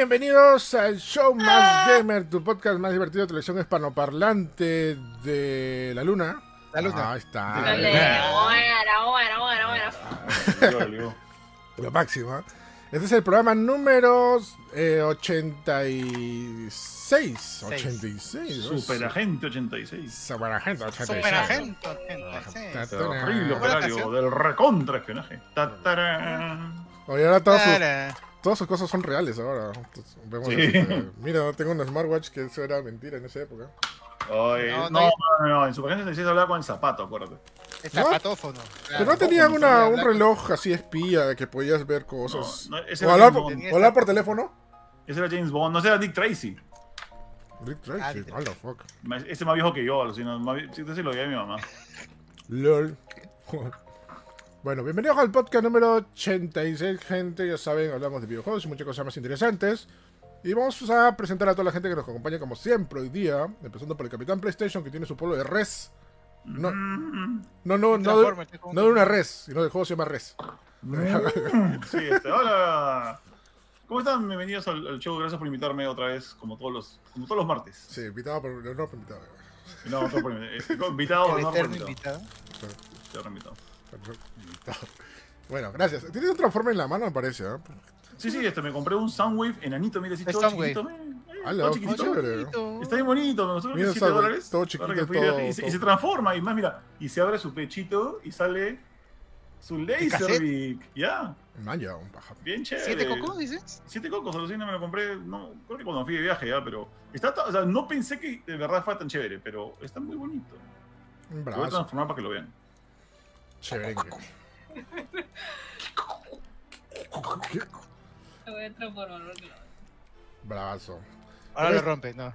bienvenidos al show más gamer, tu podcast más divertido de televisión hispanoparlante de la luna. La luna. Ah, ahí está. Dale, bueno, bueno, bueno, bueno. Lo máximo. ¿eh? Este es el programa número eh, 86. 86. Superagente 86. Superagente 86. Superagente. Terrible Buena operario canción. del recontra espionaje. Tatarán. Oye, ahora todas sus. Todas sus cosas son reales ahora. Entonces, vemos Sí. este, mira, tengo un smartwatch que eso era mentira en esa época. Ay, No, no, no no, no, en Superagente 86 hablaba con el zapato, acuérdate. Es ¿No? zapatófono. Pero no tenían una, un reloj así espía que podías ver cosas. No, no, ese o, era hablar por, o hablar por teléfono. Ese era James Bond, no ese era Dick Tracy. Rick Ah, Tracy, Dick what the fuck. Más- Ese más viejo que yo, alucina. Más vie- Sí, ese lo vi a mi mamá. LOL. Bueno, bienvenidos al podcast número 86, gente. Ya saben, hablamos de videojuegos y muchas cosas más interesantes. Y vamos a presentar a toda la gente que nos acompaña como siempre hoy día. Empezando por el Capitán PlayStation que tiene su polo de res. No, Mm, no, no, no, de, no una res, sino del juego se llama res. mm. Sí, este, hola. ¿Cómo están? Bienvenidos al, al show. Gracias por invitarme otra vez, como todos los, como todos los martes. Sí, invitado por no invitado. No, otro por eh, invitado, El no por invitado. invitado. Bueno, gracias. Tienes un transforme en la mano, me parece. ¿eh? Sí, sí, este, me compré un Soundwave enanito, mira, así todo Soundwave. chiquito. eh, Ala, todo chiquitito. chévere. Está bien bonito, me costó creo Mira, que 7 Soundwave, dólares. todo chiquito, de viaje, y, todo- se, y todo. se transforma, y más, mira, y se abre su pechito y sale su Laserbeak. Ya, Maya, un paja. bien chévere. ¿Siete cocos, dices? Siete cocos, alucina, me lo compré, no, creo que cuando fui de viaje ya, pero está, o sea, no pensé que de verdad fuera tan chévere, pero está muy bonito. Un Lo voy a transformar para que lo vean. Chévere. Te voy a transformar porque lo- Bravazo. Ahora lo rompe, no.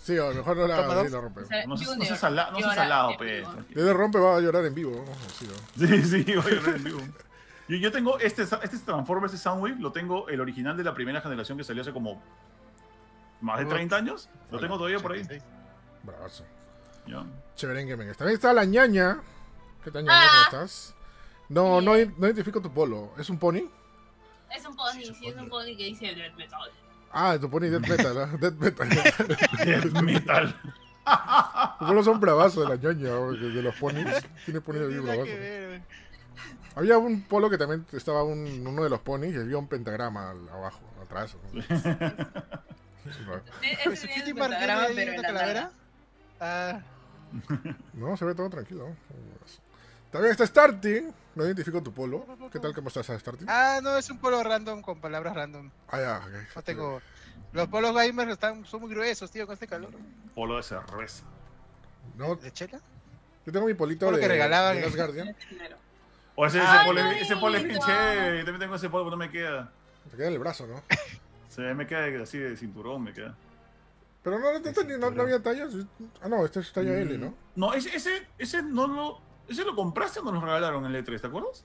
Sí, a lo mejor no la sí, lo rompe. O sea, No seas no Junior, seas sala- no salado, pues. Si le rompe va a llorar en vivo. ¿no? Sí, sí, voy a ver en vivo. Yo, yo tengo este, este Transformers, este Soundwave, lo tengo el original de la primera generación que salió hace como más de 30 años. Lo tengo todavía por ahí. Bravazo. Ya. Chévere en gaming. También está la ñaña. ¿Qué? Ah. ¿Cómo estás? No, no, no identifico tu polo. ¿Es un pony? Es un pony, sí, es un pony que dice Death Metal. Ah, tu pony Dead Metal. ¿eh? Dead Metal. Death metal. Los polos son bravazos de la ñaña, porque de los ponis. Tiene ponis No bien bravazos. Había un polo que también estaba un, uno de los ponis y había un pentagrama abajo, atrás. ¿no? Sí, bravo. Ese Pues, tiene ¿Kitty el Mark tiene pentagrama, ahí pero una en la calavera? Ah, No, se ve todo tranquilo. También está Starty. No identifico tu polo. ¿Qué tal? ¿Cómo estás, Starty? ah, no, es un polo random con palabras random. Ah, ya, ok. No tengo. Los polos gamers están, son muy gruesos, tío, con este calor. Polo de cerveza. No, ¿De chela? yo tengo mi polito Polo de, que regalaban de en- Last Guardian. O ese, ese, Ay, polo, qué ese polo es bien lindo. chévere. También tengo ese polo, pero no me queda. Se queda en el brazo, ¿no? Se me queda así de cinturón, me queda. Pero no, no, no, no, no había tallas. Ah, no, este es talla L, ¿no? No, ese, ese, ese no lo. ¿Ese lo compraste o nos lo regalaron en el E3? ¿Te acuerdas?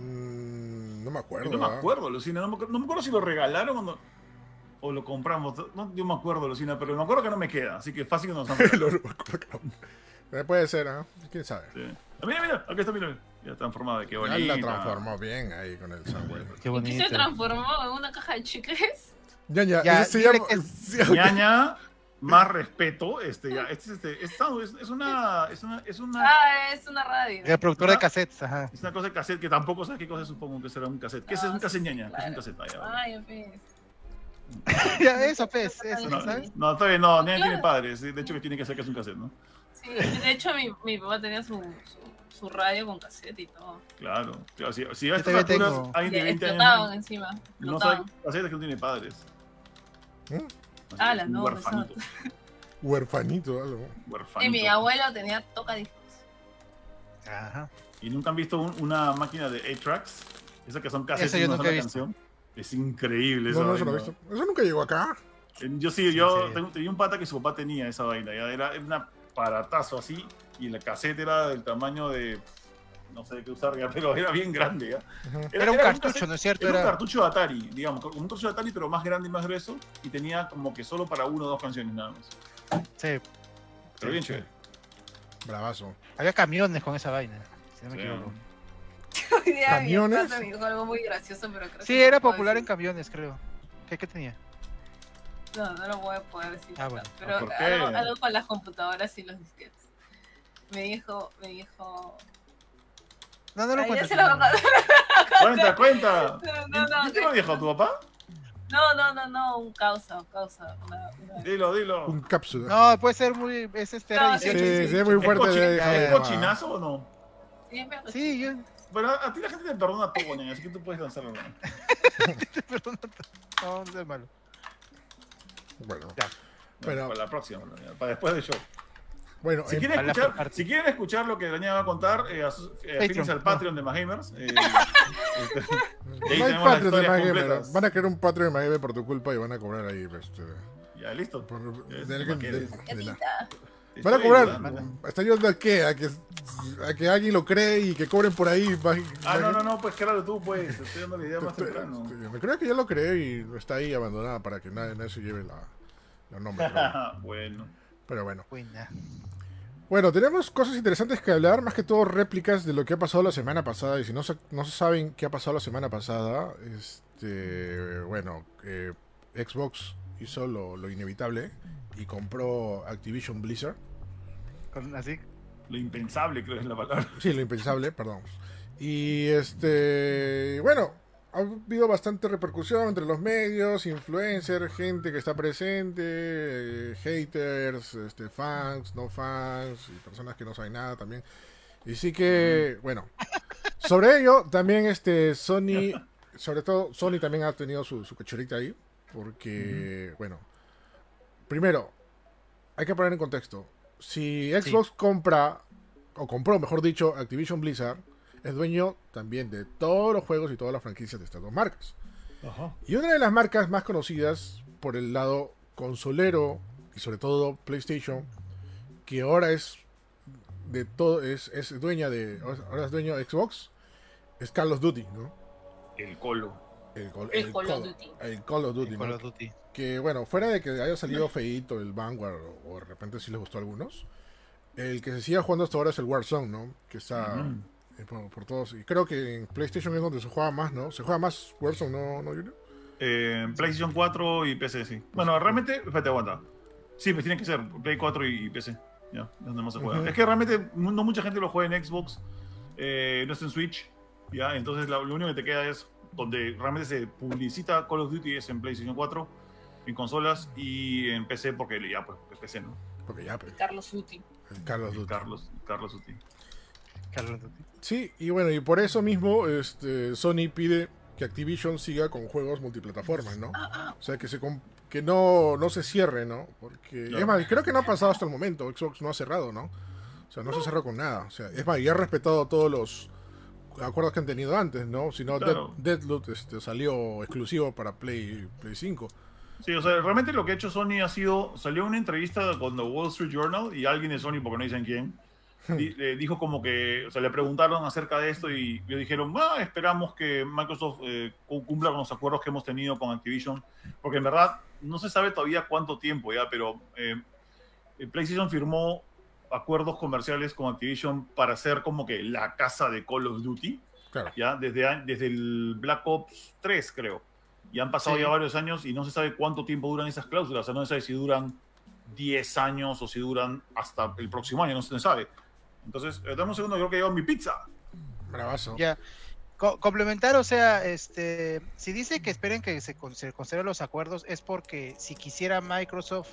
Mm, no me acuerdo. Yo no me ¿ah? acuerdo, Lucina. No me, acu- no me acuerdo si lo regalaron o, no- o lo compramos. No, yo me acuerdo, Lucina, pero me acuerdo que no me queda. Así que fácil que nos han Puede ser, ¿ah? ¿Quién sabe? Sí. Ah, Mira, mira, aquí está, mira. Ya transformada, qué Ya bonita. la transformó bien ahí con el Soundwave. Qué ¿Y qué se transformó en una caja de chicles? Ya, ya, Ya, ese se llama. sí. Ñaña, más respeto. Este, ya, este, es este, es, es, es una, es una, es una, Ah, es una radio. El productor de cassettes, ajá. es una cosa de cassette que tampoco sabes qué cosa es, supongo que será un cassette. ¿Qué es, Ah, un cassette ñaña? ¿Qué es un claro. cassette? Ya, vale. Ay, en fin. Ya, eso, pues, eso, no, ¿sabes? no, está bien, no, Claro. tiene padres. De hecho, que tiene que ser que es un cassette, ¿no? Sí, de hecho mi, mi papá tenía su, su, su radio con cassette y todo. Claro. claro si, si a estas alturas tengo. alguien de Y 20 explotaban años encima. no sabe cassette es que no tiene padres. ¿Mm? Así Ah, no, huerfanito. Huerfanito, algo. huerfanito. Y mi abuelo tenía tocadiscos. Ajá. ¿Y nunca han visto un- una máquina de 8-tracks? Esas que son cassettes Eso yo de una sola canción. Es increíble No, esa no, eso no he visto. Eso nunca llegó acá. Eh, Yo sí, yo Sí. tengo- tenía un pata que su papá tenía esa vaina. Era, era un aparatazo así y la cassette era del tamaño de. No sé qué usar ya, pero era bien grande. Ujú. Era un cartucho, cassette- ¿no es cierto? Era un cartucho de Atari, digamos, un cartucho de Atari, pero más grande y más grueso. Y tenía como que solo para una o dos canciones nada más. Sí. Pero bien chévere. Bravazo. Había camiones con esa vaina, si no me Sí. equivoco. ¿Camiones? dijo algo muy gracioso, pero creo Sí, que era popular en camiones, creo. ¿Qué, qué tenía? No, no lo voy a poder decir. Ah, bueno. Pero algo, algo con las computadoras y los disquetes. Me dijo, me dijo. No, no lo cuentes. se lo. Cuenta, cuenta. No, no, no, ¿Qué te lo dijo tu papá? no, no, no, no, un causa, un causa. Una, una- Dilo, dilo. Un cápsula. No, puede ser muy. Es este, era No, sí, 18. sí, sí. es muy ¿Es, fuerte. cochi- ¿es cochinazo o no? Sí, es verdad. Sí, yo. Bueno, a ti la gente te perdona todo, niña, así que tú puedes lanzarlo. ¿no? Perdón, no, no es malo. Bueno, Ya. Bueno. Para la próxima, para después del show. Bueno, Si quieren, la escuchar, si quieren escuchar lo que Daniel va a contar, eh, eh, al Patreon de Magamers. Eh, este, no hay Patreon de completas. Van a crear un Patreon de Magamer por tu culpa y van a cobrar ahí. este, Ya, listo. por- de que de- de. Te Van a cobrar. ayudando. ¿Está ayudando a qué? ¿A que, a que alguien lo cree y que cobren por ahí. va- Ah, va- no, no, no, pues claro, tú, pues. Estoy dando la idea más temprano. este, Me creo que ya lo creé y está ahí abandonada para que nadie, nadie se lleve la, los nombres. Pero, bueno. pero bueno. Buena. Bueno, tenemos cosas interesantes que hablar, más que todo réplicas de lo que ha pasado la semana pasada. Y si no, se- no se saben qué ha pasado la semana pasada, este, bueno, eh, Xbox hizo lo, lo inevitable y compró Activision Blizzard. Con- Así. Lo impensable, creo que es la palabra. Sí, lo impensable, perdón. Y este, bueno, ha habido bastante repercusión entre los medios, influencers, gente que está presente, eh, haters, este, fans, no fans, y personas que no saben nada también. Y sí que, bueno, sobre ello también este Sony, sobre todo Sony también ha tenido su, su cachorrita ahí, porque, bueno, primero, hay que poner en contexto. Si Xbox compra, o compró, mejor dicho, Activision Blizzard, es dueño también de todos los juegos y todas las franquicias de estas dos marcas. Y una de las marcas más conocidas por el lado consolero y sobre todo PlayStation, que ahora es de todo, es, es dueña de, ahora es dueño de Xbox, es Call of Duty, ¿no? El colo. El, Call- El Call of Call- Duty. el Call of Duty, Call ¿no? of Duty. que bueno, fuera de que haya salido feíto el Vanguard o, o de repente sí les gustó a algunos, el que se sigue jugando hasta ahora es el Warzone, ¿no? Que está por, por todos. Y creo que en PlayStation es donde se juega más, ¿no? Se juega más Warzone, ¿no, no Julio? Eh, PlayStation 4 y PC, sí. Bueno, realmente, espérate, aguanta. Sí, pues tiene que ser Play 4 y PC. Ya, es donde más se juega. Es que realmente no mucha gente lo juega en Xbox, eh, no es en Switch. Ya, entonces la- lo único que te queda es donde realmente se publicita Call of Duty es en PlayStation 4, en consolas y en PC, porque ya, pues, es PC, ¿no? Porque ya, pues, Carlos Call of Duty. Carlos, Carlos Uti. Call of Duty. Sí, y bueno, y por eso mismo este, Sony pide que Activision siga con juegos multiplataformas, ¿no? O sea, que se que no, no se cierre, ¿no? Porque, Claro. es más, creo que no ha pasado hasta el momento, Xbox no ha cerrado, ¿no? O sea, no, se cerró con nada. O sea, es más, y ha respetado todos los acuerdos que han tenido antes, ¿no? Si no, Claro. Dead- Deathloop este, salió exclusivo para Play, Play 5. Sí, o sea, realmente lo que ha hecho Sony ha sido, salió una entrevista con The Wall Street Journal y alguien de Sony, porque no dicen quién, di- eh, dijo como que, o sea, le preguntaron acerca de esto y le dijeron, ah, esperamos que Microsoft eh, cu- cumpla con los acuerdos que hemos tenido con Activision, porque en verdad no se sabe todavía cuánto tiempo ya, pero eh, eh, PlayStation firmó acuerdos comerciales con Activision para ser como que la casa de Call of Duty Claro. ya desde, desde el Black Ops 3, creo. Y han pasado Sí. ya varios años y no se sabe cuánto tiempo duran esas cláusulas. O sea, no se sabe si duran 10 años o si duran hasta el próximo año, no se sabe. Entonces, eh, dame un segundo, creo que llevo mi pizza. Bravazo. Ya. Co- complementar, o sea, este, si dice que esperen que se, con- se consideren los acuerdos, es porque si quisiera Microsoft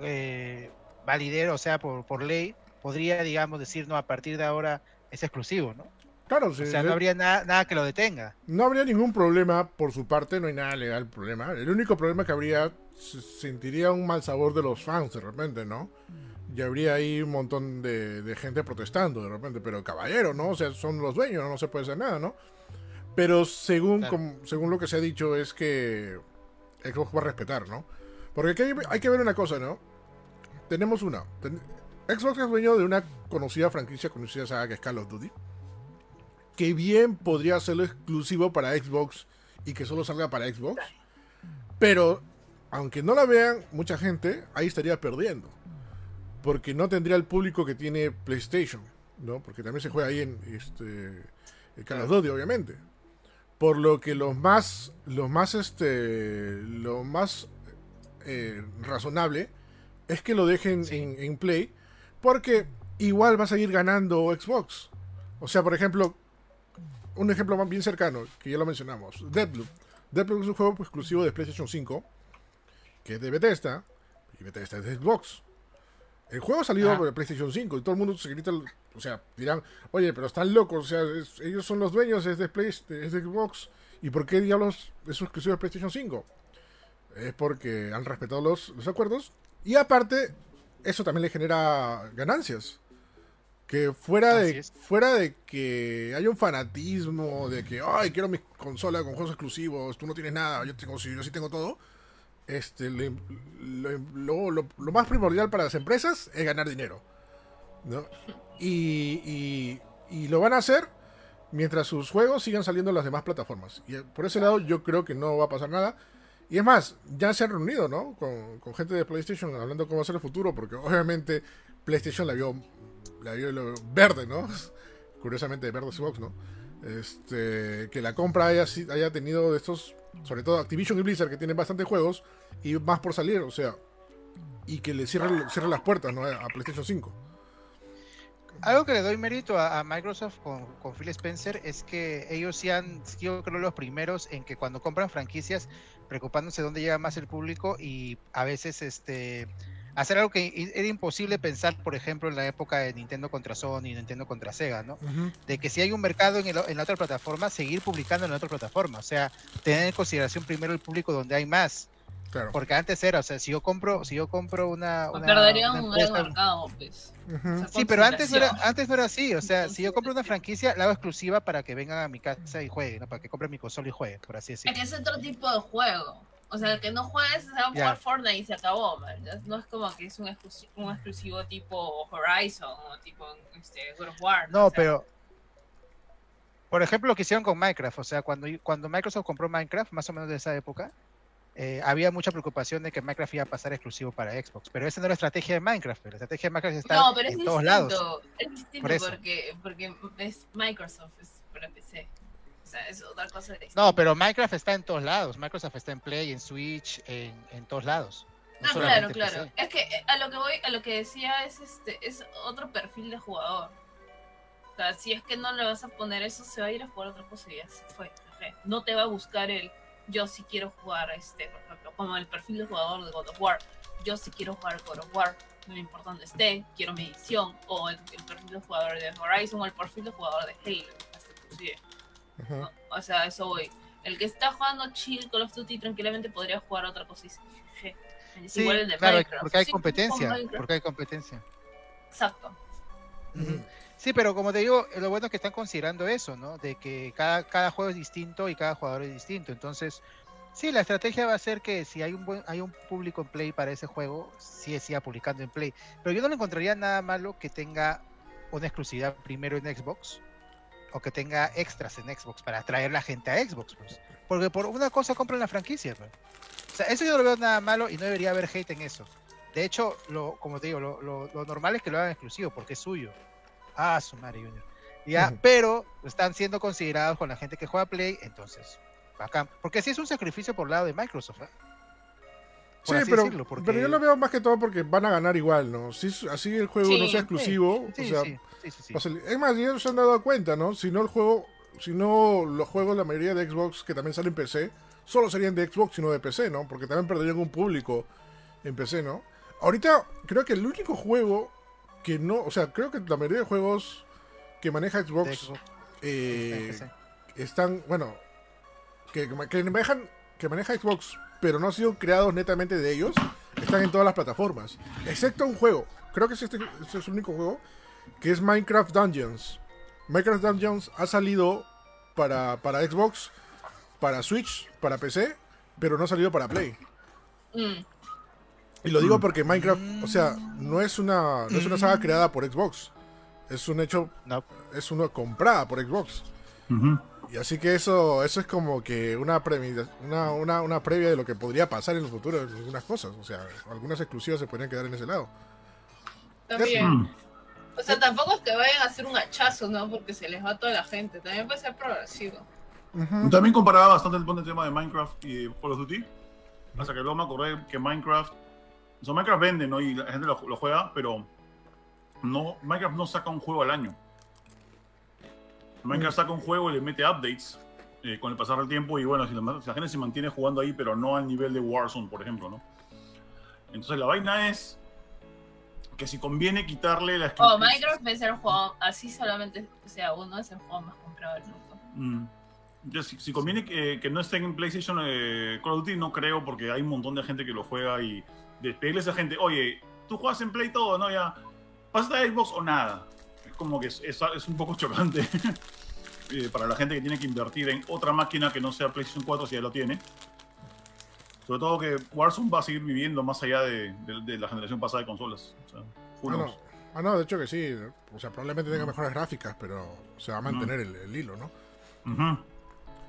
eh, validar, o sea, por, por ley, podría, digamos, decir, no, a partir de ahora es exclusivo, ¿no? Claro, sí, O sea, no habría na- nada que lo detenga. No habría ningún problema por su parte, no hay nada legal problema. El único problema que habría, se sentiría un mal sabor de los fans de repente, ¿no? Y habría ahí un montón de, de gente protestando de repente, pero caballero, ¿no? O sea, son los dueños, no se puede hacer nada, ¿no? Pero según, Claro. según lo que se ha dicho es que Xbox va a respetar, ¿no? Porque aquí hay, hay que ver una cosa, ¿no? Tenemos una. ten- Xbox es dueño de una conocida franquicia, conocida saga que es Call of Duty que bien podría hacerlo exclusivo para Xbox y que solo salga para Xbox. Pero, aunque no la vean mucha gente, ahí estaría perdiendo. Porque no tendría el público que tiene PlayStation, ¿no? Porque también se juega ahí en este, en Call of Duty, obviamente. Por lo que lo más, lo más, este, lo más eh, razonable es que lo dejen Sí. en, en Play, porque igual va a seguir ganando Xbox. O sea, por ejemplo, un ejemplo más bien cercano, que ya lo mencionamos, Deadloop. Deadloop es un juego exclusivo de PlayStation 5, que es de Bethesda, y Bethesda es de Xbox. El juego ha salido Ajá. por PlayStation 5 y todo el mundo se grita, o sea, dirán, oye, pero están locos, o sea, es- ellos son los dueños, es de, Play, es de Xbox, ¿y por qué diablos es exclusivo de PlayStation 5? Es porque han respetado los, los acuerdos y aparte, eso también le genera ganancias. Que fuera Así de, es. fuera de que haya un fanatismo, de que, ay, quiero mi consola con juegos exclusivos, tú no tienes nada, yo, tengo, yo sí tengo todo. Este, lo, más primordial para las empresas es ganar dinero. Y, lo van a hacer mientras sus juegos sigan saliendo en las demás plataformas. Y eh, por ese lado yo creo que no va a pasar nada. Y es más, ya se han reunido, ¿no? Con, gente de PlayStation hablando cómo ser el futuro, porque obviamente PlayStation la vio, la vio verde, ¿no? Curiosamente verde Xbox, ¿no? Este, que la compra haya tenido de estos, sobre todo Activision y Blizzard, que tienen bastantes juegos, y más por salir, o sea, y que le cierren, las puertas, ¿no? A PlayStation 5. Algo que le doy mérito a, Microsoft con, Phil Spencer es que ellos sí han sido los primeros en que cuando compran franquicias preocupándose de dónde llega más el público y a veces este hacer algo que era imposible pensar, por ejemplo, en la época de Nintendo contra Sony, Nintendo contra Sega, ¿no? De que si hay un mercado en, el- en la otra plataforma, seguir publicando en la otra plataforma, o sea, tener en consideración primero el público donde hay más, Claro. porque antes era, o sea, si yo compro, si yo compro una, una- perdería una un gran mercado, pues. Sí, pero antes no, era, antes no era así. O sea, si yo compro una franquicia, la hago exclusiva para que vengan a mi casa y jueguen, ¿no? Para que compren mi consola y jueguen, por así Es decirlo. que es otro tipo de juego. O sea, el que no juegues, se va a jugar Fortnite y se acabó, man. No es como que es un exclusivo, un exclusivo tipo Horizon o tipo este, God of War. No, O sea, pero. Por ejemplo, lo que hicieron con Minecraft. O sea, cuando, cuando Microsoft compró Minecraft, más o menos de esa época, eh, había mucha preocupación de que Minecraft iba a pasar exclusivo para Xbox. Pero esa no es la estrategia de Minecraft. pero La estrategia de Minecraft está No, pero es en distinto. todos lados. Es distinto Por porque, porque es Microsoft, es para PC. O sea, es otra cosa distinta. No, pero Minecraft está en todos lados. Microsoft está en Play, en Switch, en, en todos lados. No Ah, claro, claro. PC. Es que eh, a lo que voy, a lo que decía es este, es otro perfil de jugador. O sea, si es que no le vas a poner eso, se va a ir a jugar otra cosa y ya se fue. Ajá. No te va a buscar el yo sí quiero jugar este, por ejemplo, como el perfil de jugador de God of War. Yo sí quiero jugar God of War, no me importa dónde esté, quiero mi edición, o el, el perfil de jugador de Horizon, o el perfil de jugador de Halo, hasta inclusive. O sea, eso voy. El que está jugando chill Call of Duty tranquilamente podría jugar otra cosa y se- je. Es Sí, igual el de claro, Minecraft. porque hay Sí, competencia. Porque hay competencia. Exacto. Sí, pero como te digo, lo bueno es que están considerando eso, ¿no? De que cada, cada juego es distinto y cada jugador es distinto. Entonces, sí, la estrategia va a ser que si hay un buen, hay un público en Play para ese juego, sí siga publicando en Play. Pero yo no le encontraría nada malo que tenga una exclusividad primero en Xbox o que tenga extras en Xbox para atraer la gente a Xbox, pues. Porque por una cosa compran la franquicia, pues. O sea, eso yo no lo veo nada malo y no debería haber hate en eso. De hecho, lo, como te digo, lo, lo- lo normal es que lo hagan exclusivo porque es suyo. Ah, su madre, Junior. Ya, pero están siendo considerados con la gente que juega Play, entonces, bacán. Porque sí es un sacrificio por lado de Microsoft, ¿eh? Sí, pero, decirlo, porque- pero yo lo veo más que todo porque van a ganar igual, ¿no? Si así el juego Sí, no sea exclusivo, Sí, o sea, sí, sí, es más, ellos se han dado cuenta, ¿no? Si no el juego, si no los juegos, la mayoría de Xbox que también salen en PC, solo serían de Xbox y no de PC, ¿no? Porque también perderían un público en PC, ¿no? Ahorita creo que el único juego que no, o sea, creo que la mayoría de juegos que maneja Xbox, Xbox, eh, están, bueno, que, que manejan, que maneja Xbox, pero no han sido creados netamente de ellos, están en todas las plataformas, excepto un juego. Creo que es este, este es el único juego que es Minecraft Dungeons. Minecraft Dungeons ha salido para, para Xbox, para Switch, para PC, pero no ha salido para Play. Mm. Y lo digo porque Minecraft, o sea, no es una, no es una saga creada por Xbox. Es un hecho, No, es una comprada por Xbox. Y así que eso, eso es como que una, premi- una, una, una previa de lo que podría pasar en el futuro algunas cosas. O sea, algunas exclusivas se podrían quedar en ese lado. También. Mm. O sea, tampoco es que vayan a hacer un hachazo, ¿no? Porque se les va toda la gente. También puede ser progresivo. También comparaba bastante el, el tema de Minecraft y Call of Duty. Hasta que luego me acordé que Minecraft. O sea, Minecraft vende, ¿no? Y la gente lo, lo juega, pero. No, Minecraft no saca un juego al año. Minecraft saca un juego y le mete updates eh, con el pasar del tiempo. Y bueno, si la, si la gente se mantiene jugando ahí, pero no al nivel de Warzone, por ejemplo, ¿no? Entonces la vaina es. Que si conviene quitarle la Oh, Minecraft es el juego, así solamente sea uno, es el juego más comprado del mundo. Mm. Yo, si, si conviene que, que no esté en PlayStation eh, Call of Duty, no creo, porque hay un montón de gente que lo juega y de pedirle a esa gente, oye, tú juegas en Play todo, ¿no? Ya, pásate a Xbox o nada. Es como que es, es, es un poco chocante eh, para la gente que tiene que invertir en otra máquina que no sea PlayStation 4 si ya lo tiene. Sobre todo que Warzone va a seguir viviendo más allá de, de- de la generación pasada de consolas. O sea, Ah, no. Ah, no, de hecho que sí. O sea, probablemente tenga mejores gráficas, pero se va a mantener el, el hilo, ¿no?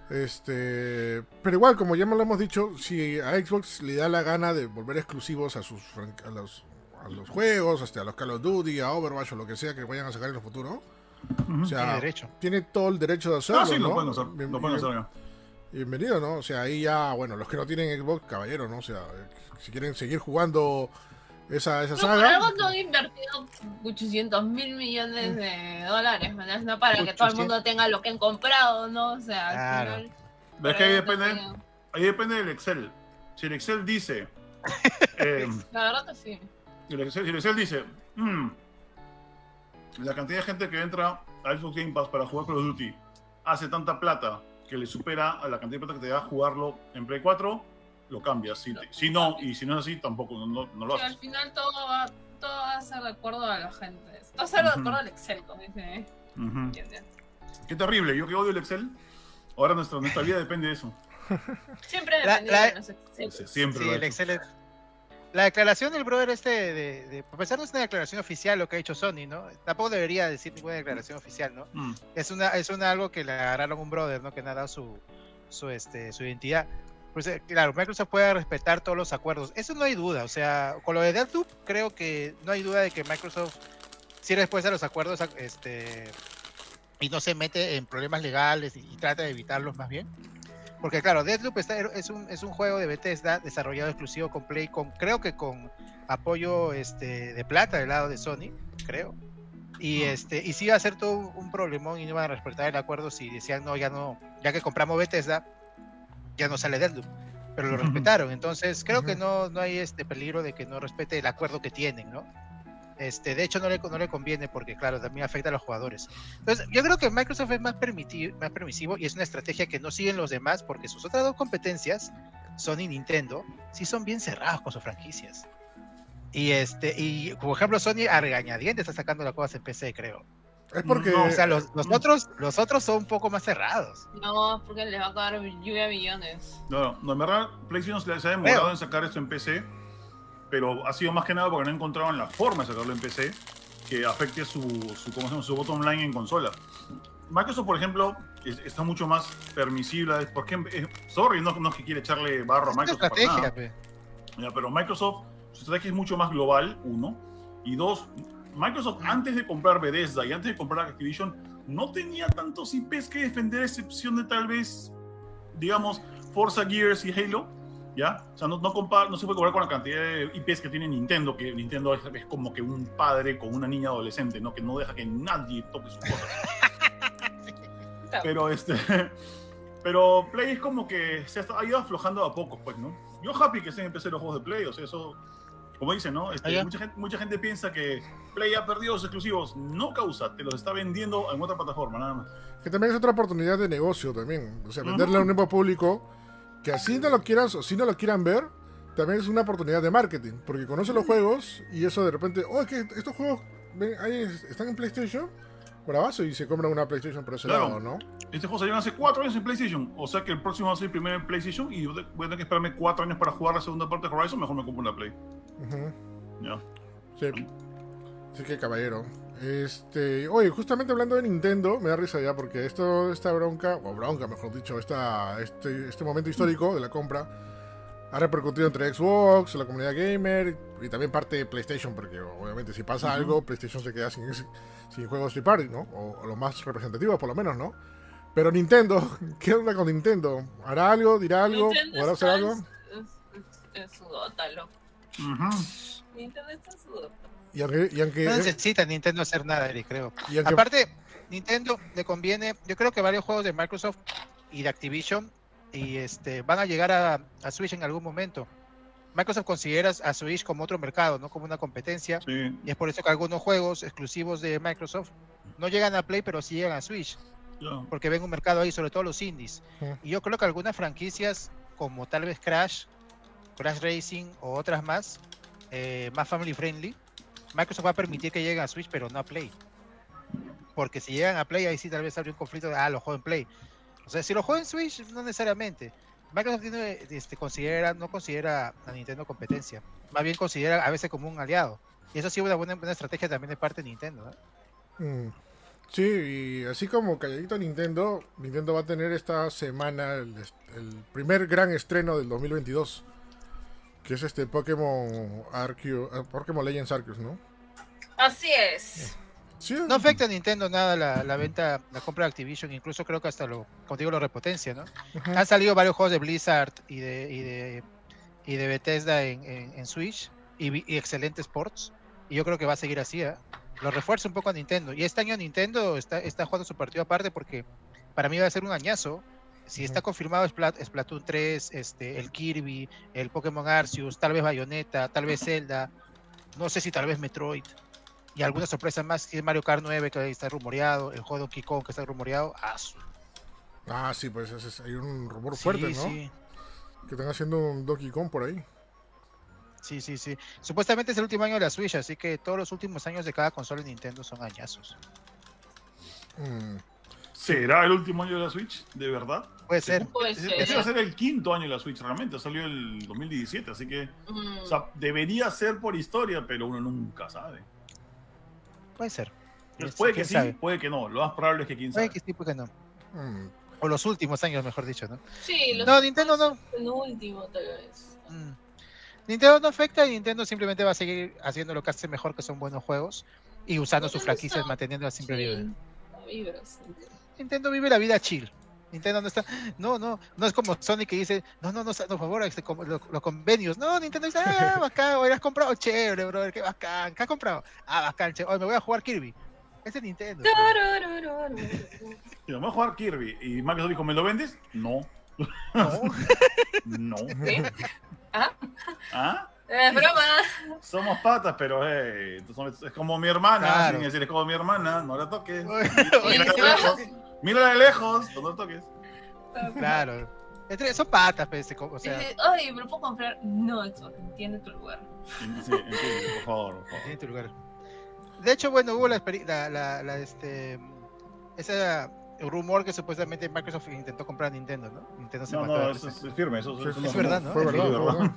Este, pero igual, como ya me lo hemos dicho, si a Xbox le da la gana de volver exclusivos a sus a los, a los juegos, hasta a los Call of Duty, a Overwatch o lo que sea que vayan a sacar en el futuro, o sea, Tiene derecho. tiene todo el derecho de hacerlo, Ah, sí, ¿no? lo pueden hacer. Bien- Lo pueden bien- hacer ya. Bienvenido, ¿no? O sea, ahí ya, bueno, los que no tienen Xbox, caballero, ¿no? O sea, si quieren seguir jugando esa, esa saga, algo no han invertido 800 mil millones de dólares, ¿verdad? No para que todo el mundo tenga lo que han comprado, ¿no? O sea, al Claro. final. ¿Ves que ahí depende? Ahí depende del Excel. Si el Excel dice. eh, La verdad que sí. si el Excel, si el Excel dice. "Mm, la cantidad de gente que entra a Xbox Game Pass para jugar Call of Duty hace tanta plata que le supera a la cantidad de plata que te da jugarlo en Play 4, lo cambias. Si, te- si no, y si no es así, tampoco no, no- no lo Sí, al haces. final todo va, todo va a ser de acuerdo a la gente. Todo va a ser de acuerdo al Excel, como dicen, ¿eh? Qué terrible. Yo que odio el Excel. Ahora nuestra, nuestra vida depende de eso. Siempre La- la- de los Excel. Siempre Sí, el. Excel es- La declaración del brother este de, de, a pesar no es una declaración oficial lo que ha hecho Sony, ¿no? Tampoco debería decir ninguna declaración oficial, ¿no? Mm. Es una, es una algo que le agarraron a un brother, ¿no? Que no ha dado su, su, este, su identidad. Pues eh, claro, Microsoft puede respetar todos los acuerdos. Eso no hay duda. O sea, con lo de Deathloop, creo que no hay duda de que Microsoft sí respuesta a los acuerdos este, y no se mete en problemas legales y, y trata de evitarlos más bien. Porque claro, Deathloop está, es, un, es un juego de Bethesda desarrollado exclusivo con Play, con, creo que con apoyo este, de plata del lado de Sony, creo. Y este, y sí iba a ser todo un problemón y no iban a respetar el acuerdo si decían no, ya no, ya que compramos Bethesda, ya no sale Deathloop. Pero lo respetaron. Entonces creo que no, no hay este peligro de que no respete el acuerdo que tienen, ¿no? Este, de hecho no le, no le conviene porque claro, también afecta a los jugadores. Entonces, yo creo que Microsoft es más, más permisivo y es una estrategia que no siguen los demás porque sus otras dos competencias, Sony y Nintendo, sí son bien cerrados con sus franquicias. Y este, y por ejemplo, Sony a regañadientes está sacando las cosas en PC, creo. es porque... No, O sea, los, los Mm. otros, los otros son un poco más cerrados. No, porque les va a caer lluvia a millones. No, no, no, en verdad, PlayStation se se ha demorado en sacar esto en PC, pero ha sido más que nada porque no encontraban la forma de sacarlo en PC que afecte su, su, ¿cómo se llama? su bottom line en consola. Microsoft, por ejemplo, es- está mucho más permisible. Porque, eh, sorry, no, no es que quiere echarle barro a Microsoft. para nada. pe. Ya, pero Microsoft, su estrategia es mucho más global, uno. Y dos, Microsoft antes de comprar Bethesda y antes de comprar Activision, no tenía tantos IPs que defender, a excepción de tal vez, digamos, Forza Gears y Halo. ¿Ya? O sea, no, no, compar- no se puede comparar con la cantidad de IPs que tiene Nintendo, que Nintendo es, es como que un padre con una niña adolescente, ¿no? Que no deja que nadie toque sus cosas. Pero este. Pero Play es como que se ha ha ido aflojando a poco, pues, ¿no? Yo happy que en PC los juegos de Play, o sea, eso. Como dicen, ¿no? Este, mucha, gente, mucha gente piensa que Play ha perdido los exclusivos. No causa, te los está vendiendo en otra plataforma, nada más. Que también es otra oportunidad de negocio también. O sea, venderle a un mismo público que así no lo quieras o si no lo quieran ver, también es una oportunidad de marketing. Porque conoce los juegos y eso de repente, oh, es que estos juegos ven, ahí están en PlayStation, bravazo, y se compran una PlayStation por ese Claro. lado, ¿no? Este juego salió hace cuatro años en PlayStation. O sea que el próximo va a ser el primero en PlayStation y voy a tener que esperarme cuatro años para jugar la segunda parte de Horizon. Mejor me compro una Play. Ujú. Ya. Sí. Así que caballero. Este, oye, justamente hablando de Nintendo, me da risa ya porque esto, esta bronca, o bronca mejor dicho, esta, este, este momento histórico de la compra ha repercutido entre Xbox, la comunidad gamer y también parte de PlayStation, porque obviamente si pasa algo, PlayStation se queda sin, sin juegos free party, ¿no? O, o los más representativos por lo menos, ¿no? Pero Nintendo, ¿qué onda con Nintendo? ¿Hará algo? ¿Dirá algo? Nintendo ¿O hará hacer algo? Loco. Ujú. Nintendo está en su gota. Y aunque, y aunque, No necesita Nintendo hacer nada, Eric, creo. y aunque- Aparte, Nintendo le conviene, yo creo que varios juegos de Microsoft y de Activision y este van a llegar a, a Switch en algún momento. Microsoft considera a Switch como otro mercado, no como una competencia, Sí, y es por eso que algunos juegos exclusivos de Microsoft no llegan a Play, pero sí llegan a Switch, porque ven un mercado ahí, sobre todo los indies. Y yo creo que algunas franquicias, como tal vez Crash, Crash Racing o otras más, eh, más family friendly, Microsoft va a permitir que lleguen a Switch, pero no a Play. Porque si llegan a Play, ahí sí tal vez habría un conflicto de, ah, lo juego en Play. O sea, si lo juego en Switch, no necesariamente. Microsoft tiene, este, considera, no considera a Nintendo competencia. Más bien considera a veces como un aliado. Y eso sí es una buena, estrategia también de parte de Nintendo. ¿no? Mm. Sí, y así como calladito Nintendo, Nintendo va a tener esta semana el primer gran estreno del 2022, que es este Pokémon Arceus, eh, Pokémon Legends Arceus, ¿no? Así es. Sí, No afecta a Nintendo nada la, la venta, la compra de Activision, incluso creo que hasta lo, como digo, lo repotencia, ¿no? Han salido varios juegos de Blizzard y de, y de, y de Bethesda en, en- en Switch y, y excelentes ports. Y yo creo que va a seguir así. ¿eh? Lo refuerza un poco a Nintendo. Y este año Nintendo está, está jugando su partido aparte porque para mí va a ser un añazo. Si está confirmado Splat- Splatoon 3, este, el Kirby, el Pokémon Arceus, tal vez Bayonetta, tal vez Zelda, no sé si tal vez Metroid. Y algunas sorpresas más, que es Mario Kart 9 que está rumoreado, el juego Donkey Kong que está rumoreado. Ah, su- Ah, sí, pues es- hay un rumor sí, fuerte, ¿no? sí. Que están haciendo un Donkey Kong por ahí. Sí, sí, sí. Supuestamente es el último año de la Switch, así que todos los últimos años de cada consola de Nintendo son añazos. Mm. ¿Será el último año de la Switch? ¿De verdad? Puede ser. Puede Ese ser. ese va a ser el quinto año de la Switch, realmente. Salió el 2017, así que. Mm. O sea, debería ser por historia, pero uno nunca sabe. Puede ser. Pues puede que ¿Quién sí, sabe? puede que no. Lo más probable es que quién sabe. Puede que sí, puede que no. Mm. O los últimos años, mejor dicho, ¿no? Sí, los No, Nintendo no. penúltimo tal vez. Mm. Nintendo no afecta y Nintendo simplemente va a seguir haciendo lo que hace mejor, que son buenos juegos, y usando sus franquicias, está- manteniéndolas siempre vivas. Sí, no vibras. Nintendo vive la vida chill. Nintendo no está, no, no, no es como Sony que dice, no, no, no, no, por favor, este, como los, los convenios. No, Nintendo dice, ah, bacán, oye, has comprado, chévere, brother, qué bacán, ¿qué has comprado? Ah, bacán, chévere, oye, me voy a jugar Kirby. Ese es Nintendo. Tararararara. Y vamos a jugar Kirby. Y Microsoft dijo, ¿me lo vendes? No. No. No. ¿Sí? ¿Ah? ¿Ah? Es broma. Somos patas, pero eh, tú son- es como mi hermana. Claro. Sin decir, es como mi hermana, no la toques. Oye, Mírala de lejos. Mírala de lejos, no toques. claro. Entre- son patas, pues, o sea, Dice, Ay, ¿me lo puedo comprar? No, Xbox, entiende tu lugar. Sí, entiende, por favor, por favor. tiene tu lugar. De hecho, bueno, hubo la, la, la, la, este, ese rumor que supuestamente Microsoft intentó comprar a Nintendo, ¿no? Nintendo se No, mató. no, eso es, es firme. Eso, eso sí, es verdad, ¿no? Fue Es verdad, fue verdad.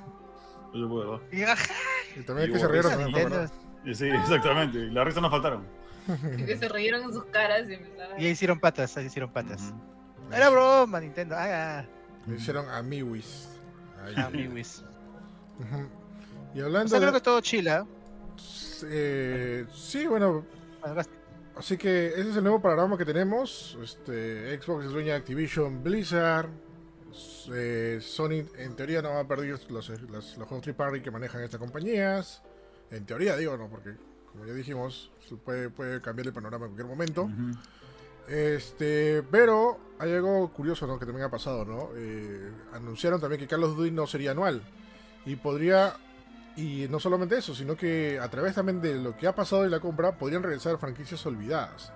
Eso fue verdad. Y, ajá, Y también que Y se rieron fue Nintendo. verdad. Y Sí, exactamente. Las risas nos faltaron. Y que se rieron en sus caras y empezaron. Y ahí hicieron patas, ahí hicieron patas. Era broma, Nintendo. Ah, Le hicieron amiguis. Ujú. Y O hablando sea, creo de... que todo chila. eh, sí, bueno, Así que ese es el nuevo panorama que tenemos. Este, Xbox es dueña de Activision, Blizzard. eh, Sony en teoría no va a perder los, los, los juegos Tree Party que manejan estas compañías. En teoría digo, no, porque como ya dijimos, puede, puede cambiar el panorama en cualquier momento. Este, pero hay algo curioso ¿no? que también ha pasado, ¿no? Eh, anunciaron también que Carlos Duty no sería anual. Y podría, y no solamente eso, sino que a través también de lo que ha pasado en la compra, podrían regresar franquicias olvidadas.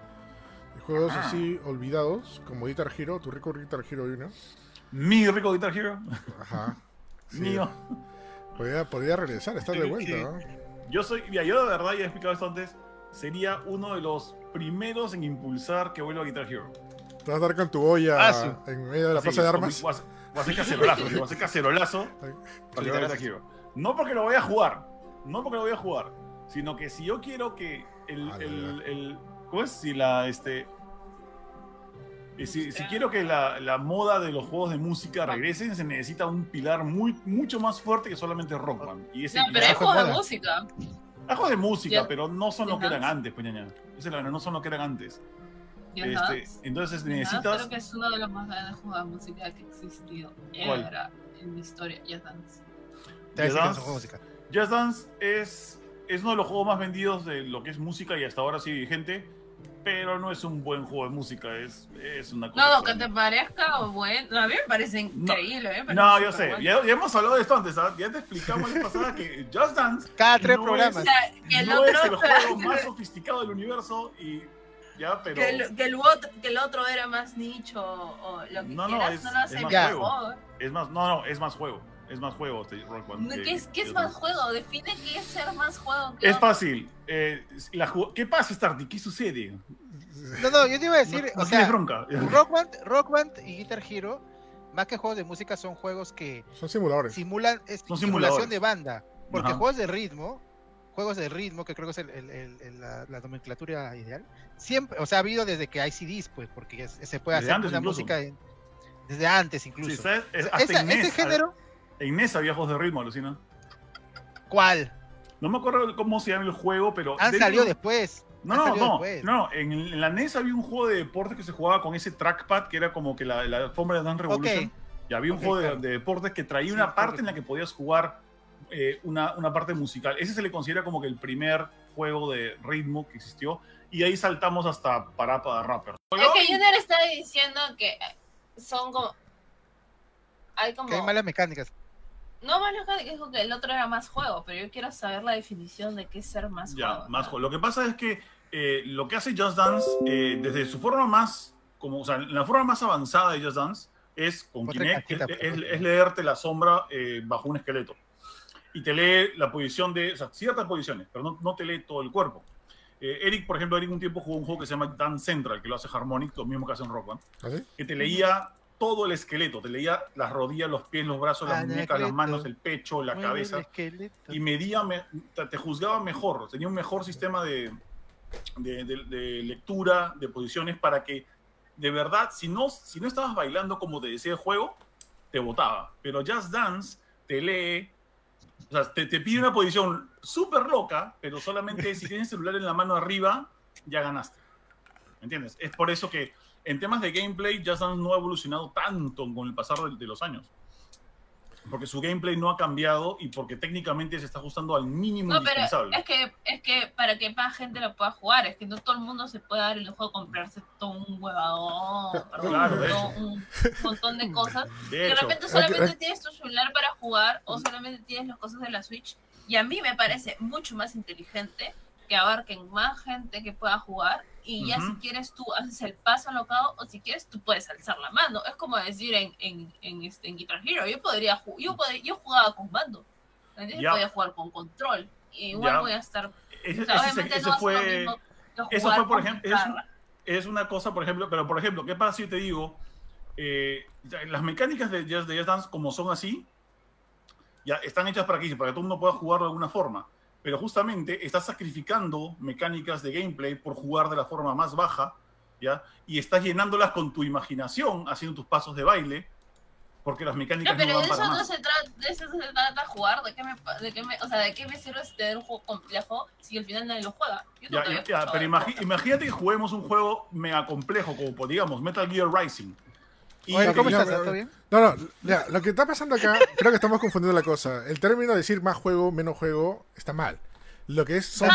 Y Juegos Ajá. así olvidados, como Guitar Hero, tu rico Guitar Hero 1. Mi rico Guitar Hero. Ajá. Sí, Mío. Podría, podría regresar, estar de vuelta, ¿no? Yo soy, mira, yo de verdad, ya he explicado esto antes, sería uno de los primeros en impulsar que vuelva a Guitar Hero. Te vas a dar con tu olla Ah, sí. en medio de la Así, plaza de armas. Voy a hacer- cacerolazo, voy a hacer cacerolazo para Guitar Hero. No porque lo voy a jugar, no porque lo voy a jugar, sino que si yo quiero que el, Ah, el, el- ¿cómo es? Si la, este, si, si quiero que la, la moda de los juegos de música regresen, se necesita un pilar muy, mucho más fuerte que solamente Rock Band. Y ese No, pero hay juegos de música. hay juegos de música, pero no son lo que eran antes, pues ñaña. Esa es la verdad, no son lo que eran antes. Este, entonces Just Dance necesitas. Creo que es uno de los más grandes juegos de música que ha existido en la historia. Just Dance. No Dance. música. Dance es, es uno de los juegos más vendidos de lo que es música y hasta ahora sigue vigente, pero no es un buen juego de música, es, es una cosa. No, no, que te extraña. parezca bueno. A mí me parece increíble. me parece No, yo sé, superbueno. ya, ya hemos hablado de esto antes, ¿ah? ya te explicamos la pasada que Just Dance Cada tres no programas. O sea, que el no otro. es el juego más sofisticado del universo y ya, pero... que, el, que, el otro, que el otro era más nicho o lo que No, no, es- no lo hace es más mejor. Es más, no, no, es más juego, es más juego este Rock Band. que- ¿Qué es, qué es más juego? Define qué es ser más juego. que Es otro. fácil. eh, la ju- ¿Qué pasa, Starty? ¿Qué sucede? No, no, yo te iba a decir, no o sea, bronca. Rock Band, Rock Band y Guitar Hero, más que juegos de música, son juegos que Son simuladores. simulan es Son simulación simuladores. de banda. Porque Ajá. juegos de ritmo, juegos de ritmo, que creo que es el- el- el- la, la nomenclatura ideal, siempre, o sea, ha habido desde que hay CDs, pues, porque es- se puede Desde hacer una incluso. música en- desde antes incluso. Sí. Es- O sea, hasta esa- en NES, este género, En NES había juegos de ritmo, alucina. ¿cuál? No me acuerdo cómo se llama el juego, pero. Han dentro- salido después. No, han no, no, después. no. En, en la NES había un juego de deportes que se jugaba con ese trackpad que era como que la, la alfombra de Dance Revolution. Y había un juego de, claro. de deportes que traía Sí, una parte correcto. en la que podías jugar eh, una, una parte musical. Ese se le considera como que el primer juego de ritmo que existió. Y ahí saltamos hasta Parapa de Rapper. Es que Junior está diciendo que son como. Hay como. Que hay malas mecánicas. No más lejos que dijo que el otro era más juego, pero yo quiero saber la definición de qué es ser más Ya, juego. más juego. Lo que pasa es que eh, lo que hace Just Dance, eh, desde su forma más, como, o sea, la forma más avanzada de Just Dance es con Otra Kinect, cajita, es, por es- favor. es leerte la sombra eh, bajo un esqueleto. Y te lee la posición de, o sea, ciertas posiciones, pero no, no te lee todo el cuerpo. Eh, Eric, por ejemplo, Eric un tiempo jugó un juego que se llama Dance Central, que lo hace Harmonic, lo mismo que hace en Rock Band, ¿Así? que te leía todo el esqueleto, te leía las rodillas, los pies, los brazos, las Ah, muñecas, las manos, el pecho, la el cabeza esqueleto. y medía, me- te te juzgaba mejor, tenía un mejor sistema de, de, de- de lectura, de posiciones, para que de verdad, si no, si no estabas bailando como te decía el juego, te votaba. Pero Just Dance te lee, o sea, te, te pide una posición súper loca, pero solamente si tienes el celular en la mano arriba, ya ganaste. ¿Me entiendes? Es por eso que en temas de gameplay, Just Dance no ha evolucionado tanto con el pasar de, de los años. Porque su gameplay no ha cambiado y porque técnicamente se está ajustando al mínimo No, pero indispensable. es que, es que para que más gente lo pueda jugar, es que no todo el mundo se puede dar el lujo de comprarse todo un huevadón, Claro, todo un montón de cosas. De De repente solamente tienes tu celular para jugar o solamente tienes las cosas de la Switch. Y a mí me parece mucho más inteligente que abarquen más gente que pueda jugar. Y ya Ujú. si quieres tú haces el paso alocado o si quieres tú puedes alzar la mano. Es como decir en, en, en, este, en Guitar Hero. Yo podría yo, yo jugaba con mando. ¿entiendes? Ya. Podía jugar con control. Y igual Ya. voy a estar. ese, o sea, ese- obviamente ese no va a ser lo fue, mismo que eso jugar fue, por ejemplo, es, es una cosa, por ejemplo, pero por ejemplo, ¿qué pasa si yo te digo, eh, las mecánicas de Just, de Just Dance como son así, ya están hechas para que, para que todo el mundo pueda jugarlo de alguna forma, pero justamente estás sacrificando mecánicas de gameplay por jugar de la forma más baja, ¿ya? Y estás llenándolas con tu imaginación, haciendo tus pasos de baile, porque las mecánicas No, no, pero van de eso para no más. se trata, de eso se trata jugar, de qué me, de qué me, o sea, de qué me sirve tener un juego complejo si al final nadie lo juega. Yo Ya, ya, pero imagi- imagínate que juguemos un juego mega complejo, como digamos Metal Gear Rising. Y Oye, ¿cómo estás? ¿Todo bien? No, no, ya, lo que está pasando acá, creo que estamos confundiendo la cosa. El término de decir más juego, menos juego, está mal. Lo que es, son, es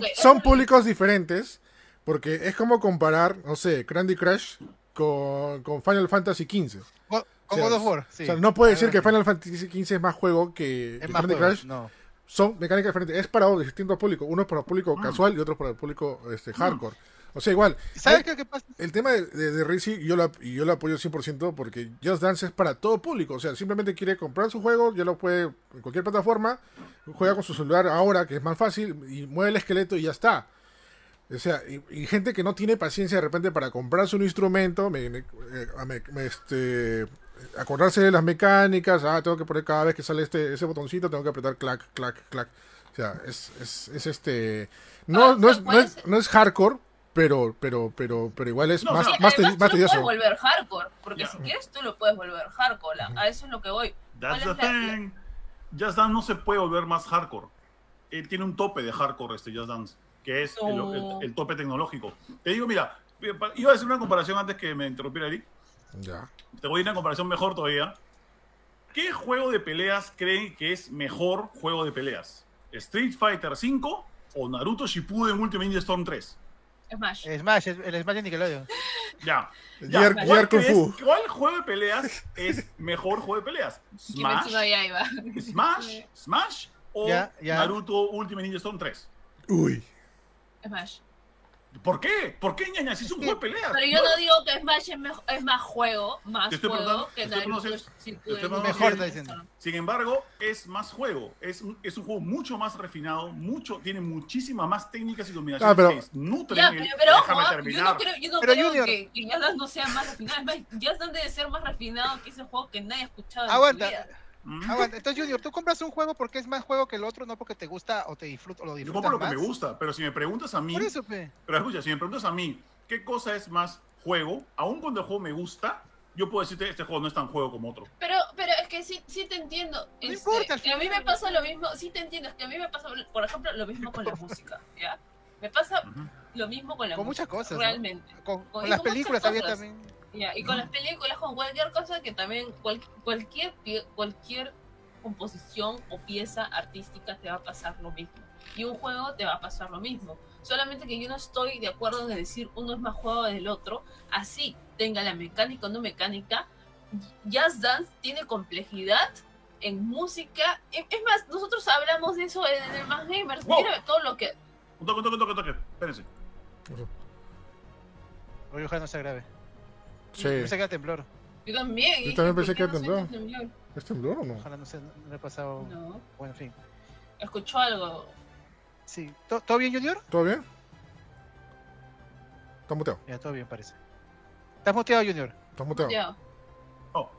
que- es que- públicos diferentes, porque es como comparar, no sé, Candy Crush con, con Final Fantasy XV. Go- Con O sea, God of War, sí. O sea, no puede decir que Algo Final Fantasy XV es más juego que, así. que es más Candy juego. No. Son mecánicas diferentes. Es para distintos públicos. Uno es para el público Ah. casual y otro es para el público este, hardcore. O sea, igual, ¿Sabes hay- qué, qué pasa? el tema de, de, de Rizzi, yo lo, y yo lo apoyo 100% porque Just Dance es para todo público. O sea, simplemente quiere comprar su juego, ya lo puede en cualquier plataforma, juega con su celular ahora, que es más fácil, y mueve el esqueleto y ya está. O sea, y, y gente que no tiene paciencia de repente para comprarse un instrumento, me, me- eh, me- me- este, acordarse de las mecánicas, ah, tengo que poner cada vez que sale este ese botoncito, tengo que apretar clac, clac, clac. O sea, es, es, es este... No, Ah, no, es, no, es, no es hardcore, pero, pero, pero, pero igual es No, más, te- además más tú lo puedes tedioso. volver hardcore, porque si quieres tú lo puedes volver hardcore. A- A eso es lo que voy. That's the ¿Cuál es la- thing. Just Dance no se puede volver más hardcore. Él tiene un tope de hardcore este Just Dance, que es el, No. el- el tope tecnológico. Te digo, mira, Iba a decir una comparación antes que me interrumpiera Eric. Ya. Te voy a ir a una comparación mejor todavía. ¿Qué juego de peleas creen que es mejor juego de peleas? ¿Street Fighter V o Naruto Shippuden Ultimate Ninja Storm 3? Smash. Smash, es- el Smash de Nickelodeon. Ya. ya. Gear, ¿cuál Gear Kung Fu. ¿Cuál juego de peleas es mejor juego de peleas? ¿Smash? ¿Smash? ¿Smash? ¿O Ya, ya. Naruto Ultimate Ninja Storm 3? Uy. Smash. ¿Por qué? ¿por qué, ñaña? Si es un juego de peleas. Pero yo no digo que Smash es, mejor, es más juego, más estoy juego que Naruto Mejor, está diciendo. Sin embargo, es más juego. Es un, es un juego mucho más refinado, mucho, tiene muchísimas más técnicas y combinaciones Ah, pero- que nutren Ya, pero, pero ojo, déjame ah, yo terminar. no creo, yo no Pero, creo Junior- que, que no sea más refinado. Es más, Yazdan debe ser más refinado que ese juego que nadie ha escuchado en Aguanta. su vida. Mm. Aguanta, entonces Junior, tú compras un juego porque es más juego que el otro, no porque te gusta o te disfruta o lo Yo disfrutas compro lo que más. me gusta, pero si me preguntas a mí, Por eso, pe. pero escucha, si me preguntas a mí, ¿qué cosa es más juego? Aún cuando el juego me gusta, yo puedo decirte este juego no es tan juego como otro. Pero, pero es que sí, sí te entiendo. No este, importa, que a mí me pasa lo mismo, sí te entiendo, es que a mí me pasa, por ejemplo, lo mismo con la música, ¿ya? Me pasa Ujú. lo mismo con la Con música. muchas cosas, ¿no? Realmente. Con, Con- con las con muchas películas también. Ya, y con las películas, con cualquier cosa que también, cual- cualquier, cualquier composición o pieza artística te va a pasar lo mismo. Y un juego te va a pasar lo mismo. Solamente que yo no estoy de acuerdo en decir uno es más juego del otro. Así tenga la mecánica o no mecánica. Jazz Dance tiene complejidad en música. Es más, nosotros hablamos de eso en el Más Gamers. Wow. Mira todo lo que. Un toque, un toque, un toque, un toque. Espérense. Oye, ojalá no se agrave. Sí. Pensé que era temblor. Yo también. Yo también ¿por pensé que no suena temblor? ¿Es temblor o no? Ojalá no se no le ha pasado. No. Bueno, en fin. Escuchó algo. Sí. ¿Todo, todo bien, Junior? ¿Todo bien? Está muteado. Ya, todo bien, parece. ¿Estás muteado, Junior? Está muteado. Oh.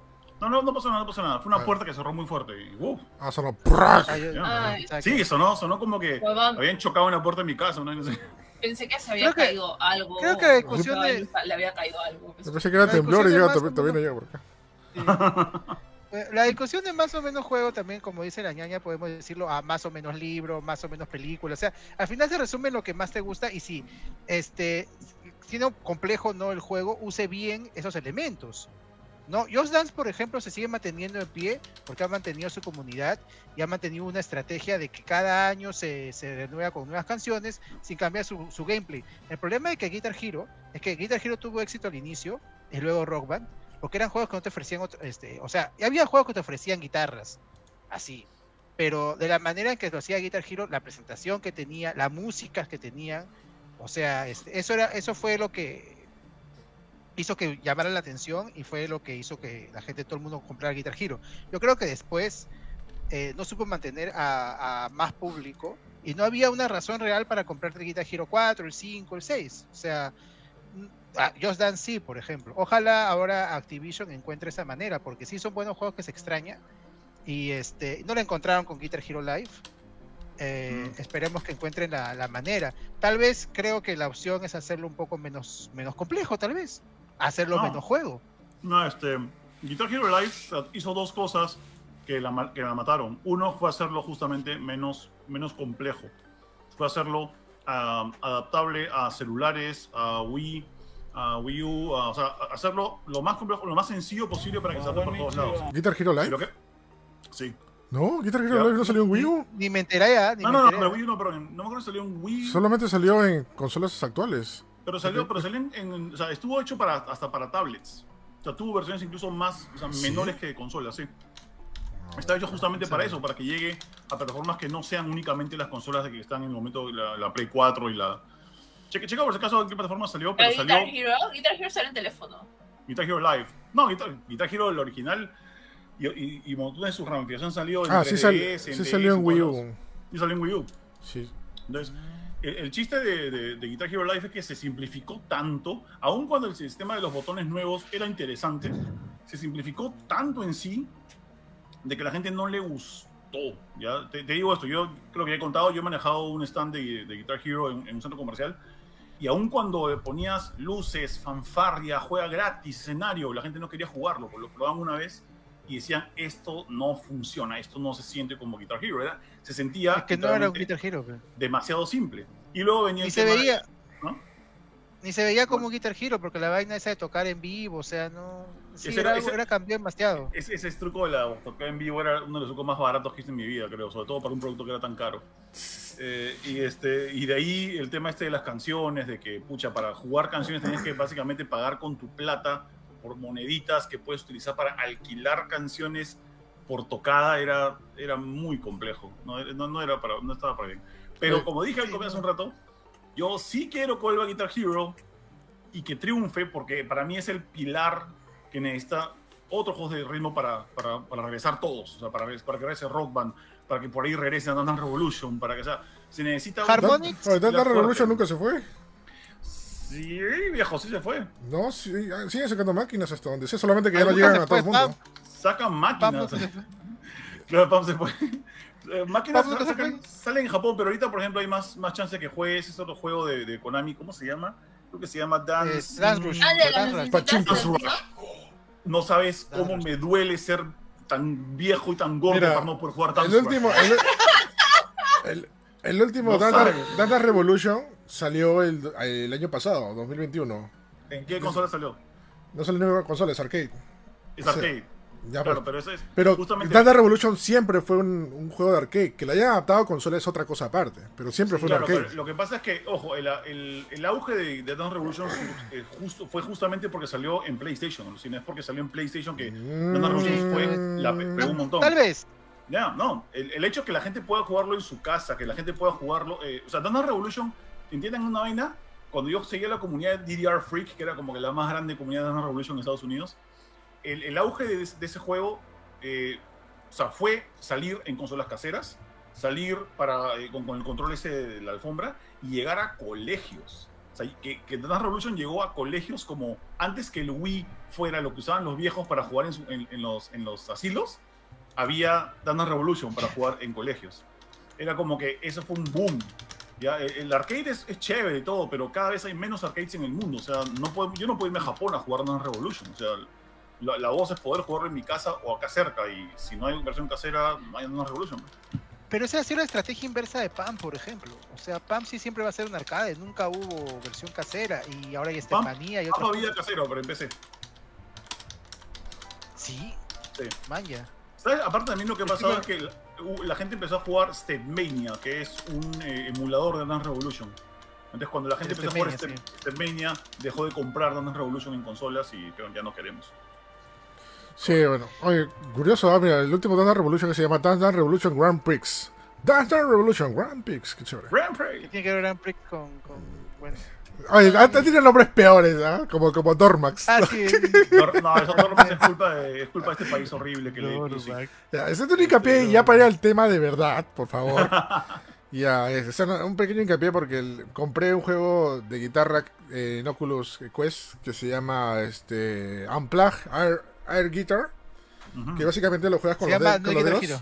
No, no, no pasó nada, no pasó nada. Fue una Ah. puerta que cerró muy fuerte. Y, ¡uh! Ah, sonó. Ah, yo- exacto. Sí, sonó, sonó como que habían chocado en la puerta de mi casa. ¿no? No sé. Pensé que se había Creo que- caído algo. creo que la discusión de- Le había caído algo. Pensé que era La temblor y más todavía no llega por acá. La discusión de más o menos juego también, como dice la ñaña, podemos decirlo a más o menos libro, más o menos película. O sea, al final se resume en lo que más te gusta y si este siendo complejo no el juego, use bien esos elementos. No, Just Dance, por ejemplo, se sigue manteniendo en pie porque ha mantenido su comunidad y ha mantenido una estrategia de que cada año se, se renueva con nuevas canciones sin cambiar su, su gameplay. El problema de que Guitar Hero es que Guitar Hero tuvo éxito al inicio y luego Rock Band, porque eran juegos que no te ofrecían, otro- este, o sea, había juegos que te ofrecían guitarras, así, pero de la manera en que lo hacía Guitar Hero, la presentación que tenía, la música que tenían, o sea, este, eso era, eso fue lo que hizo que llamara la atención y fue lo que hizo que la gente, todo el mundo comprara Guitar Hero. Yo creo que después eh, no supo mantener a, a más público y no había una razón real para comprarte Guitar Hero 4, el 5, el 6. O sea, mm, Just Dance sí, por ejemplo. Ojalá ahora Activision encuentre esa manera, porque sí son buenos juegos que se extraña y este no lo encontraron con Guitar Hero Live. Eh, Mm. Esperemos que encuentren la, la manera. Tal vez creo que la opción es hacerlo un poco menos, menos complejo, tal vez. Hacerlo No. menos juego. No, este. Guitar Hero Live hizo dos cosas que la, que la mataron. Uno fue hacerlo justamente menos, menos complejo. Fue hacerlo ah, adaptable a celulares, a Wii, a Wii U, a- o sea, hacerlo lo más complejo, lo más sencillo posible para que salga por todos lados. ¿Guitar Hero Live? que- Sí. No, Guitar Hero. Live no salió en Wii U. Ni me enteré ya. Ni No, me no, no, enteré. pero Wii U no, pero no me acuerdo si salió en Wii. Solamente salió en consolas actuales. Pero salió, pero salió en, en- o sea, estuvo hecho para, hasta para tablets. O sea, tuvo versiones incluso más, o sea, ¿Sí? menores que de consolas, sí. Está hecho justamente para eso, para que llegue a plataformas que no sean únicamente las consolas de que están en el momento la, la Play 4 y la. Checa, checa por si acaso en qué plataforma salió, pero Pero salió Guitar Hero, Guitar Hero sale en teléfono. Guitar Hero Live. No, Guitar, Guitar Hero, el original, y, y, y montones de sus ramificaciones han salido en Ah, sí, 3DS, sal- en sí DS, salió en Wii U. Y salió en Wii U. Sí. Entonces, el, chiste de, Guitar Hero Live es que se simplificó tanto, aun cuando el sistema de los botones nuevos era interesante, se simplificó tanto en sí de que la gente no le gustó. ¿ya? Te, te digo esto, yo creo que he contado, yo he manejado un stand de, Guitar Hero en, en un centro comercial y aun cuando ponías luces, fanfarria, juega gratis, escenario, la gente no quería jugarlo, lo probaban una vez y decían, esto no funciona, esto no se siente como Guitar Hero, ¿verdad? Se sentía Es que no era un Guitar Hero. pe. demasiado simple. Y luego venía Y el se tema de- veía. ¿no? Ni se veía como un Guitar Hero porque la vaina esa de tocar en vivo, o sea, no. Sí, Ese era, ese- era demasiado. Ese, ese truco de la tocar en vivo era uno de los trucos más baratos que hice en mi vida, creo, sobre todo para un producto que era tan caro. Eh, y, este, y de ahí el tema este de las canciones, de que, pucha, para jugar canciones tenías que básicamente pagar con tu plata por moneditas que puedes utilizar para alquilar canciones por tocada, era, era muy complejo. No, no, no era para, no estaba para bien. Pero como dije al comienzo un rato, yo sí quiero Colba Guitar Hero y que triunfe porque para mí es el pilar que necesita otros juegos de ritmo para, para, para regresar todos, o sea, para, para que regrese Rock Band, para que por ahí regrese Dance Revolution, para que sea, se necesita Harmonix, Dance Revolution nunca se fue. Sí, viejo, sí se fue. No, sí, ah, siguen sacando máquinas hasta donde sé, solamente que ya no llegan a todo el mundo. Sacan máquinas. Claro, Pam se fue. Eh, máquinas sacan- salen en Japón, pero ahorita, por ejemplo, hay más, más chance que juegues ese otro juego de, de Konami, ¿cómo se llama? Creo que se llama Dance. Es Dance Rush. Ah, Dance. ¿no? No sabes Dance cómo Rush. me duele ser tan viejo y tan gordo Mira, para no poder jugar tan El último, el, el- el último No Dance. Dance Revolution salió el, el año pasado, 2021. ¿En qué consola salió? No salió en consolas, arcade. Es Sí. arcade. Ya, Claro, pues. pero eso es. Pero justamente. Dance Revolution siempre fue un, un juego de arcade. Que lo hayan adaptado a consola es otra cosa aparte. Pero siempre fue Claro, un arcade. pero lo que pasa es que, ojo, el, el- el auge de, de Revolution eh, justo, fue justamente porque salió en PlayStation. Si no es porque salió en PlayStation que Dance Revolution fue, la pe- pegó un montón. Tal vez. Ya, no. El, el hecho que la gente pueda jugarlo en su casa, que la gente pueda jugarlo. eh, o sea, Dance Revolution, ¿entienden una vaina? Cuando yo seguía la comunidad DDR Freak, que era como que la más grande comunidad de Dance Revolution en Estados Unidos, el, el auge de, de ese juego eh, o sea, fue salir en consolas caseras, salir para, eh, con, con el control ese de la alfombra y llegar a colegios. O sea, que, que Dance Revolution llegó a colegios como antes que el Wii fuera lo que usaban los viejos para jugar en, su- en- en los, en los asilos, había Dance Revolution para jugar en colegios. Era como que eso fue un boom. ¿Ya? El, arcade es, es chévere y todo, pero cada vez hay menos arcades en el mundo. O sea, no puedo, yo no puedo irme a Japón a jugar Dance Revolution. O sea, la, la voz es poder jugarlo en mi casa o acá cerca. Y si no hay versión casera, no hay Dance Revolution. Pero esa ha sido la estrategia inversa de PAM, por ejemplo. O sea, PAM sí siempre va a ser un arcade. Nunca hubo versión casera. Y ahora hay PAM- Estefanía y Ah, otras había cosas. casero, pero empecé. Sí, Sí. manja. ¿Sabes? Aparte también lo que pasaba claro. es que la, gente empezó a jugar Stepmania, que es un eh, emulador de Dance Revolution. Entonces cuando la gente empezó a jugar Stepmania, Step- Stepmania, dejó de comprar Dance Revolution en consolas y dijeron, ya no queremos. Sí, bueno. Oye, curioso, ah, mira, el último Dance Revolution que se llama Dance Dance Revolution Grand Prix. Dance Dance Revolution Grand Prix, qué chévere. Grand ¿Qué Prix. tiene que ver Grand Prix con, con- bueno. Oye, antes tiene nombres peores, ¿ah? Como, como Dormax. Ah, sí. No, no, eso todo es culpa de, es culpa de este país horrible que le puso. Ya, ese es un hincapié y ya para ir al tema de verdad, por favor. ya, es, es un pequeño hincapié porque el- compré un juego de guitarra eh, en Oculus Quest que se llama este Unplug Air, Air Guitar, que básicamente lo juegas con Se los, llama de- No con los Guitar dedos.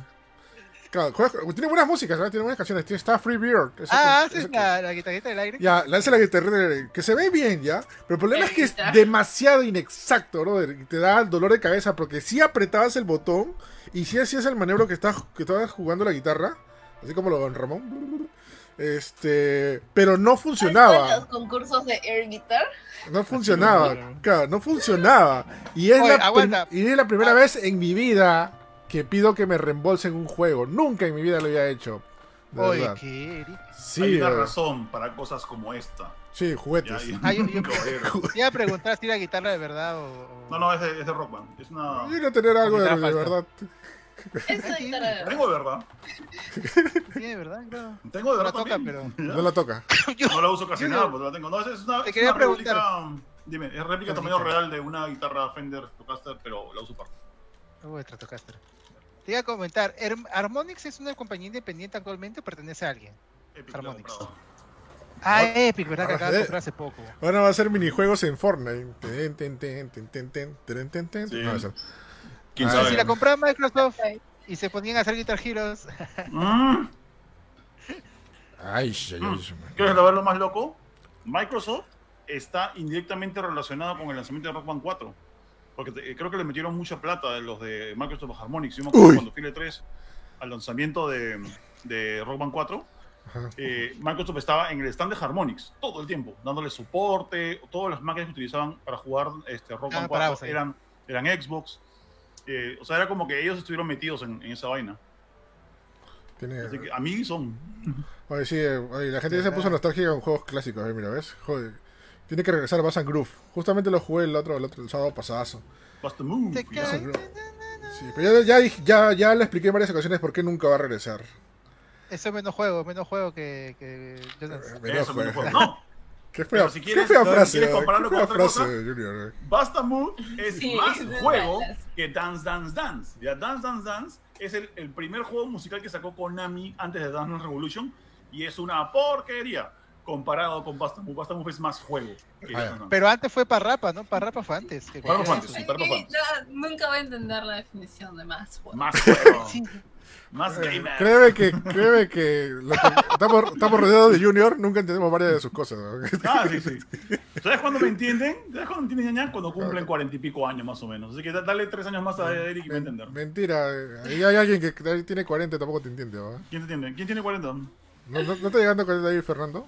Claro, tiene buenas músicas, ¿verdad? tiene buenas canciones. Tiene, está Free Beard. Ah, que- la, la guitarrita del aire. Ya, lanza la guitarra que se ve bien, ya. Pero el problema es que es demasiado inexacto, brother. y Te da dolor de cabeza porque si apretabas el botón y si hacías el maniobro que estás que estabas jugando la guitarra, así como lo don Ramón. Este, pero no ¿Con los funcionaba. concursos de Air Guitar? No funcionaba. Claro, no funcionaba. Y es, Oye, la, y es la primera vez en mi vida que pido que me reembolsen un juego. Nunca en mi vida lo había hecho. De Oye, verdad. ¿qué? Eric? Sí, Hay una brother. razón para cosas como esta. sí, Ya, juguetes. y- Ah, yo- yo- Caballero. Te iba a preguntar si era guitarra de verdad o. o- No, no, es de, es de Rock Band. Es una... Yo quiero tener algo de, de verdad. Guitarra de Tengo de verdad. Sí, de verdad, claro. Tengo de No la verdad toca, también. pero. No la toca. No la uso casi Yo nada, no- pues la tengo. No, es es una, Te es quería una preguntar. réplica. Dime, es réplica tamaño real de una guitarra Fender Stratocaster, pero la uso para. Uy, Stratocaster. Te iba a comentar, Harmonix es una compañía independiente actualmente, pertenece a alguien. Epic Harmonix. Ah, ah, Epic, ¿verdad? Que ah, acaba de eh. comprar hace poco. Ahora va a ser minijuegos en Fortnite. Ten, ten, Si la compraba Microsoft y se ponían a hacer Guitar Heroes. Mm. Ay, ay, mm. ay. ¿Quieres saber lo más loco? Microsoft está indirectamente relacionado con el lanzamiento de Rock Band 4. Porque te- creo que le metieron mucha plata de los de Microsoft Harmonix. Yo me acuerdo Uy. cuando fui al E3 al lanzamiento de, de Rock Band 4. Ajá. eh, Microsoft estaba en el stand de Harmonix todo el tiempo, dándole soporte, todas las máquinas que utilizaban para jugar este, Rock Ah, Band parados 4 ahí. eran, eran Xbox. Eh, o sea, era como que ellos estuvieron metidos en, en esa vaina. Tiene... Así que a mí son. Oye, sí, eh, oye, la gente ya se puso nostálgica con juegos clásicos, eh, mira, ¿ves? Joder. Tiene que regresar a Bass and Groove. Justamente lo jugué el otro, el otro el sábado the move. Sí, pero ya, ya, dije- ya, ya le expliqué en varias ocasiones por qué nunca va a regresar. Eso es menos juego, menos juego que, que. Eh, Menos Eso, menos juego. juego. No, Qué Pero fea, si qué quieres- fea si frase. quieres eh, compararlo qué con fea otra frase, cosa, Junior. eh. Basta Move es Sí, más es juego que Dance Dance Dance. Ya Dance Dance Dance es el, el primer juego musical que sacó Konami antes de Dance Revolution y es una porquería comparado con Basta Move. Basta Move es más juego. que Ah, ya. Pero antes fue Parrapa, ¿no? Parrapa fue antes. que Parrapa fue antes, sí. Parrapa fue antes. No, nunca voy a entender la definición de más juego. Más juego. Sí. Más Eh, gamer. Créeme que, créeme que, lo que estamos, estamos rodeados de Junior, nunca entendemos varias de sus cosas. ¿no? Ah, sí, sí. ¿Sabes cuándo me entienden? ¿Sabes cuándo me entienden, ñaña? Cuando cumplen cuarenta y pico años más o menos. Así que da- dale tres años más a Eric y a Men- entender. mentira, eh, ahí hay alguien que tiene 40 y tampoco te entiende. ¿va? ¿Quién te entiende? ¿Quién tiene 40? ¿No, no, no está llegando con ahí Fernando?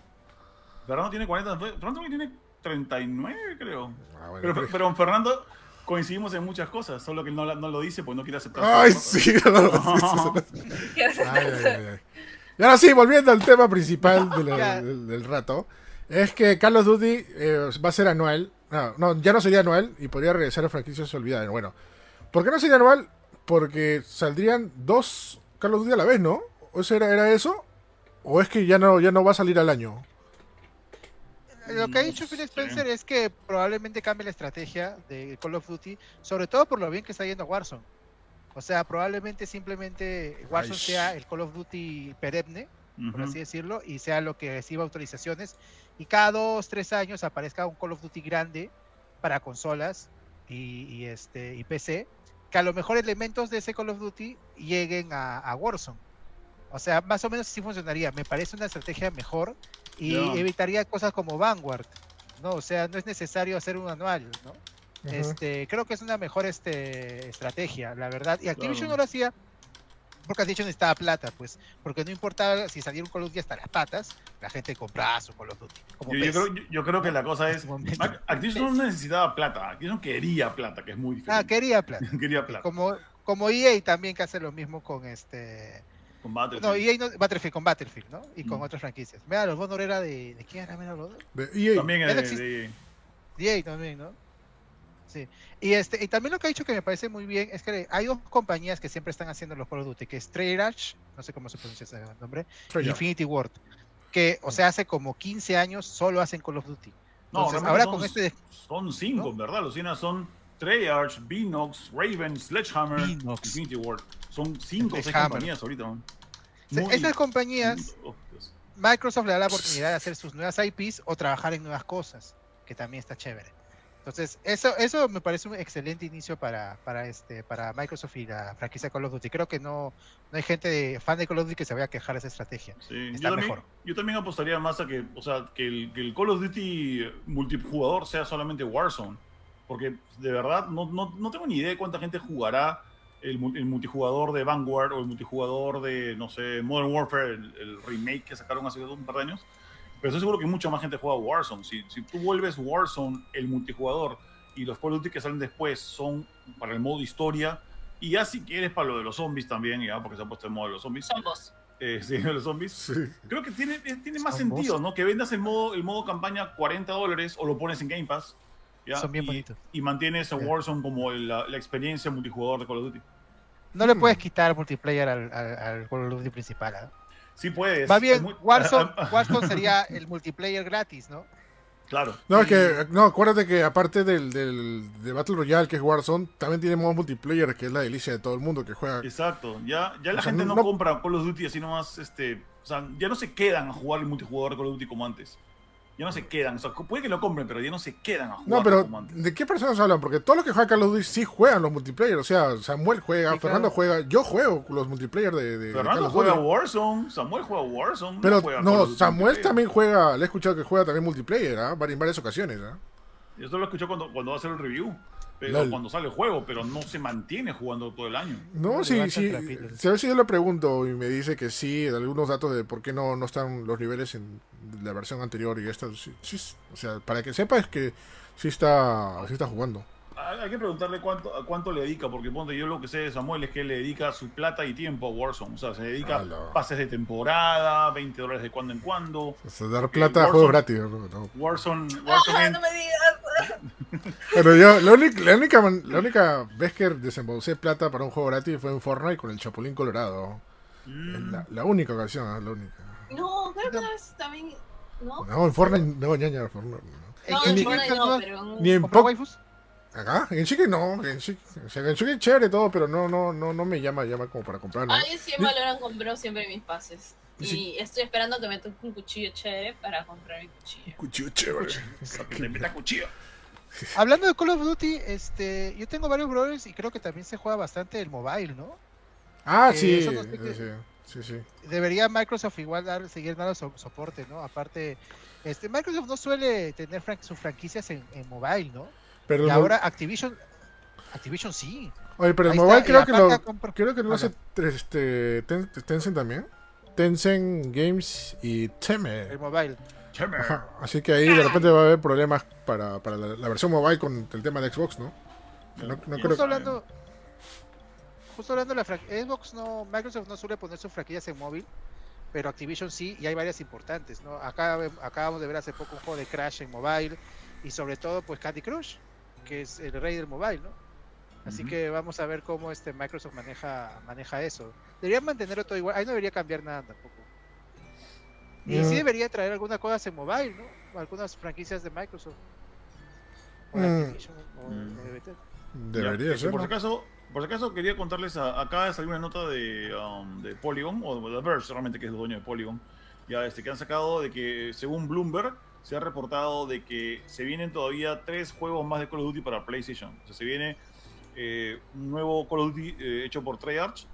Fernando tiene 40. Fernando tiene 39, creo. Ah, bueno, Pero, pero- Fernando coincidimos en muchas cosas, solo que él no, no lo dice porque no quiere aceptar. Ay, sí, no, no. Ay, ay, ay. Y ahora sí, volviendo al tema principal de la- Ya. del, del rato, es que Call of Duty eh, va a ser anual. No, no, ya no sería anual y podría regresar a franquicias olvidadas. Bueno, ¿por qué no sería anual? Porque saldrían dos Call of Duty a la vez, ¿no? ¿O eso era, era eso? ¿O es que ya no, ya no va a salir al año? Lo que ha dicho Phil. Spencer es que probablemente cambie la estrategia de Call of Duty, sobre todo por lo bien que está yendo Warzone. O sea, probablemente simplemente Warzone Ay, sea el Call of Duty perenne, por así decirlo, y sea lo que reciba autorizaciones. Y cada dos, tres años aparezca un Call of Duty grande para consolas y, y, este, y PC, que a lo mejor elementos de ese Call of Duty lleguen a, a Warzone. O sea, más o menos así funcionaría. Me parece una estrategia mejor y Ya. evitaría cosas como Vanguard. ¿no? O sea, no es necesario hacer un anual, ¿no? Ujú. Este, creo que es una mejor este, estrategia, la verdad. Y Activision Claro. no lo hacía porque Activision necesitaba plata, pues. Porque no importaba si saliera un Call of Duty hasta las patas, la gente compraba su Call of Duty. Como Yo, yo creo, yo- yo creo que la cosa es. Activision no necesitaba plata, Activision quería plata, que es muy Ah, diferente. quería plata. quería plata. Como, como EA también que hace lo mismo con este. Con Battlefield. No, EA no, Battlefield con Battlefield, ¿no? Y con Mm. otras franquicias. Mira, los Bonor era de. ¿De quién era? Mira, los De EA. También no de, existe. de- EA también, ¿no? Sí. Y este, y también lo que ha dicho que me parece muy bien es que hay dos compañías que siempre están haciendo los Call of Duty, que es Treyarch, no sé cómo se pronuncia ese nombre, y. Infinity Ward, que, o sea, hace como 15 años solo hacen Call of Duty. No, Entonces, ahora son, con este de- son cinco, ¿no? ¿verdad? Los cienas son Treyarch, Binox, Raven, Sledgehammer, Binox. Infinity Ward. Son cinco o seis compañías ahorita. man. Muy- estas compañías. Microsoft le da la oportunidad de hacer sus nuevas IPs o trabajar en nuevas cosas, que también está chévere. Entonces, eso, eso me parece un excelente inicio para, para, este, para Microsoft y la franquicia Call of Duty. Creo que no, no hay gente de, fan de Call of Duty que se vaya a quejar de esa estrategia. Sí, Está yo, también, mejor. yo también apostaría más a que, o sea, que el, que el Call of Duty multijugador sea solamente Warzone. Porque de verdad no, no, no tengo ni idea de cuánta gente jugará el, el multijugador de Vanguard o el multijugador de, no sé, Modern Warfare, el, el remake que sacaron hace un par de años. Pero estoy seguro que mucha más gente juega Warzone. Si, si tú vuelves Warzone el multijugador y los Call of Duty que salen después son para el modo historia, y ya si quieres para lo de los zombies también, ya, porque se ha puesto el modo de los zombies, Son vos. eh, sí, de los zombies, Sí. Creo que tiene, tiene más sentido. ¿no? Que vendas el modo, el modo campaña 40 dólares o lo pones en Game Pass. ¿Ya? Son bien y, bonitos. Y mantienes a. Warzone como el- la, la experiencia multijugador de Call of Duty. No le Hmm. puedes quitar multiplayer al, al, al Call of Duty principal. ¿ah? Sí puedes. Más es bien, muy- Warzone, Warzone sería el multiplayer gratis, ¿no? Claro. No, es que, no, acuérdate que aparte del, del de Battle Royale, que es Warzone, también tiene modo multiplayer, que es la delicia de todo el mundo que juega. Exacto. Ya, ya la O sea, gente no- no, no- compra Call of Duty así nomás, este, o sea, ya no se quedan a jugar el multijugador de Call of Duty como antes. Ya no se quedan, o sea, puede que lo compren, pero ya no se quedan a jugar No, pero como antes. ¿de qué personas hablan? Porque todos los que juegan Call of Duty sí juegan los multiplayer. O sea, Samuel juega, Sí, Fernando claro. juega, yo juego los multiplayer de, de Call Fernando of juega. Warzone, Samuel juega Warzone. Pero juega no, Samuel también juega, le he escuchado que juega también multiplayer, ¿ah? En varias ocasiones, ¿ah? Yo solo lo escuché cuando, cuando va a hacer el review. pero LOL. cuando sale el juego, pero no se mantiene jugando todo el año. No, sí, sí. Si a ver si yo le pregunto y me dice que sí, de algunos datos de por qué no, no están los niveles en la versión anterior y esta, sí, sí, o sea, para que sepas que sí está, sí está jugando. Hay que preguntarle cuánto, a cuánto le dedica, porque ponte, yo lo que sé de Samuel es que le dedica su plata y tiempo a Warzone. O sea, se dedica Ala. pases de temporada, 20 dólares de cuando en cuando. O sea, dar Porque plata a Warzone- juegos gratis. ¿no? No. Warzone, Warzone Ah, en- no me digas. Pero yo, la única, la, única, man- la única vez que desembolsé plata para un juego gratis fue en Fortnite con el Chapulín Colorado. Mm. La, la única ocasión, ¿eh? la única. No, creo que también. ¿No? No, en Fortnite, no, ñaña, en Fortnite. no. No, ¿En Fortnite no- pero en- Ni en ¿Compró Pop- waifus? Acá, en Chique no, en Chique, o sea, en Chique es chévere todo, pero no, no, no, no me llama, llama como para comprar, ¿no? Ah, yo en Valorant compro siempre mis pases. Y estoy esperando que me toque un cuchillo chévere para comprar mi cuchillo. Cuchillo chévere. Le meta cuchillo. Hablando de Call of Duty, este, yo tengo varios brothers y creo que también se juega bastante el mobile, ¿no? Ah, Eh, sí, eso no sé qué- sí, sí, sí. Debería Microsoft igual dar, seguir dando so- soporte, ¿no? Aparte, este, Microsoft no suele tener fran- sus franquicias en, en mobile, ¿no? Pero Y ahora Activision, Activision sí. Oye, pero el Ahí mobile creo que lo, compra- creo que no lo hace este, Ten- Tencent también. Tencent Games y Teme. El mobile. Cheme. Ajá, Así que ahí de repente va a haber problemas para, para la, la versión mobile con el tema de Xbox, ¿no? No, no creo hablando, justo hablando de la fran- Xbox no, Microsoft no suele poner sus franquicias en móvil, pero Activision sí, y hay varias importantes, ¿no? Acá acabamos de ver hace poco un juego de Crash en mobile y sobre todo pues Candy Crush, que es el rey del mobile, ¿no? Así que vamos a ver cómo este Microsoft maneja maneja eso. Deberían mantenerlo todo igual, ahí no debería cambiar nada tampoco. Y sí debería traer algunas cosas en mobile, ¿no? Algunas franquicias de Microsoft. O Mm. Activision, o Mm. de. Debería Ya, ser. Por si acaso, por si acaso quería contarles, a- acá salió una nota de, um, de Polygon, o de Verge realmente, que es el dueño de Polygon, ya este, que han sacado de que, según Bloomberg, se ha reportado de que se vienen todavía tres juegos más de Call of Duty para PlayStation. O sea, se viene eh, un nuevo Call of Duty eh, hecho por Treyarch,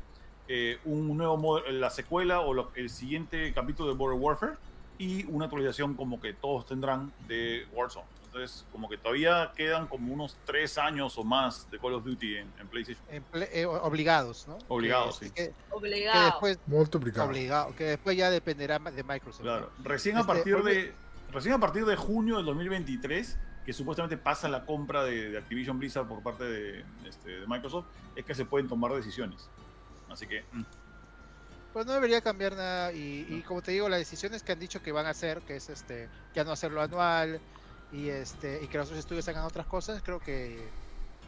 eh, un nuevo la secuela o lo- el siguiente capítulo de Border Warfare y una actualización como que todos tendrán de Warzone. Entonces, como que todavía quedan como unos tres años o más de Call of Duty en, en PlayStation. en eh, obligados, ¿no? Obligados, Que- sí. Que, que Obligado. después Multiplicado. obligado, que después ya dependerá de Microsoft. Claro. Recién a Este, partir porque- de recién a partir de junio del 2023, que supuestamente pasa la compra de, de Activision Blizzard por parte de, este, de Microsoft, es que se pueden tomar decisiones. Así que mm, Pues no debería cambiar nada y, y como te digo, las decisiones que han dicho que van a hacer, que es este ya no hacerlo anual y este y que los otros estudios hagan otras cosas, creo que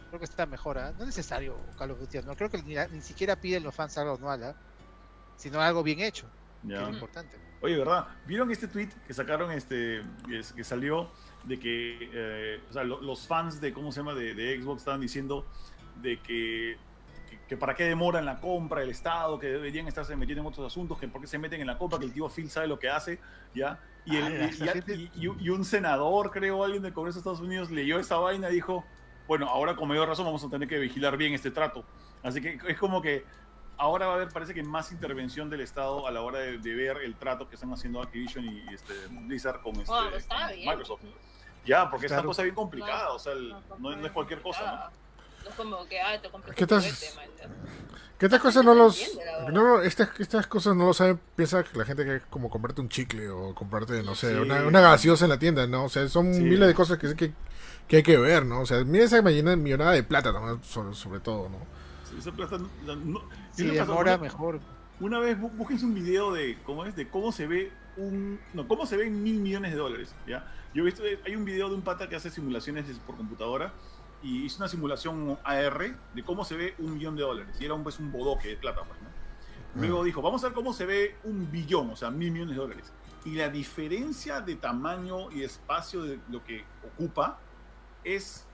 creo que está mejor, ¿ah? No es necesario Call of Duty anual, creo que ni, ni siquiera piden los fans algo anual, ¿ah? sino algo bien hecho, que es lo importante. Oye, ¿verdad? ¿Vieron este tweet que sacaron, este, que, salió de que, eh, o sea, lo- los fans de, ¿cómo se llama?, de, de Xbox estaban diciendo de que, que, que para qué demoran la compra el Estado, que deberían estarse metiendo en otros asuntos, que por qué se meten en la compra, que el tío Phil sabe lo que hace, ¿ya? Y, el- Ah, y- la y- gente- y- y- y un senador, creo, alguien del Congreso de Estados Unidos, leyó esa vaina y dijo, bueno, ahora con mayor razón vamos a tener que vigilar bien este trato. Así que es como que ahora va a haber, parece que más intervención del Estado a la hora de, de ver el trato que están haciendo Activision y este, Blizzard con, este, con. Microsoft. Ya, porque es una cosa bien complicada, No, o sea, el- no, no es cualquier cosa, complicada. No es como que, ay, te compras ¿Qué un tal? juguete. Que estas cosas no los... No, no, estas, estas cosas no lo saben. Piensa que la gente que es como comprarte un chicle o comprarte, no sé, Sí. una, una gaseosa en la tienda, ¿no? O sea, son Sí. miles de cosas que, que, que hay que ver, ¿no? O sea, mira esa millonada, millonada de plata, ¿no? sobre, sobre todo, ¿no? Sí, esa plata no- no- Si ¿qué le pasa? demora, Una- mejor. Una vez búsquense un video de cómo es, de cómo se ve un, no, cómo se ven mil millones de dólares, ¿ya? Yo he visto, hay un video de un pata que hace simulaciones por computadora y hizo una simulación AR de cómo se ve un millón de dólares y era un, pues, un bodoque de plata, pues, ¿no? Luego dijo, vamos a ver cómo se ve un billón, o sea, mil millones de dólares. Y la diferencia de tamaño y espacio de lo que ocupa es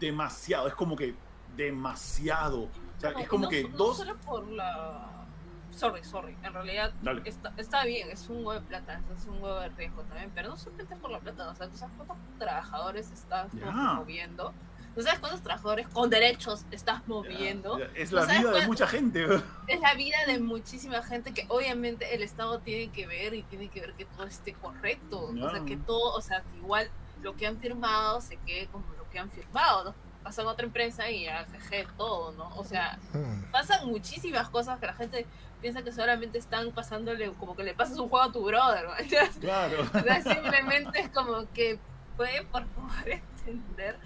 demasiado, es como que demasiado. O sea, No, es como no que no dos... solo por la. Sorry, sorry. En realidad está, está bien, es un huevo de plata, es un huevo de riesgo también, pero no solamente por la plata, o sea, tú sabes cuántos trabajadores estás moviendo, tú sabes cuántos trabajadores con derechos estás moviendo. Ya, Es la ¿Tú sabes vida de mucha gente. Es la vida de muchísima gente que obviamente el Estado tiene que ver y tiene que ver que todo esté correcto, o sea, que todo, o sea, que igual lo que han firmado se quede como lo que han firmado, ¿no? pasan a otra empresa y ya jeje, todo, ¿no? O sea, Mm. pasan muchísimas cosas que la gente piensa que solamente están pasándole, como que le pasas un juego a tu brother, ¿no? Claro. O sea, simplemente es como que puede por favor entender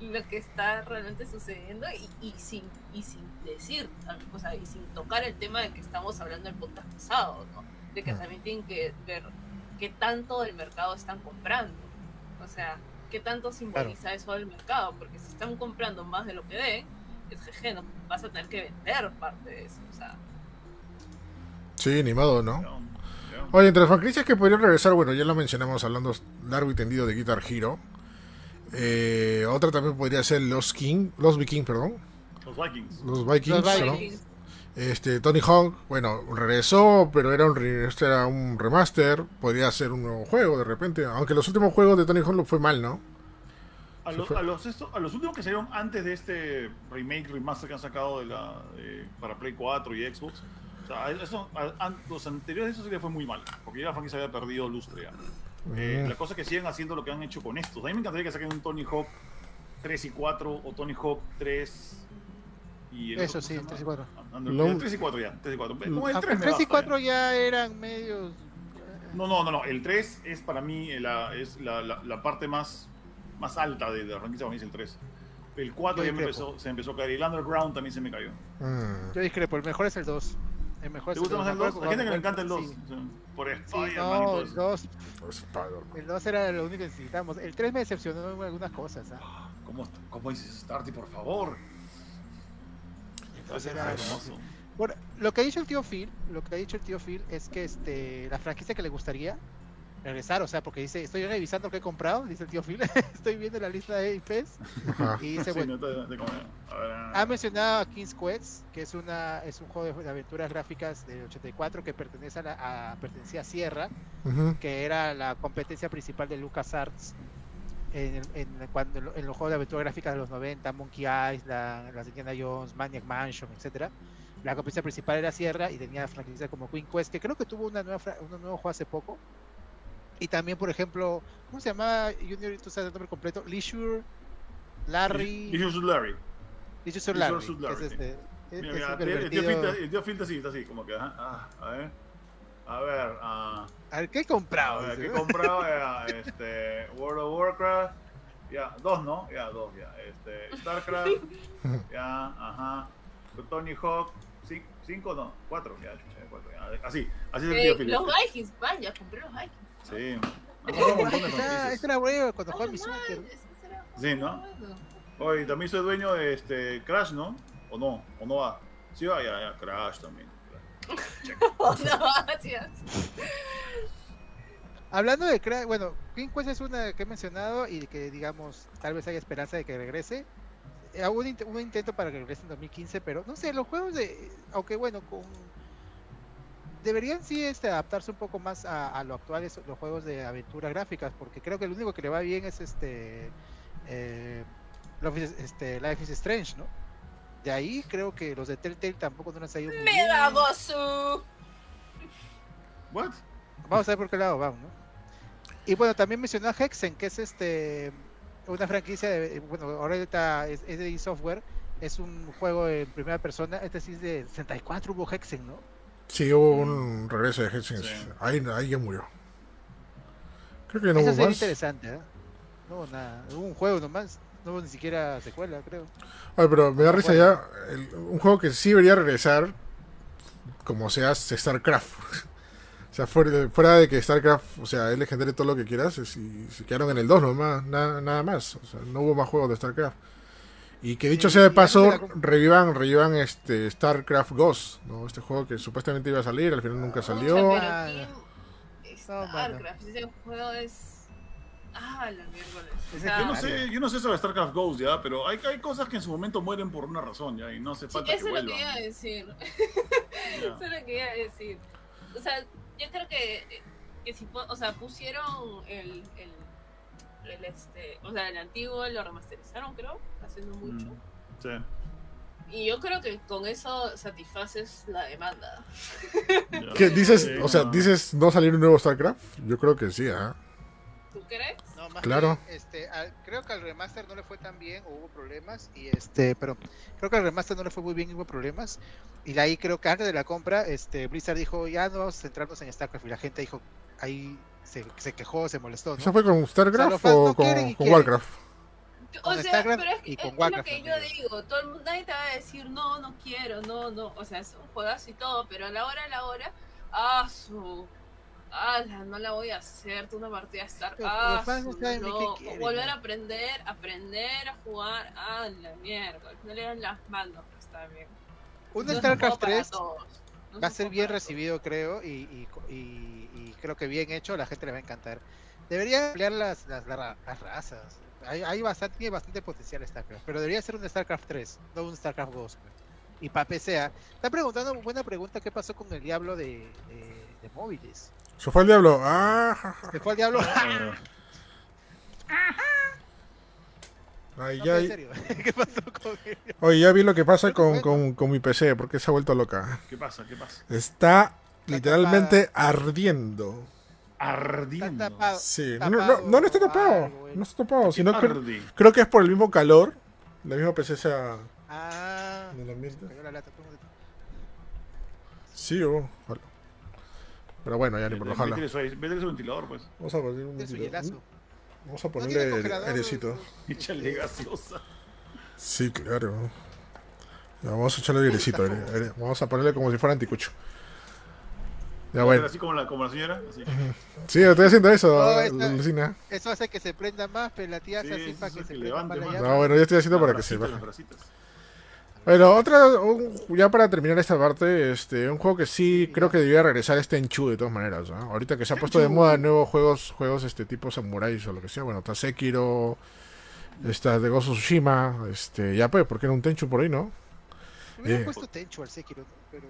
lo que está realmente sucediendo y, y sin y sin decir, o sea, y sin tocar el tema de que estamos hablando el podcast pasado, ¿no? De que Mm. también tienen que ver qué tanto del mercado están comprando. O sea, qué tanto simboliza eso del mercado, porque si están comprando más de lo que den, es jeje, no vas a tener que vender parte de eso, o sea, Sí, ni modo, ¿no? Oye, entre las franquicias que podrían regresar, bueno, ya lo mencionamos hablando largo y tendido de Guitar Hero. Eh, otra también podría ser Los King, Los Vikings, perdón. Los Vikings. Los Vikings, Los ¿no? Vikings. Este, Tony Hawk, bueno, regresó, pero era un, este era un remaster. Podría ser un nuevo juego de repente. Aunque los últimos juegos de Tony Hawk lo fue mal, ¿no? A los, fue. a, los, esto- a los últimos que salieron antes de este remake, remaster que han sacado de la, eh, para Play 4 y Xbox, o sea, eso- a- an- los anteriores eso sí le fue muy mal, porque ya la franquicia había perdido lustre ya. Eh. La cosa es que siguen haciendo lo que han hecho con estos. A mí me encantaría que saquen un Tony Hawk 3 y 4 o Tony Hawk 3 y el Eso otro, sí, ¿cómo se 3 y llama? 4. Ah, no, Lo- el 3 y 4 ya, 3 y 4. Como el Aunque 3 el me 3 y basta, 4 ya. ya eran medios. No, no, no, no. El 3 es para mí eh, la, es la, la, la parte más, más alta de la franquicia, para mí es el 3. El 4 Yo ya me empezó, se empezó a caer. Y el Underground también se me cayó. Mm. Yo discrepo, el mejor es el 2. El mejor ¿Te es gusta más el 2? mejor Hay gente que le encanta el 2. Sí, o sea, por sí, Spider-Man y no, el eso. 2, Spider-Man. el 2 era lo único que necesitábamos. El 3 me decepcionó en algunas cosas. ¿ah? ¿Cómo, ¿Cómo dices Starty, por favor? Entonces Era era- hermoso. Bueno, lo que ha dicho el tío Phil, lo que ha dicho el tío Phil es que este la franquicia que le gustaría regresar, o sea, porque dice, estoy revisando lo que he comprado, dice el tío Phil, estoy viendo la lista de IPs Ajá. y dice, Sí, bueno, no te- te como- a ver, ah. ha mencionado a King's Quest, que es una es un juego de, aventuras gráficas del 84 que pertenece a, la, a pertenecía a Sierra, que era la competencia principal de LucasArts en, el- en, cuando, en los juegos de aventura gráfica de los 90, Monkey Island, las de Indiana Jones, Maniac Mansion, etcétera. La competencia principal era Sierra y tenía franquicias como Queen Quest, que creo que tuvo una nueva fra- un nuevo juego hace poco. Y también, por ejemplo, ¿cómo se llamaba Junior? ¿Tú sabes el nombre completo? Leisure, Larry. Leisure Suit Larry. Leisure Suit Leisure Larry. Que es este, es- Mira, el, tío. Filta, el tío Filta sí, está así, como que, ajá, ah, a ver. A ver, ah. A ver, ¿qué he A comprado? ver, Dice, ¿qué he comprado? Ya, este, World of Warcraft. Ya, dos, ¿no? Ya, dos, ya. Este, StarCraft. Ya, ajá. Tony Hawk. cin- ¿Cinco? No, cuatro. Ya, cuatro. Ya. Así, así es el tío Eh, los Vikings, vaya, compré los Vikings. Sí. Han sacado un montón de franquicias. era bueno cuando jugaba mi será Sí, ¿no? Oye, también soy dueño de este Crash, ¿no? ¿O no? ¿O no va? Sí va, ya, ya, Crash también. Oh, no, gracias. Hablando de Crash, bueno, King Quest es una que he mencionado y que, digamos, tal vez haya esperanza de que regrese. Eh, Hubo un, int- un intento para que regrese en 2015, pero no sé, los juegos de. Aunque bueno, con. Deberían sí este, adaptarse un poco más a, a lo actual, es- los juegos de aventura gráficas, porque creo que lo único que le va bien es este. Eh, Life is- este, Life is Strange, ¿no? De ahí creo que los de Telltale tampoco no les ha ido muy bien. Gozu. ¿What? Vamos a ver por qué lado vamos, ¿no? Y bueno, también mencionó a Hexen, que es este una franquicia de, bueno, ahorita es, es de software, es un juego en primera persona, este sí es de 64 hubo Hexen, ¿no? Sí, hubo un regreso de. Sí. Ahí, ahí ya murió. Creo que no Eso hubo sería más. interesante, ¿eh? No hubo nada, hubo un juego nomás, no hubo ni siquiera secuela, creo. Oye, pero me da risa ya. el- un juego que sí debería regresar, como sea, StarCraft. o sea, fuera, fuera de que StarCraft, o sea, es legendario todo lo que quieras, y se quedaron en el 2 nomás, nada, nada más. O sea, no hubo más juegos de StarCraft. Y que dicho Sí, sea de paso, revivan, revivan este StarCraft Ghost, ¿no? Este juego que supuestamente iba a salir, al final nunca salió. Ah, pero King StarCraft, ese juego es. Ah, la miércoles. O Ese sea, Yo no Ah, sé, yo no sé sobre StarCraft Ghost ya, pero hay, hay cosas que en su momento mueren por una razón ya y no hace sí, falta eso que es lo que iba a vuelvan. decir. Ya. Eso es lo que iba a decir. O sea, yo creo que, que si, o sea, pusieron el, el, el, este, o sea, el antiguo lo remasterizaron, creo, haciendo mucho. Mm, Sí. Y yo creo que con eso satisfaces la demanda. ¿Qué dices? Sí, o sea, no. ¿dices no salir un nuevo StarCraft? Yo creo que sí, ¿ah? ¿Tú crees? No más Claro. bien, este, al- creo que al remaster no le fue tan bien, o hubo problemas, y este, pero creo que al remaster no le fue muy bien, y hubo problemas. Y de ahí creo que antes de la compra, este, Blizzard dijo, ya no vamos a centrarnos en StarCraft, y la gente dijo, ahí se, se quejó, se molestó, ¿Eso ¿no? fue con StarCraft o no con, quieren. Warcraft? O sea, Starcraft pero es, que y con es lo que yo también. digo, todo el mundo nadie te va a decir no, no quiero, no, no, o sea, es un juegazo y todo, pero a la hora a la hora, ah, su, ah, no la voy a hacer, tú una partida de Star, Pero ah, no su, quieren, volver ¿no? a aprender, aprender a jugar, ah, la mierda, no le dan las manos, pues está bien. Un StarCraft juego para 3 todos, no es va a ser bien recibido, creo, y, y, y- y creo que bien hecho, a la gente le va a encantar. Debería ampliar las, las, las razas. Hay, hay bastante, tiene bastante potencial StarCraft, pero debería ser un StarCraft 3, no un StarCraft 2. pues. Y para PC, ¿ah? está preguntando, buena pregunta, ¿qué pasó con el diablo de, de, de móviles? Se fue el diablo. Ah. ¿Se fue al diablo? Eh, Ay, No, ya, pero en serio, ¿qué pasó con él? oye, ya vi lo que pasa con, con, con mi PC, porque se ha vuelto loca. ¿Qué pasa? ¿Qué pasa? Está literalmente ardiendo. Ardiendo. Está tapado. Sí, no, Tapado no, no, no está tapado. algo. No está tapado, sino que Ardi. creo que es por el mismo calor. La misma PC sea Ah, cayó la lata, de- Sí, oh. Pero bueno, ya ni por. Métele su, métele su ventilador, pues. Vamos a poner un de su ventilador. Vamos a No ponerle congelador, airecito. Échale gaseosa. Sí, claro. Ya, vamos a echarle airecito. aire- aire. Vamos a ponerle como si fuera anticucho. Ya bueno. Así como la, como la señora. Así. Sí, estoy haciendo eso, No, Lucina. Eso hace que se prenda más, pero la tía hace Sí, así para que se prenda levante más. No, bueno, yo estoy haciendo para que se baje. Bueno, otra, un- ya para terminar esta parte, este, un juego que sí creo que debería regresar es Tenchu de todas maneras, ¿no? Ahorita que se ha puesto de moda nuevos juegos, juegos este tipo samuráis o lo que sea, bueno, está Sekiro, está de of Tsushima, este, ya pues, ¿por qué no un Tenchu por ahí, no? Me hubiera Eh. puesto Tenchu al Sekiro, pero.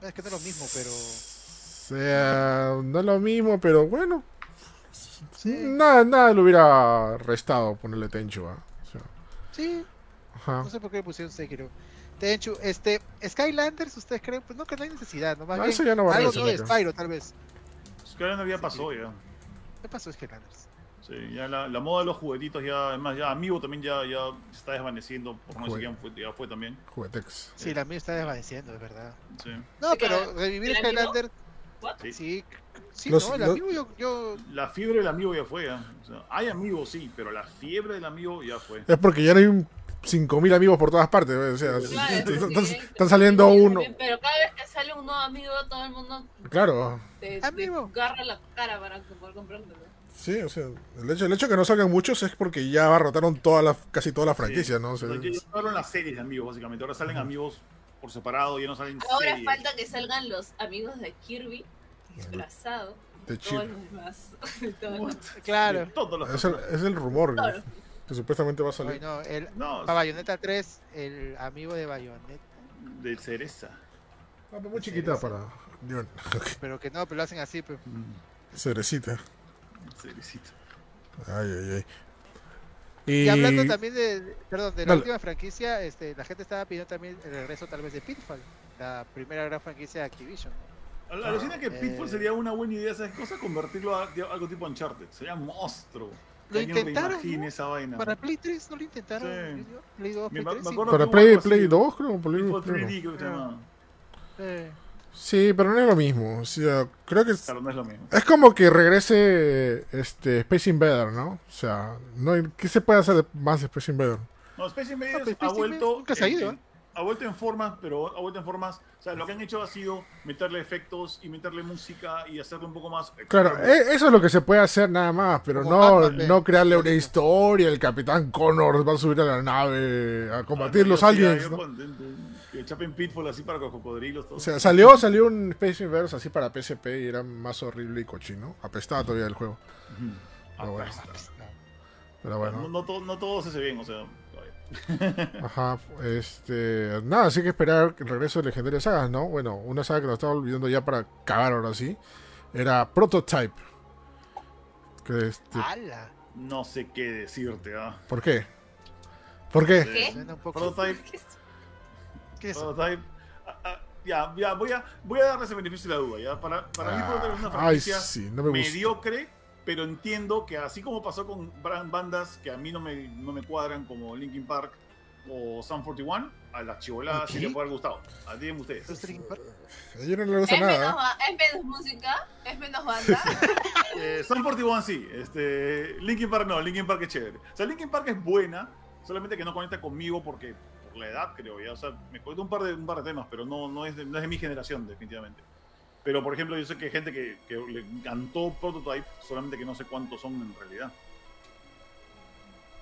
No, es que no es lo mismo, pero. O sea, no es lo mismo, pero bueno, Sí, nada, nada le hubiera restado ponerle Tenchu, ¿ah? O sea, sí, ajá. no sé por qué le pusieron Sekiro. Tenchu, este. Skylanders, ¿ustedes creen? Pues no, que no hay necesidad, ¿no? Más No, bien, eso ya no va a algo nuevo de. Spyro, tal vez. No había pasado ya. ¿Qué pasó Skylanders? Sí, ya la, la moda de los juguetitos ya, además ya Amigo también ya, ya se está desvaneciendo, por no decir que ya fue, ya también. Juguetex. Sí, la mía está desvaneciendo, es verdad. Sí. No, ¿De pero revivir ¿El amigo? Skylanders. What? Sí. Sí, sí, Los- no, el los- amigo yo. yo La fiebre del amigo ya fue, ya. O sea, hay amigos, sí, pero la fiebre del amigo ya fue. Es porque ya no hay un 5.000 amigos por todas partes, o sea, Claro, están, sí, están- sí, están saliendo sí, uno. Pero cada vez que sale un nuevo amigo, todo el mundo Claro, te, te Amigo. agarra la cara para poder comprártelo. sí, o sea, el hecho, el hecho de que no salgan muchos es porque ya abarrotaron toda la, casi toda la franquicia, ¿no? O sea, O sea, ya- ya acabaron las series de amigos, básicamente. Ahora salen amigos por separado, ya no salen Ahora series. falta que salgan los amigos de Kirby disfrazados de de todos los demás. de todos los- claro. De todos los Es el, es el rumor todos que, supuestamente va a salir. Bueno, el, No, para Bayonetta 3, el amigo de Bayonetta. de cereza. Ah, pero muy chiquita para. Pero que no, pero lo hacen así. Pues. Cerecita. Cerecita. Ay, ay, ay. Y, Y, hablando también de, perdón, de la Dale. última franquicia, este, la gente estaba pidiendo también el regreso tal vez de Pitfall, la primera gran franquicia de Activision. Al- Alucina que Eh. Pitfall sería una buena idea, ¿sabes cosa? Convertirlo a, a algo tipo Uncharted. Sería monstruo. Lo intentaron, ¿no? esa vaina. Para Play 3 no lo intentaron. Sí. Play 2, Me- Play me 3, sí. para Play. Play 2, creo. Play, Pitfall Play 3D, creo. Eh, Sí, pero no es lo mismo. O sea, creo que es, Claro, no es lo mismo. es como que regrese este Space Invader, ¿no? O sea, no hay- ¿qué se puede hacer de- más de Space Invader? No, Space Invaders No, pero ha Space vuelto. Nunca se ha ido, en- Ha vuelto en formas, pero ha vuelto en formas. O sea, lo que han hecho ha sido meterle efectos y meterle música y hacerlo un poco más. Claro, e- eso es lo que se puede hacer nada más, pero Como no, Batman, no crearle una historia. El Capitán Connors va a subir a la nave a combatir los aliens, ¿no? Que chapen Pitfall así para los cocodrilos. Todo. O sea, salió, salió un Space Invaders así para PSP y era más horrible y cochino. Apestaba todavía el juego. Ujú. Ah, bueno. Apesta. Pero No, bueno, no, todo, no todo se hace bien, o sea. ajá. Este, nada, así que esperar el regreso de legendarias sagas, ¿no? Bueno, una saga que nos estaba olvidando ya para cagar ahora sí. Era Prototype. Que este, ¡Hala! No sé qué decirte, ¿ah? ¿Por qué? ¿Por qué? ¿Qué? Prototype. ¿Qué es eso? Prototype. ah, ah, ya, ya, voy a, voy a darle ese beneficio de la duda, ¿ya? Para, para mí, Ah, Prototype es una ay, franquicia sí, no me gusta. mediocre, pero entiendo que así como pasó con bandas que a mí no me, no me cuadran, como Linkin Park o Sun 41, a las chivoladas sí les puede haber gustado. A ti ustedes. Les gusta ¿Es menos, nada. ba- ¿Es menos música? ¿Es menos banda? Eh, Sun 41 sí, este, Linkin Park no, Linkin Park es chévere. O sea, Linkin Park es buena, solamente que no conecta conmigo porque por la edad creo ya. O sea, me conecta un par de, un par de temas, pero no, no, es de, no es de mi generación definitivamente. Pero por ejemplo, yo sé que hay gente que, que le encantó Prototype, solamente que no sé cuántos son en realidad.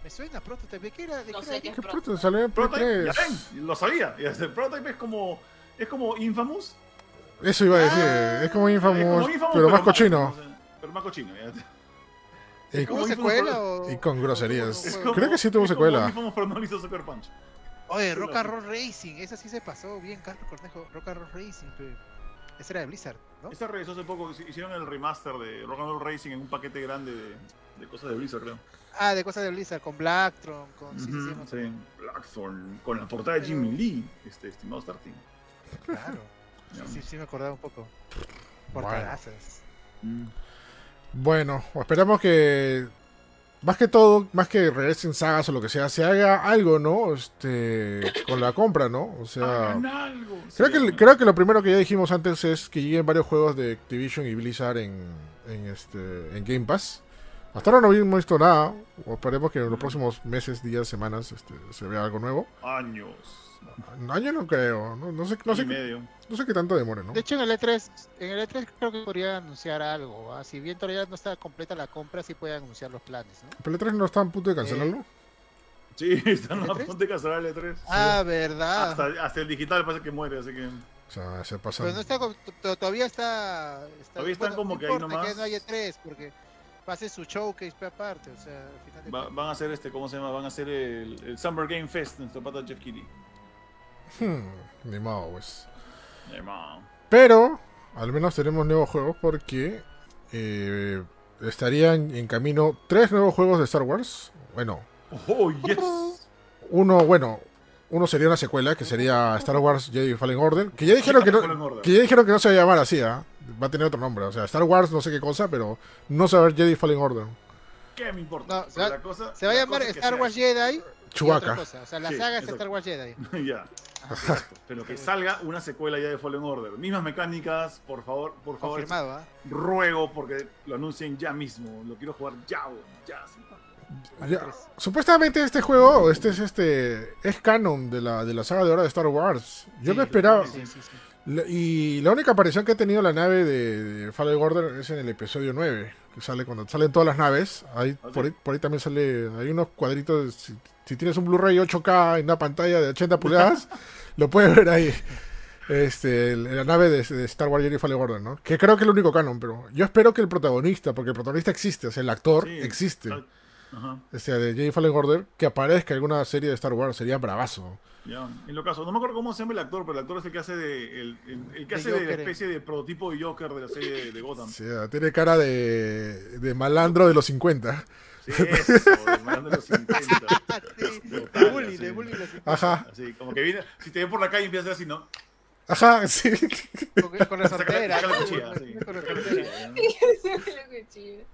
Me suena pronto. ¿De qué era? ¿De No qué sé era? qué es ¿Qué pronto. puto? Salió en Prototype, 3. ya ven, lo sabía. Y este, Prototype es como, es como Infamous. Eso iba a decir. Ah, es como Es Infamous, como Infamous, pero más malo, cochino. sea, Pero más cochino. ya. Y, como ¿Hubo Infamous, secuela pero- o...? y con groserías. Es como- Creo que sí tuvo es secuela. Como Infamous, pero no hizo Sucker Punch. Oye, Rock and Roll Racing. Esa sí se pasó bien, Carlos Cornejo. Rock and Roll Racing. pe. Esa era de Blizzard, ¿no? Esta regresó hace poco, hicieron el remaster de Rock and Roll Racing en un paquete grande de, de cosas de Blizzard, creo. Ah, de cosas de Blizzard. Con Blacktron. Con... sí, sí, sí. Blackthorn, con la portada de Jimmy Lee, este estimado Starting. Claro. Sí, sí, sí me acordaba un poco. Bueno. Portadazas. Mm. Bueno, esperamos que. Más que todo, más que regresen sagas o lo que sea, se haga algo, ¿no? Este. Con la compra, ¿no? O sea. Algo. Creo Sí, que, creo que lo primero que ya dijimos antes es que lleguen varios juegos de Activision y Blizzard en, en, este, en Game Pass. Hasta ahora no hemos visto nada. O esperemos que en los próximos meses, días, semanas este, se vea algo nuevo. Años. Un año no creo. No, no sé, no, sé, medio. no sé qué tanto demore, ¿no? De hecho, en el E3, en el E3 creo que podría anunciar algo. ¿ah? Si bien todavía no está completa la compra, sí puede anunciar los planes, ¿no? ¿Pero el 3 no está a punto de cancelarlo? Sí, están a ¿El E3? punto de cancelar el E3. Ah, verdad. Hasta, hasta el digital parece que muere, así que. O sea, se pasa. Pero no está, todavía está, está Todavía están como no que ahí nomás. que no haya E3, porque pase su showcase aparte, o sea, al final de Va- van a hacer este, ¿cómo se llama? Van a hacer el, el Summer Game Fest, nuestro pata Jeff Keighley. Hmm, ni modo, pues. Hermano. Pero, al menos tenemos nuevos juegos porque eh, estarían en camino tres nuevos juegos de Star Wars. Bueno, Oh, yes. uno, bueno, uno sería una secuela que sería Star Wars Jedi Fallen Order. Que ya dijeron que no, que ya dijeron que no se va a llamar así, ¿ah? Va a tener otro nombre. O sea, Star Wars no sé qué cosa, pero no se va a ver Jedi Fallen Order. ¿Qué me importa? No, se va- La cosa- Se va a la llamar Star sea Wars Jedi. Cosa, O sea, la Sí, saga es. Star Wars Jedi. ya. Exacto. Pero que salga una secuela ya de Fallen Order. Mismas mecánicas, por favor, por favor. ¿ah? Ruego porque lo anuncien ya mismo. Lo quiero jugar ya, ya. supuestamente este juego, este es este es canon de la, de la saga de ahora de Star Wars. Yo Sí, me esperaba. Sí, sí, y la única aparición que ha tenido la nave de, de Fallen Order es en el episodio 9, que sale cuando salen todas las naves. Ahí, por, ahí, por ahí también sale, hay unos cuadritos, si, si tienes un Blu-ray 8K en una pantalla de 80 pulgadas, lo puedes ver ahí. Este, la nave de, de Star Wars Jedi Fallen Order, ¿no? Que creo que es el único canon, pero yo espero que el protagonista, porque el protagonista existe, o sea, el actor Sí, existe, tal- Ajá. o sea, de Jedi Fallen Order, que aparezca en alguna serie de Star Wars, sería bravazo. Ya, en lo caso, no me acuerdo cómo se llama el actor, pero el actor es el que hace de, el, el- el que De hace de la especie de prototipo de Joker de la serie de, de Gotham. O sea, tiene cara de, de malandro de los 50. Sí, eso, de Malandro de los 50. Ah, sí, de Total, bully, de sí. bully. así, Ajá, Así, como que viene, si te ven por la calle empieza a hacer así, ¿no? Ajá, sí. Con, con la sortera. cuchilla, sí. Con la.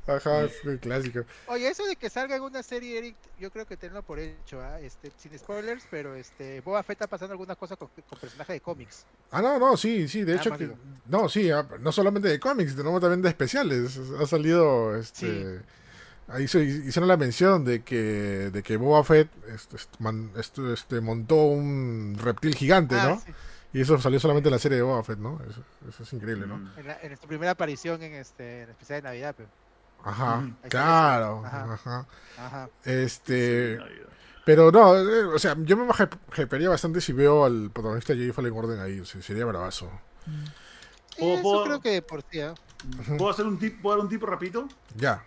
Ajá, es clásico. Oye, eso de que salga en una serie, Eric, yo creo que tenlo por hecho, ¿ah? este, sin spoilers, pero este, Boba Fett está pasando algunas cosas con, con personajes de cómics. Ah, no, no, sí, sí, de Ah, hecho que... digo. No, sí, ah, no solamente de cómics, sino también de especiales. Ha salido, este... Ahí se hicieron la mención de que, de que Boba Fett este, este, man- este, este, montó un reptil gigante, Ah, ¿no? sí, Y eso salió solamente en la serie de Boba Fett, ¿no? Eso, eso es increíble, ¿no? Mm. en, la- en su primera aparición en este en el especial de Navidad. pero- Ajá. Ahí claro, ajá. Ajá. Este... Pero no, eh, o sea, yo me hype- hypearía bastante si veo al protagonista de Jay Fallen Order ahí, o sea, sería bravazo. ¿Puedo- Eso puedo- creo que por sí, ¿ah? ¿Puedo hacer un tip, puedo dar un tip rapidito? Ya.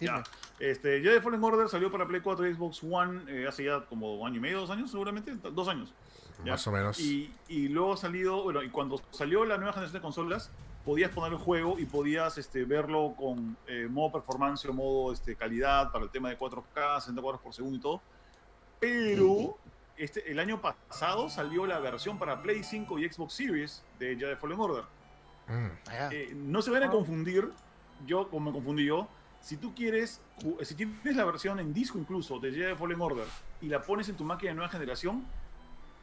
Ya. Este, Jedi Fallen Order salió para Play 4 y Xbox One eh, hace ya como año y medio, dos años seguramente, dos años. Ya. Más o menos. Y, y luego ha salido, bueno, y cuando salió la nueva generación de consolas, podías poner el juego y podías este, verlo con eh, modo performance o modo este, calidad para el tema de 4K, 60 cuadros por segundo y todo. Pero este, el año pasado salió la versión para Play 5 y Xbox Series de Jedi Fallen Order. Mm. Allá. Eh, no se van a Ah. confundir, yo como me confundí yo, si tú quieres, si tienes la versión en disco incluso de Jedi Fallen Order y la pones en tu máquina de nueva generación,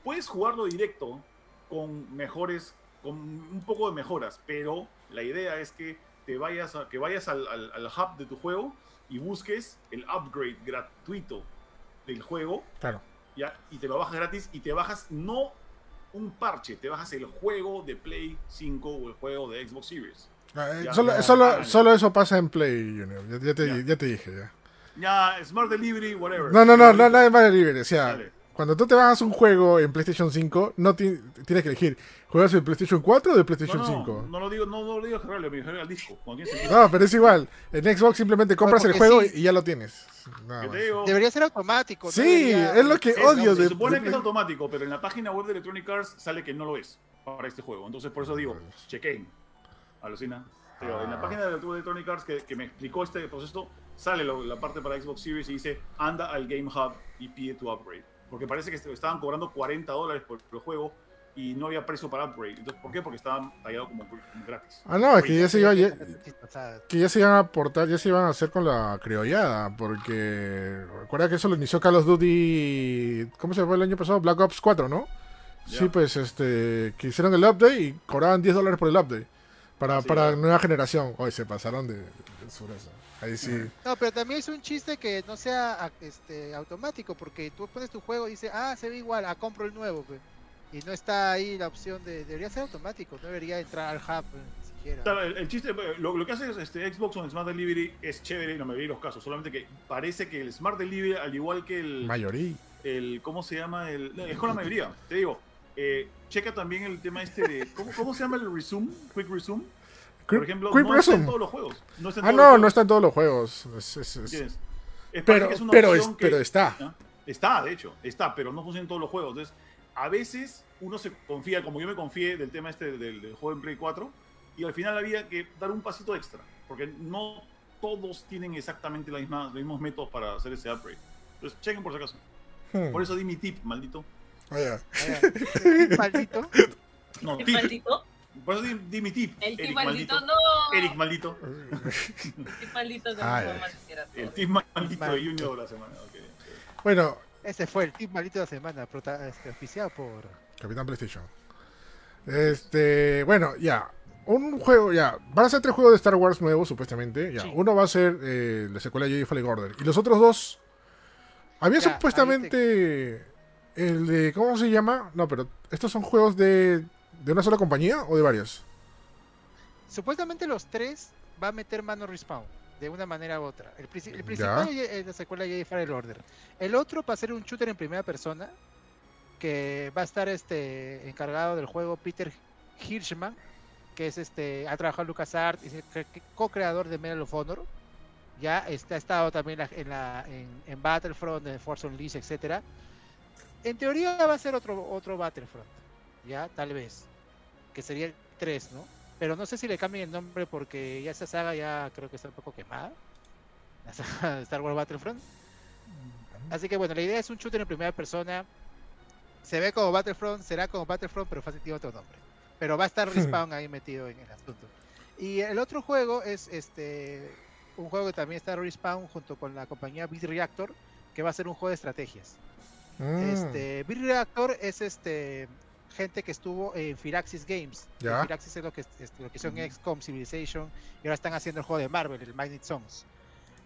puedes jugarlo directo con mejores, con un poco de mejoras, pero la idea es que te vayas a, que vayas al, al- al hub de tu juego y busques el upgrade gratuito del juego Claro. ¿ya? y te lo bajas gratis y te bajas no un parche, te bajas el juego de Play 5 o el juego de Xbox Series. Ah, eh, Ya, solo, ya, solo, solo eso pasa en Play, Junior. Ya, te, te dije, ya. Ya, Smart Delivery, whatever. No, no, no, no, nada más de libre. O sea, Dale. Cuando tú te bajas un juego en PlayStation 5, no ti- tienes que elegir, ¿juegas de PlayStation 4 o de No, PlayStation no, 5? no lo digo, no, no lo digo general, me refiero al disco. Cuando tienes el disco. No, pero es igual. En Xbox simplemente compras el juego sí. y ya lo tienes. Digo, Debería ser automático. ¿no? Sí, Debería- es lo que es- odio no, se de, supone de que es automático, pero en la página web de Electronic Arts sale que no lo es para este juego. Entonces, por eso digo, chequen. Alucina. Digo, En la Ah. página de Electronic Arts que, que me explicó este proceso, sale lo- la parte para Xbox Series y dice, anda al Game Hub y pide tu upgrade. Porque parece que est- estaban cobrando 40 dólares por el juego y no había precio para upgrade. Entonces, ¿por qué? Porque estaban tallados como, como gratis. Ah, no, es que ya se iba, ya, que ya se iban a aportar, ya se iban a hacer con la criollada, porque recuerda que eso lo inició Call of Duty, ¿cómo se fue el año pasado? Black Ops 4, ¿no? Sí, pues este, que hicieron el update y cobraban 10 dólares por el update, para, Sí, para claro. nueva generación. Hoy se pasaron de, de sureza. Ahí sí. No, pero también es un chiste que no sea este, automático, porque tú pones tu juego y dices, ah, se ve igual, ah, compro el nuevo, pues. Y no está ahí la opción de, debería ser automático, no debería entrar al hub ni siquiera. Claro, el, el chiste, lo, lo que hace es, este, Xbox con el Smart Delivery es chévere, no me vi los casos, solamente que parece que el Smart Delivery, al igual que el, Mayoría. el ¿cómo se llama? El, no, es con la mayoría, te digo, eh, checa también el tema este de, ¿cómo, cómo se llama el Resume? Quick Resume. Por ejemplo, Quick no está en todos los juegos. No está en Ah, todos no, los no está en todos los juegos. Es- es- es-. Es, Pero, que es una pero, es, que- pero está. ¿Ah? Está, de hecho, está, pero no funciona en todos los juegos. Entonces, a veces uno se confía, como yo me confié del tema este del, del juego en Play 4, y al final había que dar un pasito extra, porque no todos tienen exactamente la misma, los mismos métodos para hacer ese upgrade. Entonces, chequen por si acaso. Hmm. Por eso di mi tip, maldito. Ah, ya. Vaya, Maldito. No, ¿El tip. maldito? Por eso di, di mi tip. El Eric, tip maldito, maldito. no. Eric, maldito. El tip maldito no Ay. El tip maldito de. Junior de la semana. ok. Bueno, Ese fue el tip maldito de la semana, este, oficiado por... Capitán PlayStation. Este, bueno, ya. Un juego, ya. Van a ser tres juegos de Star Wars nuevos, supuestamente. Ya. Sí. Uno va a ser eh, la secuela de Jedi Fallen Order. Y los otros dos. Había Ya, supuestamente. El de. ¿Cómo se llama? No, pero. ¿Estos son juegos de. De una sola compañía o de varias? Supuestamente los tres va a meter mano respawn, de una manera u otra. El, princi- el Ya. principal es la secuela de Jedi Order. El otro va a ser un shooter en primera persona, que va a estar este encargado del juego Peter Hirschman, que es este ha trabajado en LucasArts, es el cre- co-creador de Medal of Honor. Ya está, ha estado también la- en, la, en, en Battlefront, en Force Unleashed, etcétera. En teoría va a ser otro, otro Battlefront, ya, tal vez. Que sería el 3, ¿no? Pero no sé si le cambien el nombre porque ya esa saga ya creo que está un poco quemada. La saga de Star Wars Battlefront. Así que bueno, la idea es un shooter en primera persona. Se ve como Battlefront, será como Battlefront, pero fácil tiene otro nombre. Pero va a estar Respawn ahí metido en el asunto. Y el otro juego es este un juego que también está Respawn junto con la compañía Bit Reactor, que va a ser un juego de estrategias. Mm, Este, Bit Reactor es este gente que estuvo en Firaxis Games. Ya. Firaxis es lo que, es lo que hicieron Ujú. XCOM Civilization y ahora están haciendo el juego de Marvel, el Magnet Songs.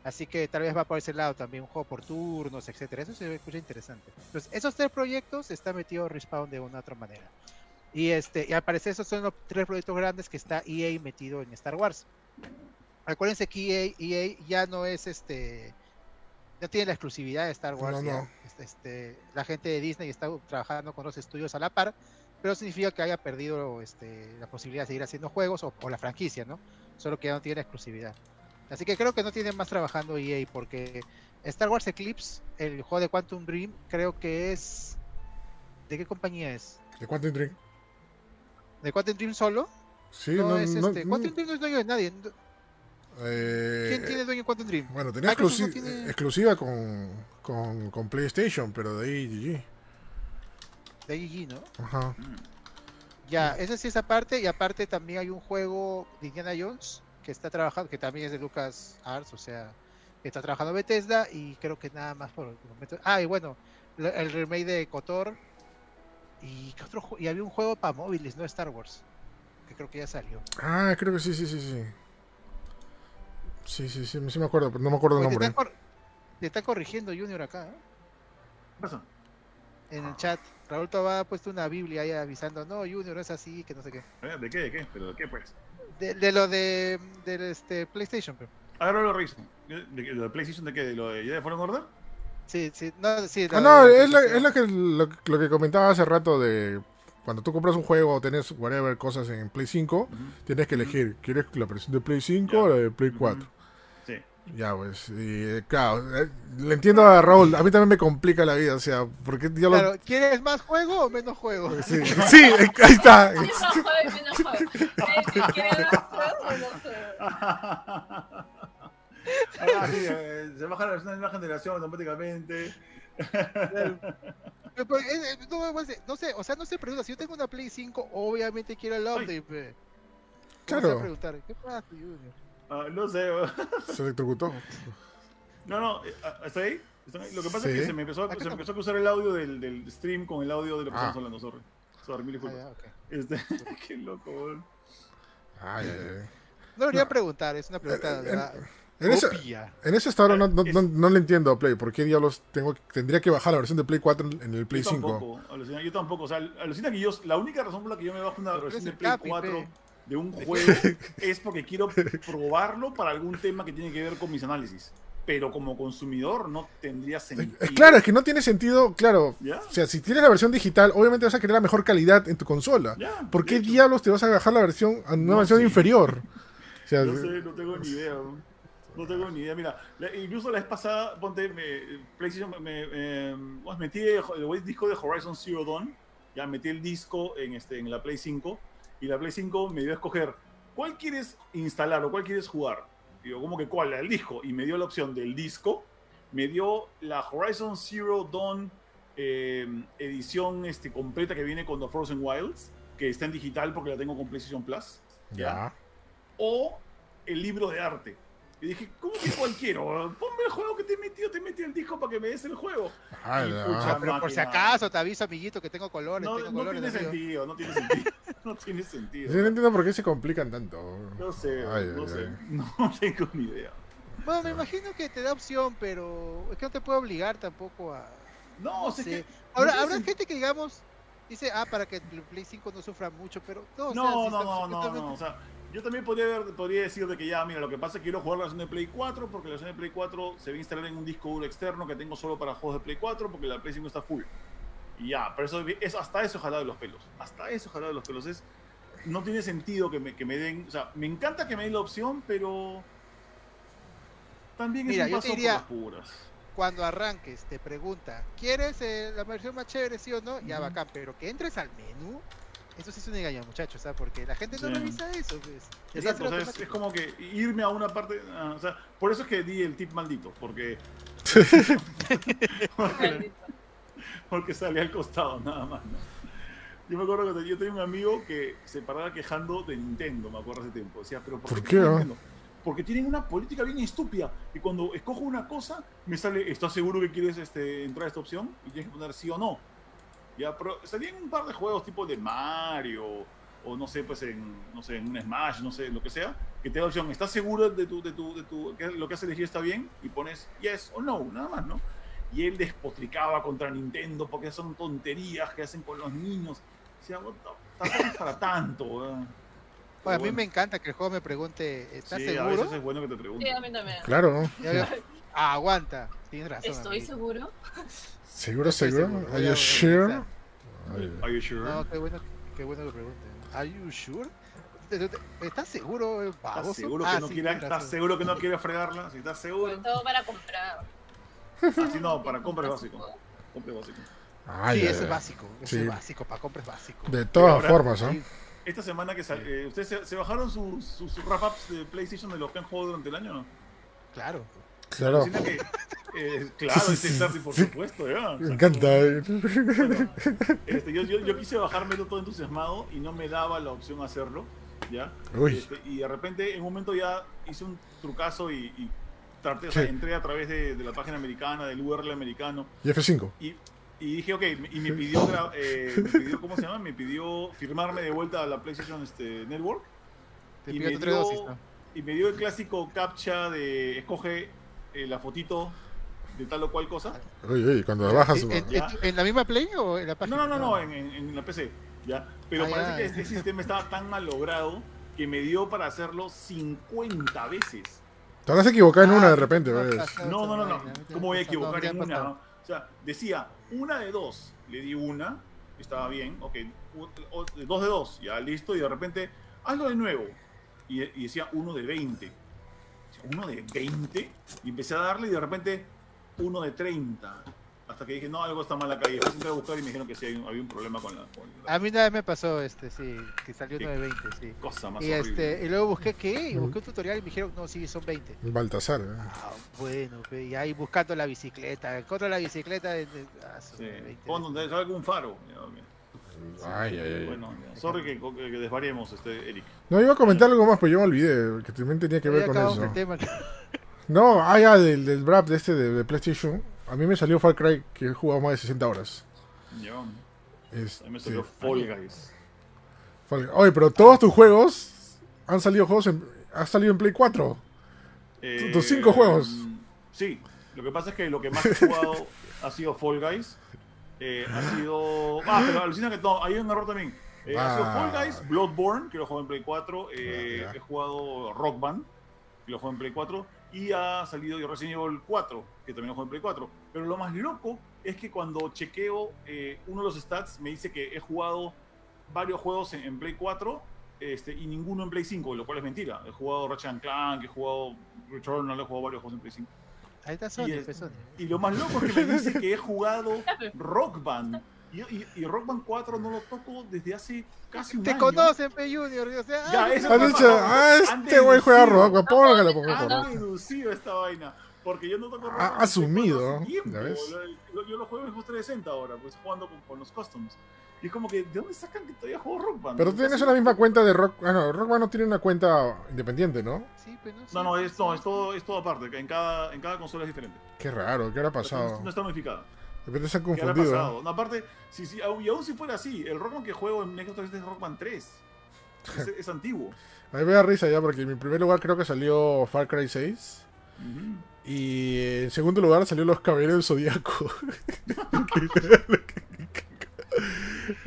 Así que tal vez va por ese lado también, un juego por turnos, etcétera. Eso se escucha interesante. Entonces, esos tres proyectos está metido Respawn de una u otra manera. Y este, y al parecer esos son los tres proyectos grandes que está EA metido en Star Wars. Acuérdense que EA, EA ya no es este no tiene la exclusividad de Star Wars. No. Este, la gente de Disney está trabajando con los estudios a la par, pero significa que haya perdido este, la posibilidad de seguir haciendo juegos o, o la franquicia, ¿no? Solo que ya no tiene exclusividad. Así que creo que no tienen más trabajando EA porque Star Wars Eclipse, el juego de Quantum Dream, creo que es... ¿De qué compañía es? ¿De Quantum Dream? ¿De Quantum Dream solo? Sí, no, no, es no- este. no- Quantum Dream no es dueño de nadie. Eh, ¿Quién tiene dueño Quantum Dream? Bueno, tenía no exclusi- tiene- exclusiva con, con, con PlayStation, pero de ahí GG. De GG, ¿no? Mm. Ajá. Ya, esa sí es aparte, y aparte también hay un juego de Indiana Jones que está trabajando, que también es de Lucas Arts, o sea, que está trabajando Bethesda y creo que nada más por el momento. Ah, y bueno, el remake de Kotor y ¿qué otro y había un juego para móviles, no Star Wars, que creo que ya salió. Ah, creo que sí, sí, sí, sí. Sí, sí, sí, sí me acuerdo, pero no me acuerdo el te, nombre. te está corrigiendo Junior acá, ¿eh? ¿Qué pasa? en el chat. Raúl Toba ha puesto una Biblia ahí avisando, no, Junior es así, que no sé qué. ¿Eh? ¿De qué? ¿De qué? ¿Pero de qué, pues? De, de lo de del este, PlayStation, pero. Ahora lo reviso. ¿De, de, de la PlayStation de qué? ¿De lo de Jedi Fallen Order? Sí, sí, no, sí. Ah, no, de es, lo, es lo que, lo, lo que comentaba hace rato de cuando tú compras un juego o tenés whatever cosas en Play 5, Ujú. tienes que elegir, ¿quieres la versión de Play 5 Ya. o la de Play Ujú. 4? Sí. Ya, pues, y eh, claro, eh, le entiendo a Raúl, a mí también me complica la vida, o sea, porque yo lo... Claro, ¿quieres más juego o menos juego? Sí, sí, ahí está. Menos juego y menos juego. Quieres más juego, menos juego. Ah, sí, eh, se baja la versión de nueva generación automáticamente. Eh, no, no sé, no sé, o sea, no se pregunta, si yo tengo una Play 5, obviamente quiero el update, pe. ¿Cómo se va a Claro, preguntar, ¿qué pasa, Junior? Ah, no sé. se electrocutó. No, no, eh, ah, ¿está ahí? ¿Está ahí? Lo que pasa es Sí. que se me empezó, a- Acá se me empezó a cruzar el audio del, del stream con el audio de lo que Ah. estamos hablando, sorry. Sorry, mil Ah, disculpas. ya, ok. Este, qué loco, weón. Ay, ay, ay. No debería No. preguntar, es una pregunta Eh, de verdad, En ese, en ese hasta ahora no, no, Es- no, no le entiendo a Play. ¿Por qué diablos tengo, tendría que bajar la versión de Play 4 en el Play yo 5? tampoco, alucina, yo tampoco. O sea, alucina que yo, la única razón por la que yo me bajo una versión es de Play Capi, 4 pe. De un juego es porque quiero probarlo para algún tema que tiene que ver con mis análisis. Pero como consumidor no tendría Eh, sentido. Claro, es que no tiene sentido, claro. ¿Ya? O sea, si tienes la versión digital, obviamente vas a querer la mejor calidad en tu consola. Ya, ¿Por qué diablos te vas a bajar la versión a una No versión sé. inferior? O sea, No sé, no tengo ni idea. No tengo ni idea. Mira, incluso la vez pasada, ponte, me, PlayStation, me, me- pues, metí el, el disco de Horizon Zero Dawn, ya metí el disco en, este, en la Play 5, y la Play 5 me dio a escoger cuál quieres instalar o cuál quieres jugar. Digo, ¿cómo que cuál? El disco. Y me dio la opción del disco, me dio la Horizon Zero Dawn eh, edición este, completa que viene con The Frozen Wilds, que está en digital porque la tengo con PlayStation Plus ya. o el libro de arte. Y dije, ¿cómo que cuál quiero? Ponme el juego que te he metido, te metí el disco para que me des el juego. Y ya. pucha, Ah, pero por si acaso te aviso, amiguito, que tengo colores, No, tengo no colores. tiene amigo. sentido, no tiene sentido. No tiene sentido. Sí, no entiendo por qué se complican tanto. No sé, Ay, no ay, sé. ay. No tengo ni idea. Bueno, me imagino que te da opción, pero es que no te puedo obligar tampoco a... No, sé. es que Ahora, habrá gente que, digamos, dice, ah, para que el Play 5 no sufra mucho, pero no, o sea, No, si no, no, no, no. O sea, yo también podría, decir de que ya, mira, lo que pasa es que quiero jugar la versión de Play 4 porque la versión de Play 4 se va a instalar en un disco duro externo que tengo solo para juegos de Play 4 porque la Play 5 está full. Y ya, pero eso, es, hasta eso ojalá de los pelos. Hasta eso ojalá de los pelos. Es, no tiene sentido que me, que me den... O sea, me encanta que me den la opción, pero... También Mira, es un paso diría- por las puras. Cuando arranques, te pregunta, ¿quieres eh, la versión más chévere, sí o no? Ya, Ujú. bacán, pero que entres al menú, eso sí es un engaño, muchachos, ¿sabes? Porque la gente no Sí. revisa eso, pues. Debería Exacto, ser o sea, es, como que irme a una parte... ah, o sea, por eso es que di el tip maldito, porque... porque, salía al costado, nada más. ¿no? Yo me acuerdo que yo tenía un amigo que se paraba quejando de Nintendo, me acuerdo hace tiempo. Decía, pero ¿por, ¿Por qué ah? Porque tienen una política bien estúpida. Y cuando escojo una cosa, me sale, ¿estás seguro que quieres este, entrar a esta opción? Y tienes que poner sí o no. Ya, pero salían un par de juegos tipo de Mario, o no sé, pues en, no sé, en un Smash, no sé, lo que sea, que te da la opción, ¿estás seguro de tu, de tu, de tu, que lo que has elegido está bien? Y pones yes o no, nada más, ¿no? Y él despotricaba contra Nintendo porque son tonterías que hacen con los niños. "What the- tampoco es para tanto, weón". Oye, a mí me encanta que el juego me pregunte, ¿estás sí, a seguro? veces es bueno que te pregunten. Sí, a mí también. Claro, ¿no? Ah, aguanta, tienes razón. ¿Estoy amigo. seguro? ¿Seguro, Estoy seguro? seguro, ¿Are you sure? Are you sure? No, qué bueno, qué bueno que pregunten. ¿Are you sure? ¿Te- te- ¿Estás seguro, eh, ¿Estás seguro, que Ah, no sí, quiere, tienes ¿Estás seguro que no quiere fregarla? Si estás seguro. Sobre todo para comprar. Así no, para compras básico. Compre básico. ay, Sí, eso es básico. Eso Sí. es básico, para compras básico. De todas Ahora- formas. Sí. Esta semana que sal- eh, ¿Ustedes se, se bajaron sus sus- sus wrap-ups de PlayStation de los que han jugado durante el año no? Claro. Claro. Que, eh, claro, este Starry, por supuesto, ya. Me encanta. Este, yo, yo, yo quise bajármelo todo entusiasmado y no me daba la opción hacerlo. ¿ya? Uy. Este, y de repente, en un momento ya hice un trucazo y, y traté, o sea, entré a través de, de la página americana, del URL americano, Y F5. y, y dije, ok, y me pidió, eh, me pidió, ¿cómo se llama? Me pidió firmarme de vuelta a la PlayStation este, Network. Te y me dio- dosis, ¿no? Y me dio el clásico captcha de escoge eh, la fotito de tal o cual cosa. Uy, uy, cuando bajas. ¿En, en- Ya. en la misma Play o en la No, página? no, no, no, en, en- en la PC, ¿ya? Pero Ah, parece ya. que este sistema estaba tan mal logrado que me dio para hacerlo 50 veces. Te habrás equivocado en Ah, una de ¿qué repente, pasa? No, no, no, no. vaina, ¿qué te ¿Cómo voy a equivocar ¿Dónde en una? no? O sea, decía una de dos. Le di una, estaba bien, ok. Dos de dos, ya listo. Y de repente, hazlo de nuevo. Y, y decía uno de 20. Uno de 20. Y empecé a darle y de repente uno de 30. Hasta que dije, no, algo está mal acá. Y después entré a buscar y me dijeron que sí hay un- había un problema con la, con la A mí una vez me pasó, este, sí, que salió uno de 20, sí. cosa más Y, horrible. este, y luego busqué qué, y busqué un tutorial y me dijeron, no, sí, son 20. Baltasar. ¿eh? Ah, bueno, y ahí buscando la bicicleta, encuentro la bicicleta de, de- ah, Sí. 20. Pon donde salga un faro. Ya, ok. Ay, ay, ay. Bueno, sorry que, que desvariemos, este, Eric. No, iba a comentar algo más, pero yo me olvidé, que también tenía que ver con eso. el tema. No, ah, ya, del, del Brap de este de, de PlayStation. A mí me salió Far Cry que he jugado más de 60 horas. A Este, mí me salió Fall Guys. Far- Oye, pero todos tus juegos han salido juegos en, han salido en Play 4. Eh, tus cinco juegos. Sí, lo que pasa es que lo que más he jugado ha sido Fall Guys. Eh, ha sido. Ah, pero alucina que no, hay un error también. Eh, Ha sido Ah. Fall Guys, Bloodborne, que lo juego en Play 4. eh. He jugado Rock Band, que lo juego en Play 4. Y ha salido Resident Evil 4, que también lo juego en Play 4. Pero lo más loco es que cuando chequeo eh, uno de los stats, me dice que he jugado varios juegos en, en Play 4 este, y ninguno en Play 5, lo cual es mentira. He jugado Ratchet Clank, he jugado Returnal, he jugado varios juegos en Play 5. Ahí está Sony, Y es- pe, Sony. Y lo más loco es que me dice que he jugado Rock Band. Y, y- y Rock Band 4 no lo toco desde hace casi un Te año. conocen, Pe Junior, o sea, Ya, ah, eso Han dicho, ah, este güey juega rock, póngale, póngale Han deducido esta vaina. Porque yo no toco Rock Ha Band desde asumido, tiempo. ¿ya ves? Lo- lo- Yo lo juego en Xbox 360 ahora, pues jugando con, con los customs. Y es como que, ¿de dónde sacan que todavía juego Rock Band? Pero tú tienes una misma cuenta de Rock. Ah, no, Rock Band no tiene una cuenta independiente, ¿no? Sí, pe, no, No, sí, no, pe, es, sí, no, es sí. todo, es todo aparte. que En cada, en cada consola es diferente. Qué raro, ¿qué habrá pasado? No está unificada. De repente se han ¿Qué habrá confundido. pasado? No, aparte, si, si, aún- y aún si fuera así, el Rock Band que juego en Xbox 360 es Rock Band 3. Es, es antiguo. A mí me da risa ya porque en mi primer lugar creo que salió Far Cry 6. Ujú. Y en segundo lugar salió Los Caballeros del Zodíaco.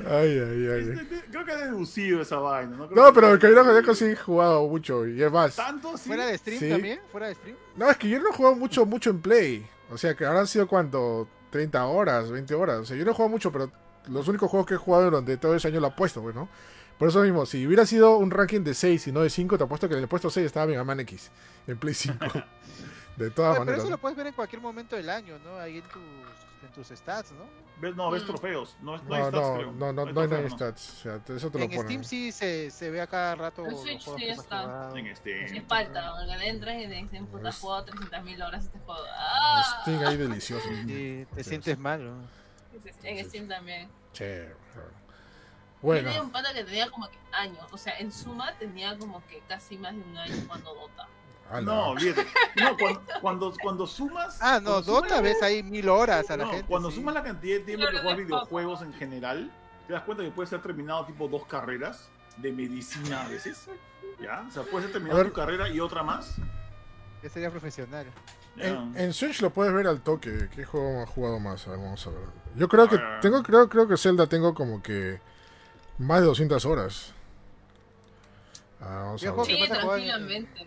ay, ay, ay. Este, Creo que ha deducido esa vaina. No, Creo No, que- pero el Caballero Zodíaco sí he jugado mucho. Y es más. ¿Tanto? Sí. ¿Fuera de stream Sí. también? ¿Fuera de stream? No, es que yo no he jugado mucho, mucho en Play. O sea, que habrán sido cuánto, 30 horas, 20 horas. O sea, yo no he jugado mucho, pero los únicos juegos que he jugado durante todo ese año lo he puesto, pues, ¿no? Por eso mismo, si hubiera sido un ranking de 6 y no de 5, te apuesto que en el puesto 6 estaba Mega Man X, en Play 5. de todas Oye, pero maneras. eso lo puedes ver en cualquier momento del año, ¿no? Ahí en tus, en tus stats, ¿no? Ves- no, ves Mm. trofeos. No, no hay No, stats, no, creo. no, no, no hay nada en trofeos, stats. O sea, eso te lo En ponen. Steam sí se, se ve a cada rato En Switch sí está. En este. Es falta, porque entras y te dicen, puta, Es- has jugado 300.000 horas este juego. En ¡Ah! Steam ahí delicioso. Sí, te sientes mal, ¿no? En Steam también. Chévere. Yo tenía Bueno, un pata que tenía como que años. O sea, en suma tenía como que casi más de un año jugando Dota. Ala. No, olvídate. No, cuando, cuando, cuando sumas. Ah, no, cuando sumas Dota la- ves ahí mil horas a la no, gente. Cuando sí. sumas la cantidad de tiempo que juegas videojuegos en general, te das cuenta que puedes ser terminado tipo dos carreras de medicina a veces. ¿Ya? O sea, puedes ser terminado tu carrera y otra más. Ya sería profesional. En, en Switch lo puedes ver al toque. ¿Qué juego has jugado más? A ver, vamos a ver. Yo creo que Ah. tengo, creo, creo que Zelda tengo como que más de 200 horas. Ah, vamos Yo a ver. Sí, tranquilamente.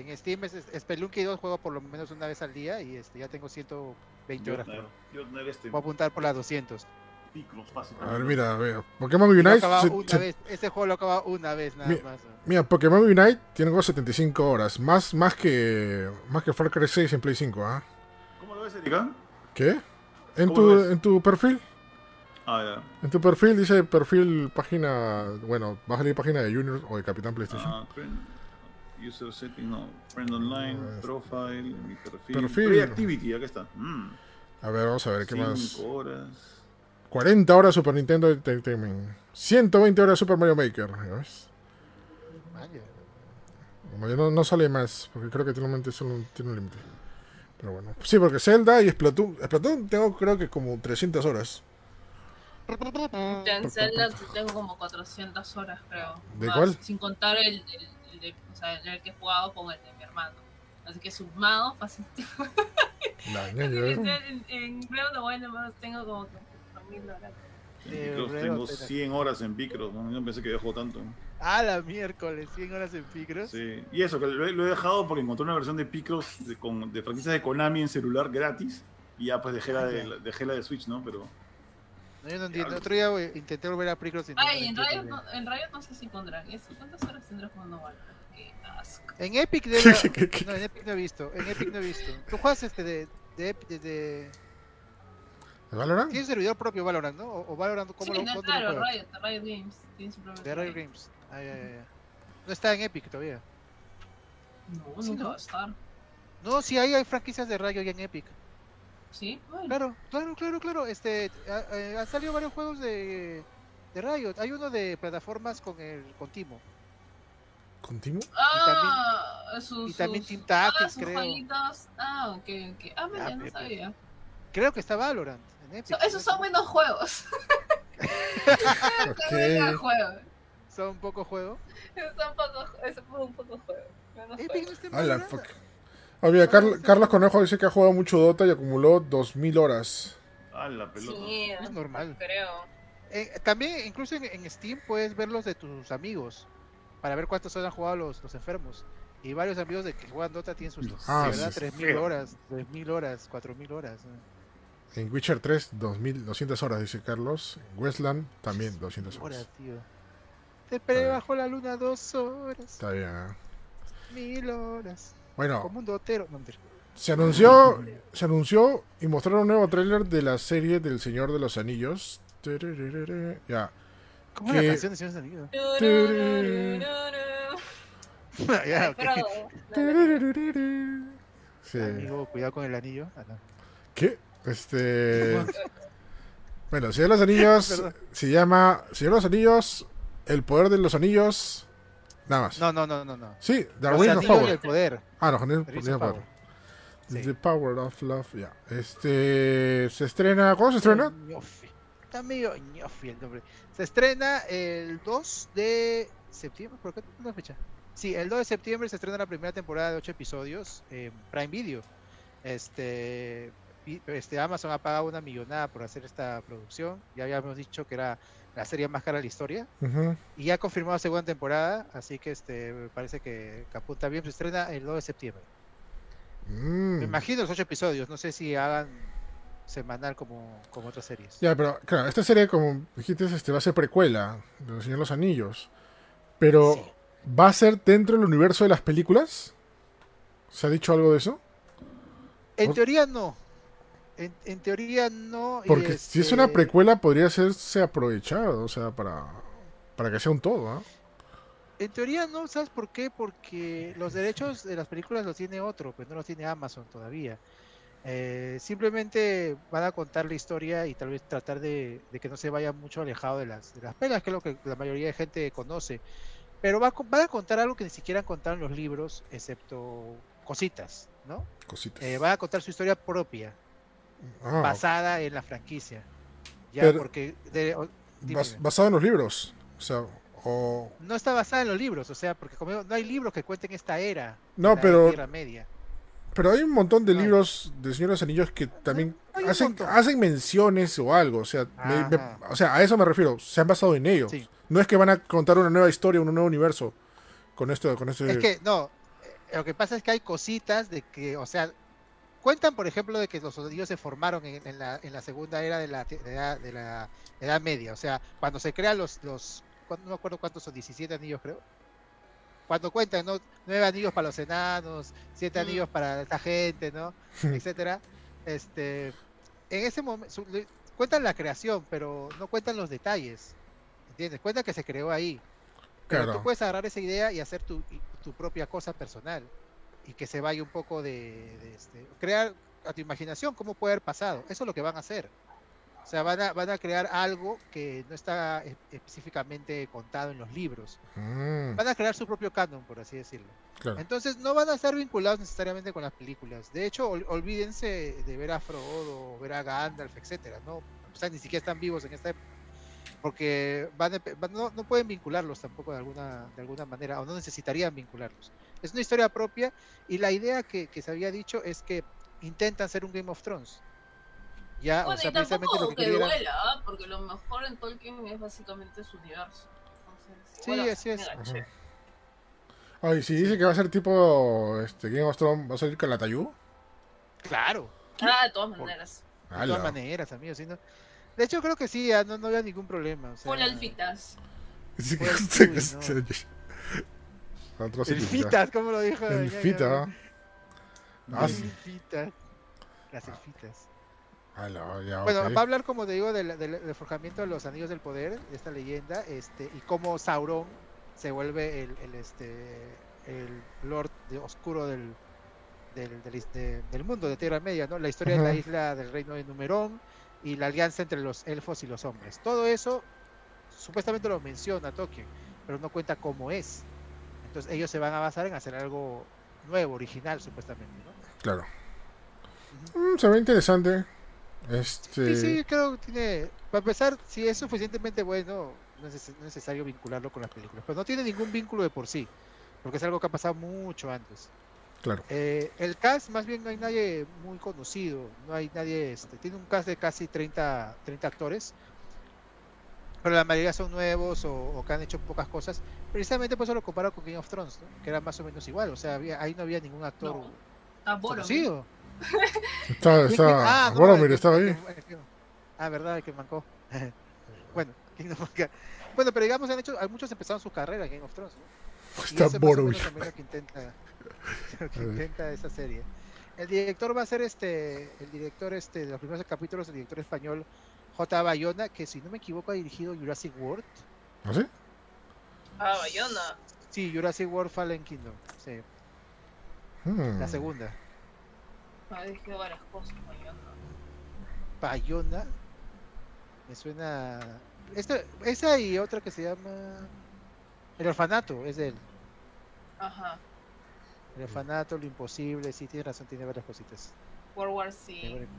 En Steam es, es Spelunky 2 juego por lo menos una vez al día y este ya tengo 120 Yo, horas. no, jugado. yo no era Voy a apuntar por las 200. picos fácil. A ver, mira, mira. Pokémon Unite. se- una se- vez. Este juego lo he acabado una vez nada Mi- más. Mira, Pokémon Unite tiene 75 horas. Más, más que más que Far Cry 6 en Play 5, ¿ah? ¿Cómo lo ves, Erika? ¿Qué? En ¿Cómo lo tu, ves? en tu perfil. Ah, ya. En tu perfil dice perfil página. Bueno, va a salir página de Junior o de Capitán PlayStation. Ah, user setting, no. Friend online, Ah, profile, mi perfil. Perfil. Pre-activity, acá está. Mm. A ver, vamos a ver qué más. Horas. 40 horas Super Nintendo Entertainment. 120 horas Super Mario Maker. ¿ya ves? No, no sale más, porque creo que límite, solo tiene un límite. Pero bueno, sí, porque Zelda y Splatoon. Splatoon tengo creo que como 300 horas. Ya en Zelda tengo como 400 horas, creo. ¿De Más, cuál? Sin contar el, el, el de, o sea, el que he jugado con el de mi hermano. Así que sumado, fácil. En, en Breath of the Wild nomás tengo como que 4.000 horas. Eh, Yo tengo of the- 100 horas en Picross, ¿no? Yo no pensé que había jugado tanto. Ah, la miércoles, 100 horas en Picross. Sí. Y eso, que lo, he- lo he dejado porque encontré una versión de Picross de, con, de franquicias de Konami en celular gratis. Y ya pues dejé la de, la- dejé la de Switch, ¿no? Pero No, yo no entiendo. Otro día intenté volver a Picross Ay, no en Riot, no, en Riot no sé si pondrán eso. ¿Cuántas horas tendrás jugando Wild? En Epic debe... No, en Epic no he visto. En Epic no he visto. ¿Tú juegas este de, de Epic desde... ¿De Valorant? Tienes servidor propio Valorant, ¿no? O, o Valorant, ¿cómo Sí, lo, no, claro, lo? Riot, Riot Games. Tiene su propio De Riot. Games. Ah, ya, ya, ya. No está en Epic todavía. No, Sí, nunca ¿no? va a estar. No, sí, hay, hay franquicias de Riot ya en Epic. Sí, bueno. Claro, claro, claro, claro. Este, ha- eh, han salido varios juegos de, de Riot. Hay uno de plataformas con el con Timo. ¿Con Timo? Ah, sus, y también sus- Team Tactics, ah, sus creo. jueguitos. Ah, ok, ok. Ah, mira, Ya, no Pepe. sabía. Creo que está Valorant en Epic. So- esos son buenos juegos. Ok. Son buenos juegos. Son poco juego. Son poco, son un poco Epic no fuck. Ah, mira, Carl- Carlos Conejo dice que ha jugado mucho Dota y acumuló 2000 horas. Ah, la pelota. Sí, Es normal. creo. Eh, también, incluso en, en Steam, puedes ver los de tus amigos para ver cuántas horas han jugado los, los enfermos. Y varios amigos de que juegan Dota tienen sus, Ah, de verdad, sí, 3000 feo. horas, 3000 horas, 4000 horas. En Witcher 3, 2200 horas, dice Carlos. En Westland también 200 Horas, horas. tío. Te esperé bajo la luna dos horas, Está bien. ¿eh? mil horas. Bueno, Como un dotero. No, se anunció, se anunció y mostraron un nuevo tráiler de la serie del Señor de los Anillos. Ya. ¿Cómo es la Que- canción de Señor de los Anillos? ya, ok. Frodo. Tererere. Sí. Amigo, cuidado con el anillo. Ah, no. ¿Qué? Este. Bueno, Señor de los Anillos se llama Señor de los Anillos, El Poder de los Anillos. Nada más. No, no, no, no. no. Sí, The Los Rings of Power. del poder. Ah, no, of of Power. Power. Sí. The Power of Love, ya. Este. Se estrena. ¿Cuándo se estrena? Está medio ñofi el nombre. Se estrena el 2 de septiembre. ¿Por qué no fecha? Sí, el 2 de septiembre se estrena la primera temporada de 8 episodios en Prime Video. Este, este Amazon ha pagado una millonada por hacer esta producción. Ya habíamos dicho que era la serie más cara de la historia. Y ya ha confirmado segunda temporada. Así que este me parece que, que apunta bien. Se estrena el 2 de septiembre. Mm. Me imagino los 8 episodios. No sé si hagan semanal como, como otras series. Ya, pero claro, esta serie, como dijiste, este, va a ser precuela de Los Señor los Anillos. Pero, Sí. ¿va a ser dentro del universo de las películas? ¿Se ha dicho algo de eso? En teoría no. En, en teoría no. Porque si es este, una precuela, podría serse aprovechado, o sea, para, para que sea un todo, ¿ah? En teoría no, ¿sabes por qué? Porque los derechos de las películas los tiene otro, pero no los tiene Amazon todavía. Eh, simplemente van a contar la historia y tal vez tratar de, de que no se vaya mucho alejado de las, de las pelas, que es lo que la mayoría de gente conoce. Pero va van a contar algo que ni siquiera contaron los libros, excepto cositas, ¿no? Cositas. Eh, van a contar su historia propia, Ah, basada en la franquicia. Ya, Pero- porque de- o- dime, bas- dime. basado en los libros. O sea, o... no está basada en los libros, o sea, porque como no hay libros que cuenten esta era. No, la pero, Tierra Media. Pero hay un montón de libros de Señor de los Anillos que también hacen, hacen menciones o algo. O sea, me- o sea, a eso me refiero. Se han basado en ellos. Sí. No es que van a contar una nueva historia, un nuevo universo con esto, con este. Es que no, eh, lo que pasa es que hay cositas de que, o sea, cuentan por ejemplo de que los anillos se formaron en, en la, en la segunda era de la, de la, de la Edad Media, o sea, cuando se crean los, los no me acuerdo cuántos son, 17 anillos creo. Cuando cuentan, ¿no? Nueve anillos para los enanos, siete Mm. anillos para esta gente, ¿no? etcétera. Este, en ese momento cuentan la creación, pero no cuentan los detalles. ¿Entiendes? Cuentan que se creó ahí. Pero Claro. tú puedes agarrar esa idea y hacer tu, tu propia cosa personal. Y que se vaya un poco de, de este, crear a tu imaginación cómo puede haber pasado. Eso es lo que van a hacer. O sea, van a, van a crear algo que no está e- específicamente contado en los libros. Mm, Van a crear su propio canon, por así decirlo. claro. Entonces no van a estar vinculados necesariamente con las películas. De hecho, ol- olvídense de ver a Frodo, ver a Gandalf, etcétera, ¿no? O sea, ni siquiera están vivos en esta época. Porque van a- van- no, no pueden vincularlos tampoco de alguna, de alguna manera, o no necesitarían vincularlos. Es una historia propia y la idea que, que se había dicho es que intentan hacer un Game of Thrones. Ya, Bueno, o sea, y precisamente tampoco lo que que duela, ¿ah? porque lo mejor en Tolkien es básicamente su universo. Entonces, Sí, igual, así es. Ay, si dice que va a ser tipo este, Game of Thrones, ¿va a salir Calatayú? Claro. Ah, de todas maneras. De Ala. todas maneras, amigos. ¿sí, no? De hecho, creo que sí, ya no, no había ningún problema. O sea, Full alfitas. Sí, Pues, que- Elfitas, ¿cómo lo dijo? El Ñaña? fita. Ah, sí. Elfitas. Ya, Bueno, va a hablar, como te digo, del, del- del forjamiento de los anillos del poder, de esta leyenda, este, y cómo Sauron se vuelve el, el, este, el Lord de- oscuro del, del, del, de- del mundo de Tierra Media, ¿no? La historia de la isla del reino de Numerón y la alianza entre los elfos y los hombres. Todo eso supuestamente lo menciona Tolkien, pero no cuenta cómo es. Entonces ellos se van a basar en hacer algo nuevo, original, supuestamente, ¿no? Claro. Mm, se ve interesante. Este. Sí, sí, creo que tiene. Para empezar, si es suficientemente bueno, no es necesario vincularlo con las películas. Pero no tiene ningún vínculo de por sí, porque es algo que ha pasado mucho antes. Claro. Eh, el cast, más bien, no hay nadie muy conocido. No hay nadie. Este, tiene un cast de casi 30, 30 actores. Pero la mayoría son nuevos o, o que han hecho pocas cosas. Precisamente por eso lo comparo con Game of Thrones, ¿no? que era más o menos igual. O sea, había- ahí no había ningún actor No. Boromir. Está, está. Ah, no, Boromir el que- estaba ahí. Ah, verdad, el que mancó. bueno, ¿quién no manca? bueno, pero digamos, han hecho, hay muchos empezaron su carrera en Game of Thrones. ¿no? Y Está eso es más o Boromir. menos también lo que intenta, lo que A ver. intenta esa serie. El director va a ser este, el director este de los primeros capítulos, el director español J. Bayona, que si no me equivoco ha dirigido Jurassic World. ¿Ah, sí? Ah, Bayona. Sí, Jurassic World Fallen Kingdom. Sí, Hmm. la segunda. Ha dirigido varias cosas, Bayona. Bayona. Me suena. Esta, esa y otra que se llama. El orfanato, es de él. Ajá. El orfanato, lo imposible, sí, tiene razón, tiene varias cositas. World War Tiene varias,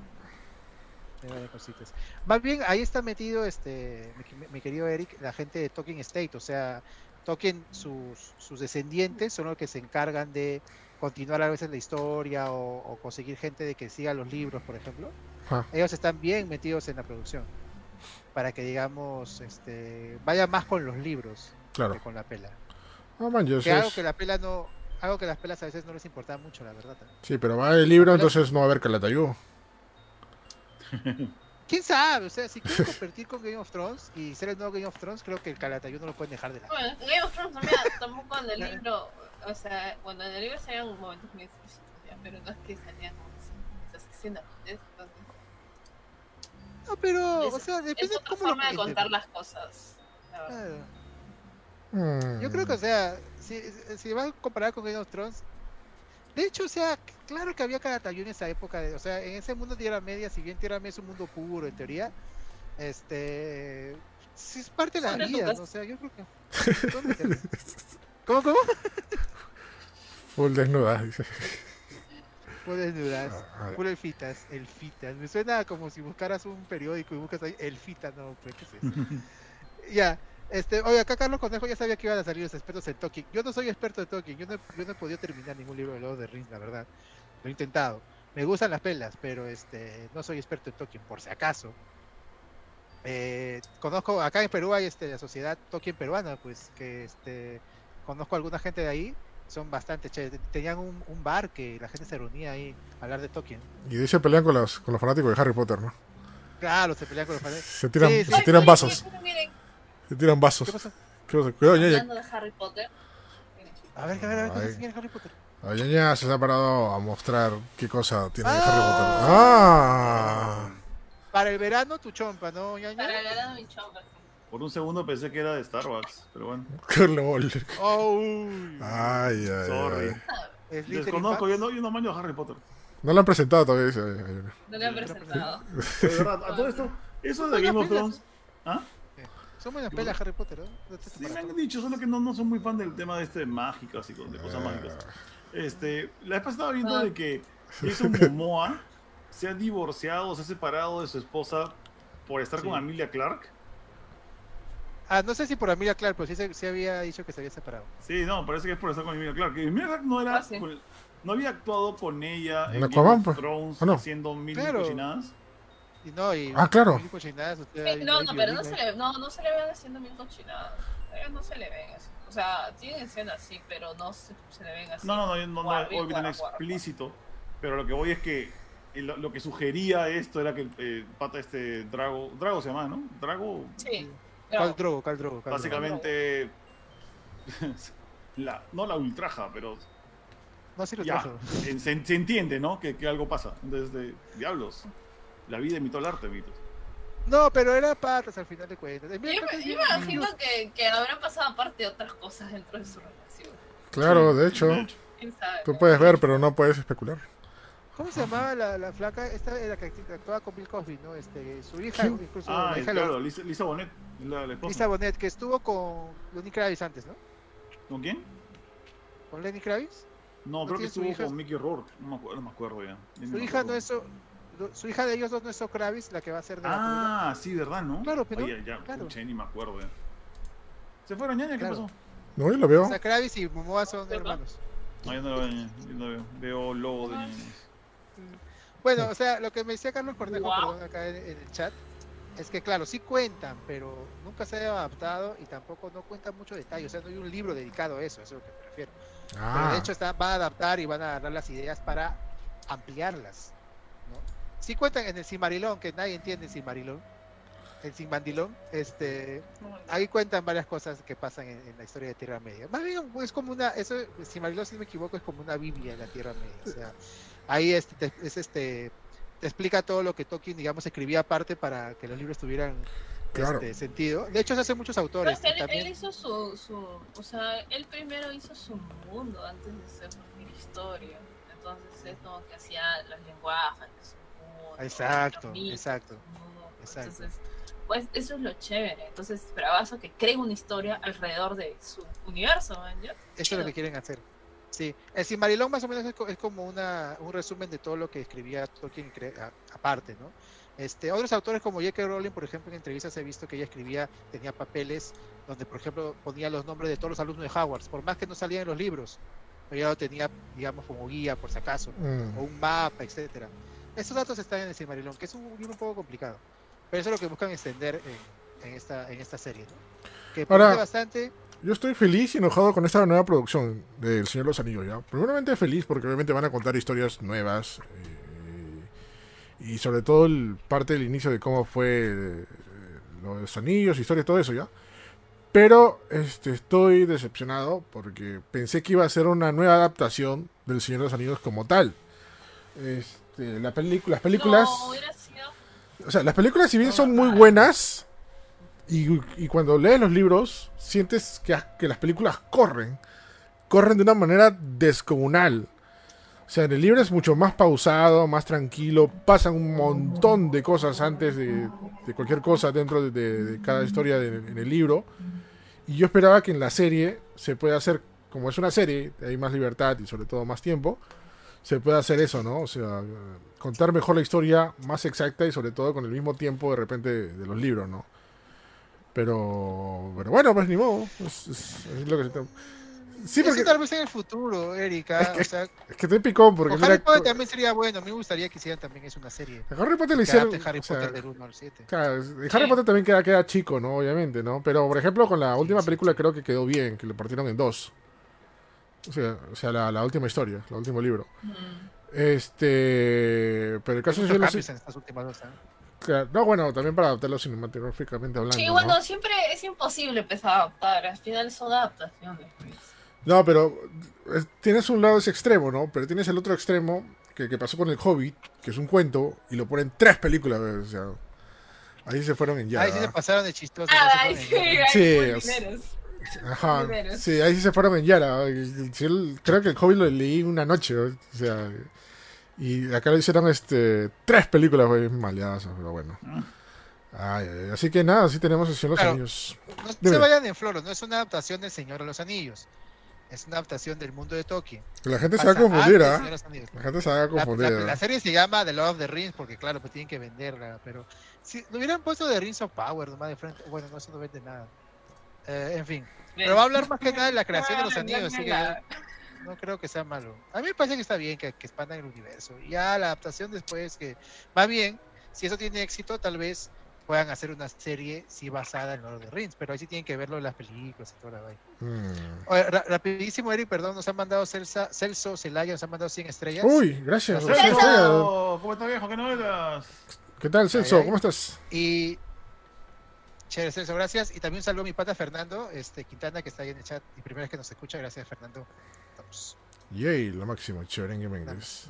tiene varias cositas. Más bien, ahí está metido este mi, mi querido Eric, la gente de Tolkien State, o sea, Tolkien, sus, sus descendientes son los que se encargan de continuar a veces la historia o, o conseguir gente de que siga los libros, por ejemplo. Ah. Ellos están bien metidos en la producción para que digamos este vaya más con los libros Claro. que con la pela. Ah, man, yo Que sé- algo que la pela no algo que las pelas a veces no les importaba mucho, la verdad. Sí, pero va el libro, entonces no va a haber Calatayú. ¿Quién sabe? O sea, si quieren competir con Game of Thrones y ser el nuevo Game of Thrones, creo que el Calatayud no lo pueden dejar de lado. Bueno, Game of Thrones también, tampoco en el libro, o sea, bueno, en el libro salían momentos muy explícitos, ya, pero no es que salían como esas- escenas. Entonces, No, pero, Es- o sea, es depende otra cómo lo forma de cuenten. contar las cosas. la verdad. Claro. Hmm. Yo creo que, o sea, si, si vas a comparar con Game of Thrones, de hecho, o sea, claro que había Calatayud en esa época, de- o sea, en ese mundo de Tierra Media, si bien Tierra Media es un mundo puro en teoría, este, sí es parte de la vida. O sea, yo creo que... ¿Dónde te- ¿Cómo, cómo? Full desnuda, dice. Puedes dudar. Ah, Puro elfitas, elfitas. Me suena como si buscaras un periódico y buscas ahí elfita, no, pues, ¿qué es eso? ya, este, oye, acá Carlos Conejo ya sabía que iban a salir los expertos en Tolkien. Yo no soy experto en Tolkien, yo no, he- yo no he podido terminar ningún libro de Lord the Rings, la verdad. Lo he intentado. Me gustan las pelas, pero este, no soy experto en Tolkien, por si acaso. Eh, conozco, acá en Perú hay este, la sociedad Tolkien peruana, pues, que este, conozco a alguna gente de ahí, son bastante chéveres. Tenían un, un bar que la gente se reunía ahí a hablar de Tolkien. Y de ahí se pelean con los, con los fanáticos de Harry Potter, ¿no? Claro, se pelean con los padres. Se tiran, Sí, sí. se tiran vasos. miren, Se tiran vasos. ¿Qué pasa? Cuidado, ñaña. hablando de Harry Potter, A ver, a ver, a ver, ¿qué en Harry Potter? La ñaña se ha parado a mostrar qué cosa tiene Ah. Harry Potter. ¡Ah! Para el verano, tu chompa, ¿no, ñaña? para edad de mi chompa. Por un segundo pensé que era de Starbucks, pero bueno. ¡Qué lol! Oh, Ay, ay, Sorry. ay. Desconozco, yo no, yo no maño a Harry Potter. No lo han presentado todavía, dice. No le han presentado. De verdad, a todo esto, Eso de Game of Thrones. ¿Ah? Son buenas pelas Harry Potter, te- Sí, me han dicho, solo que no, no soy muy fan del tema de este de mágicas y de cosas mágicas. Este, la vez pasada estaba viendo Ah. de que Jason Momoa se ha divorciado, se ha separado de su esposa por estar con. Amelia Clark. Ah, no sé si por Amelia Clark, pero sí, se- sí había dicho que se había separado. Sí, no, parece que es por estar con Emilia Clarke. Emilia Clarke no era. Ah, sí. con- no había actuado con ella en Game Aquaman, of pues. Thrones ¿O no? haciendo mil Claro. cochinadas. Y no, y Ah, claro. mil cochinadas, usted ahí- No, no, pero no se, le, no, no se le ven haciendo mil cochinadas. No se le ven así. O sea, tienen escenas así, pero no se, se le ven así. No, no, no, no, no, no guarda, guarda. explícito. Pero lo que voy es que eh, lo, lo que sugería esto era que el eh, pata este Drago. Drago se llama, ¿no? Drago. Sí. Cal Drogo, Cal Drogo. Básicamente. la, no la ultraja, pero No, sí lo ya. se, se entiende, ¿no? Que, que algo pasa. Entonces, de, diablos. La vida imitó el arte, Vitos. No, pero era patas al final de cuentas. yo, me- yo bien- imagino que, que habrán pasado aparte de otras cosas dentro de su relación. Claro, de hecho, tú puedes ver, pero no puedes especular. ¿Cómo se llamaba la, la flaca? Esta era la que actuaba con Bill Cosby, ¿no? Este, su hija, incluso Ah, hija de claro, Lisa, Lisa Bonet, la, la. Lisa Bonet, que estuvo con Lenny Kravitz antes, ¿no? ¿Con quién? ¿Con Lenny Kravitz? No, ¿No creo que estuvo hija? con Mickey Rourke. No me acuerdo, no me acuerdo ya. Ni Su hija acuerdo. no es... So- su hija de ellos dos no es So Kravitz, la que va a ser de la Ah, sí, ¿verdad, no? Claro, pero- Oye, ya, claro. pucha, ni me acuerdo ya. ¿Se fueron, ñaña? ¿Qué Claro. pasó? No, yo lo veo. O sea, Kravitz y Momoa son ¿Verdad? hermanos. No, yo no lo veo, ñaña, yo no veo. Veo logo de ñaña. Bueno, o sea, lo que me decía Carlos Cornejo, perdón, acá en, en el chat, es que claro, sí cuentan, pero nunca se ha adaptado y tampoco no cuentan mucho detalle. O sea, no hay un libro dedicado a eso, eso es lo que me refiero. Pero Ah, de hecho está, van a adaptar y van a agarrar las ideas para ampliarlas. ¿no? Sí cuentan en el Cimarilón, que nadie entiende el Cimarilón, el Cimbandilón, este, ahí cuentan varias cosas que pasan en, en la historia de Tierra Media. Más bien es como una, eso, el Cimarilón, si no me equivoco, es como una Biblia en la Tierra Media. O sea, ahí este, te, es este, te explica todo lo que Tolkien, digamos, escribía aparte para que los libros tuvieran Claro. este, sentido. De hecho, se hacen muchos autores. él, también, él hizo su, su, o sea, él primero hizo su mundo antes de ser una historia. Entonces es como que hacía los lenguajes, su mundo, Exacto, exacto. mundo. exacto. Entonces, pues eso es lo chévere. Entonces, bravazo que cree una historia alrededor de su universo. Eso es lo que quieren hacer. Sí, el Silmarillion más o menos es, es como una, un resumen de todo lo que escribía Tolkien aparte, ¿no? Este, otros autores como J.K. Rowling, por ejemplo, en entrevistas he visto que ella escribía, tenía papeles donde, por ejemplo, ponía los nombres de todos los alumnos de Hogwarts, por más que no salían en los libros, ella lo tenía, digamos, como guía, por si acaso, mm. o un mapa, etcétera. Estos datos están en el Silmarillion, que es un libro un poco complicado, pero eso es lo que buscan extender en, en esta, en esta serie, ¿no? Que Ahora- bastante, Yo estoy feliz y enojado con esta nueva producción del Señor de los Anillos, ¿ya? Primeramente feliz porque obviamente van a contar historias nuevas eh, y sobre todo el, parte del inicio de cómo fue eh, los anillos, historia, todo eso, ¿ya? Pero este, estoy decepcionado porque pensé que iba a ser una nueva adaptación del Señor de los Anillos como tal. Este, la las películas... No. O sea, las películas, si bien son muy buenas, y, cuando lees los libros, sientes que, las películas corren. Corren de una manera descomunal. O sea, en el libro es mucho más pausado, más tranquilo. Pasan un montón de cosas antes de, cualquier cosa dentro de, de- cada historia en el libro. Y yo esperaba que en la serie se pueda hacer, como es una serie, hay más libertad y sobre todo más tiempo, se pueda hacer eso, ¿no? O sea, contar mejor la historia, más exacta y sobre todo con el mismo tiempo de repente de los libros, ¿no? Pero, pero bueno, pues ni modo. Es, es- es lo que se te- Sí, eso porque tal vez en el futuro, Erika. Es que- o sea, es que te picó, porque mira, Harry Potter también sería bueno. A mí me gustaría que hicieran también es una serie. a Harry Potter le hicieron... Harry o sea, Potter del 1 al 7. Claro, Harry Potter también queda, queda chico, ¿no? Obviamente, ¿no? Pero, por ejemplo, con la última sí, película sí. creo que quedó bien, que lo partieron en dos. O sea, o sea la, la última historia, el último libro. Mm. Este... Pero el caso es cambios en estas últimas dos. ¿eh? Claro, No, bueno, también para adaptarlo cinematográficamente hablando. Sí, ¿no? bueno, siempre es imposible empezar a adaptar. Al final son adaptaciones. pues. No, pero eh, tienes un lado ese extremo, ¿no? Pero tienes el otro extremo que, que pasó con el Hobbit, que es un cuento, y lo ponen tres películas, o sea, ahí se fueron en ya. Ahí sí se pasaron de chistosos. No se sí, ay, Sí, es-. Ajá, sí, ahí sí se fueron en Yara. creo que el Hobbit lo leí una noche, o sea, y acá lo hicieron este tres películas, güey, maleadas, pero bueno. Ay, ay, ay. Así que nada, así tenemos el Señor de los Claro. Anillos. No Dime. se vayan en floro, no es una adaptación del Señor de los Anillos. Es una adaptación del mundo de Tolkien. La gente se va a Pasa confundir, ¿ah? Anillos. La gente se va a La, confundir. la- ¿ah? la serie se llama The Lord of the Rings porque claro, pues tienen que venderla, pero si lo hubieran puesto de Rings of Power nomás de frente, bueno, no eso no vende nada. Eh, en fin, pero va a hablar más que nada de la creación de los anillos, así que no creo que sea malo. A mí me parece que está bien que, que expandan el universo. Ya la adaptación después que va bien, si eso tiene éxito, tal vez puedan hacer una serie sí basada en Lord of the Rings, pero ahí sí tienen que verlo en las películas y toda la vaina. Mm. Oye, ra- rapidísimo, Eric, perdón, nos han mandado Celsa, Celso, Celaya, nos han mandado 100 estrellas. Uy, gracias. Celso. Celso. Celso, ¿Cómo estás viejo? ¿Qué novelas? ¿Qué tal, Celso? Ay, ay. ¿Cómo estás? Y chévere, Celso, gracias. Y también un saludo a mi pata Fernando este, Quintana, que está ahí en el chat. Y primera vez que nos escucha, gracias, Fernando. Yay, lo máximo, Cheverengue Méndez.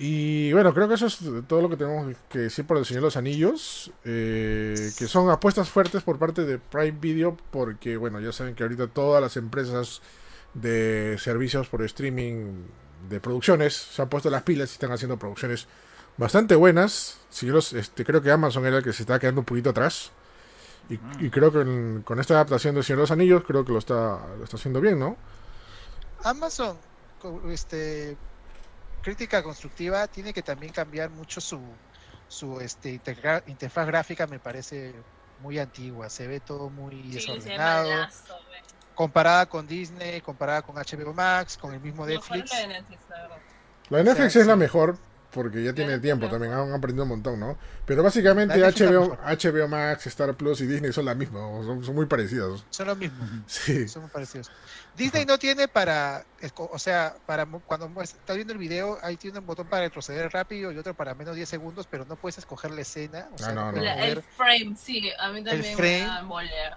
Y bueno, creo que eso es todo lo que tenemos que decir por el Señor de los Anillos. eh, que son apuestas fuertes por parte de Prime Video. Porque, bueno, ya saben que ahorita todas las empresas de servicios por streaming de producciones se han puesto las pilas y están haciendo producciones bastante buenas. Si yo los- este, creo que Amazon era el que se está quedando un poquito atrás. Y, y creo que en- con esta adaptación de Señor de los Anillos, creo que lo está, lo está haciendo bien, ¿no? Amazon, este, crítica constructiva, tiene que también cambiar mucho su, su este, integra- interfaz gráfica, me parece muy antigua. Se ve todo muy Sí, desordenado. malazo, comparada con Disney, comparada con HBO Max, con el mismo Netflix. la de Netflix, la de es la mejor porque ya tiene tiempo también, han aprendido un montón, ¿no? Pero básicamente HBO. HBO Max, Star Plus y Disney son la misma, son muy parecidos. Son lo mismo. Sí, son muy parecidos. Disney no tiene para, o sea, para mu- cuando estás viendo el video, ahí tiene un botón para retroceder rápido y otro para menos 10 segundos, pero no puedes escoger la escena. O sea, Ah, no, no La- mover. el frame, sí, a mí también frame. me.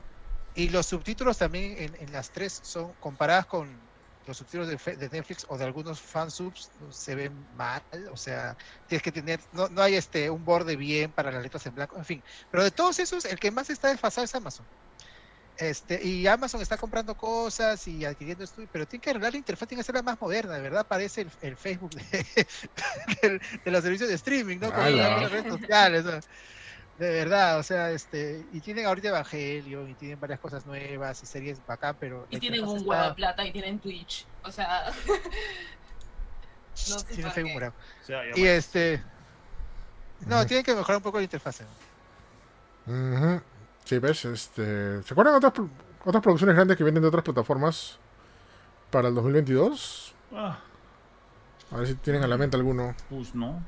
Y los subtítulos también en, en las tres son comparadas con los subtítulos de, Fe- de Netflix o de algunos fansubs se ven mal, o sea, tienes que tener, no, no hay este un borde bien para las letras en blanco, en fin. Pero de todos esos, el que más está desfasado es Amazon. Este, y Amazon está comprando cosas y adquiriendo esto, pero tiene que arreglar la interfaz, tiene que hacerla más moderna, de verdad parece el, el Facebook de, los servicios de streaming, ¿no? Con las redes sociales, de verdad, o sea, este, y tienen ahorita Evangelion y tienen varias cosas nuevas y series bacán, pero Y tienen un huevo de plata y tienen Twitch. O sea, no sé tienen Facebook morado. Sea, Y este, no, tienen que mejorar un poco la interfaz. ¿no? Ujú. Sí, ves, este... ¿Se acuerdan de otras, otras producciones grandes que vienen de otras plataformas para el 2022? Ah, A ver si tienen a la mente alguno. pues no.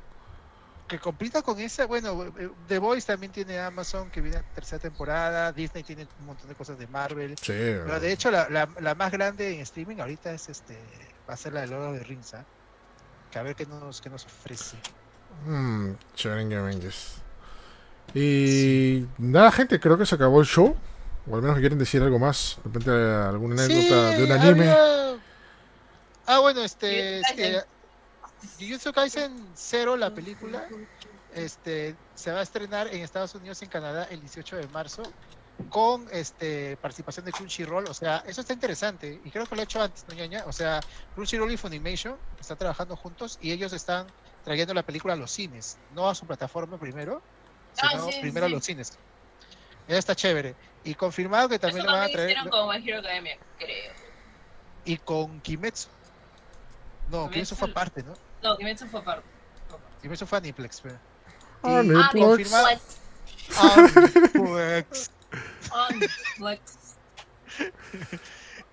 Que compita con esa, bueno, eh, The Voice también tiene Amazon, que viene la tercera temporada, Disney tiene un montón de cosas de Marvel. Sí. Pero de hecho, la, la, la más grande en streaming ahorita es este, va a ser la de Lord of the Rings, ¿ah? Que a ver qué nos, qué nos ofrece. Mm, Cheverengue Méndez. Y nada, gente, creo que se acabó el show. O al menos que quieren decir algo más. De repente alguna anécdota Sí, de un anime. había- Ah, bueno, este. Jujutsu Kaisen. Jujutsu Kaisen 0, la película, este, se va a estrenar en Estados Unidos y en Canadá el 18 de marzo con este participación de Crunchyroll, o sea, eso está interesante y creo que lo he hecho antes, ¿no, ñaña? O sea, Crunchyroll y Funimation están trabajando juntos y ellos están trayendo la película a los cines, no a su plataforma primero, Ah, sino sí, primero sí. a los cines. Eso está chévere. Y confirmado que también lo van a traer hicieron con My Hero Academia, creo. y con Kimetsu. No, Kimetsu Kimetsu- fue aparte, ¿no? No, Kimetsu fue aparte. Kimetsu fue Aniplex, pero. Ah, Y- Aniplex. Ah. Aniplex. Ah, Netflix.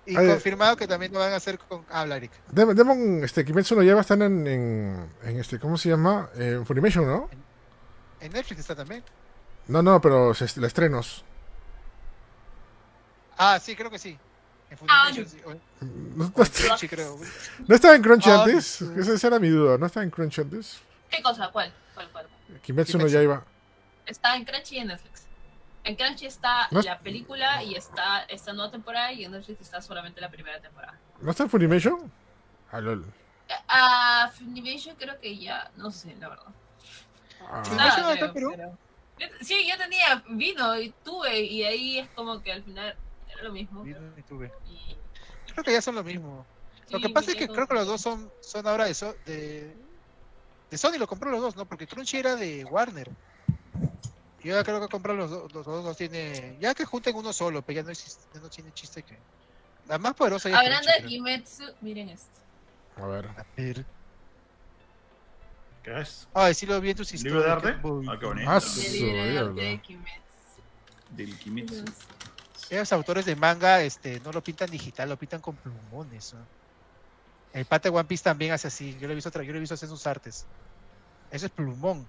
Y Ay, confirmado que también lo van a hacer con. Habla, Eric. Dem- Demon, este, Kimetsu no lleva, están en, en, en este, ¿cómo se llama? En Funimation, ¿no? En Netflix está también. No, no, pero se, la estrenos. Ah, sí, creo que sí. En Ah, Funimation, sí. O en- ¿No, o en no- Crunchy, creo. no estaba en Crunchy Ah, antes? sí. Esa, esa era mi duda. ¿No estaba en Crunchy antes? ¿Qué cosa? ¿Cuál? ¿Cuál? ¿Cuál? Kimetsu no Kimetsu. ya iba. Está en Crunchy y en Netflix. En Crunchy está No- la película y está esta nueva temporada y en Netflix está solamente la primera temporada. ¿No está en Funimation? Ah, lol. A Funimation creo que ya, no sé, la verdad. Ah. Perú? pero- Yo- Sí, yo tenía, vino y tuve y ahí es como que al final era lo mismo. Vino y tuve. Y- Creo que ya son lo mismo. Lo que pasa es que creo que los dos son, son ahora de, So- de, de Sony, lo compró los dos, ¿no? Porque Crunchy era de Warner. Yo ya creo que comprar los, dos- los dos no tiene. Ya que junten uno solo, pero ya no, existe, ya no tiene chiste que. La más poderosa ya Hablando de Kimetsu, miren esto. A ver. A ver. ¿Qué es? Ay, sí lo vi en tus historias. ¿Libro de arte? Ah, qué bonito. Ah, su de Kimetsu. Del Kimetsu. Esos autores de manga este, no lo pintan digital, lo pintan con plumones. ¿no? El pata de One Piece también hace así. Yo lo he visto, yo lo he visto hacer sus artes. Eso es plumón.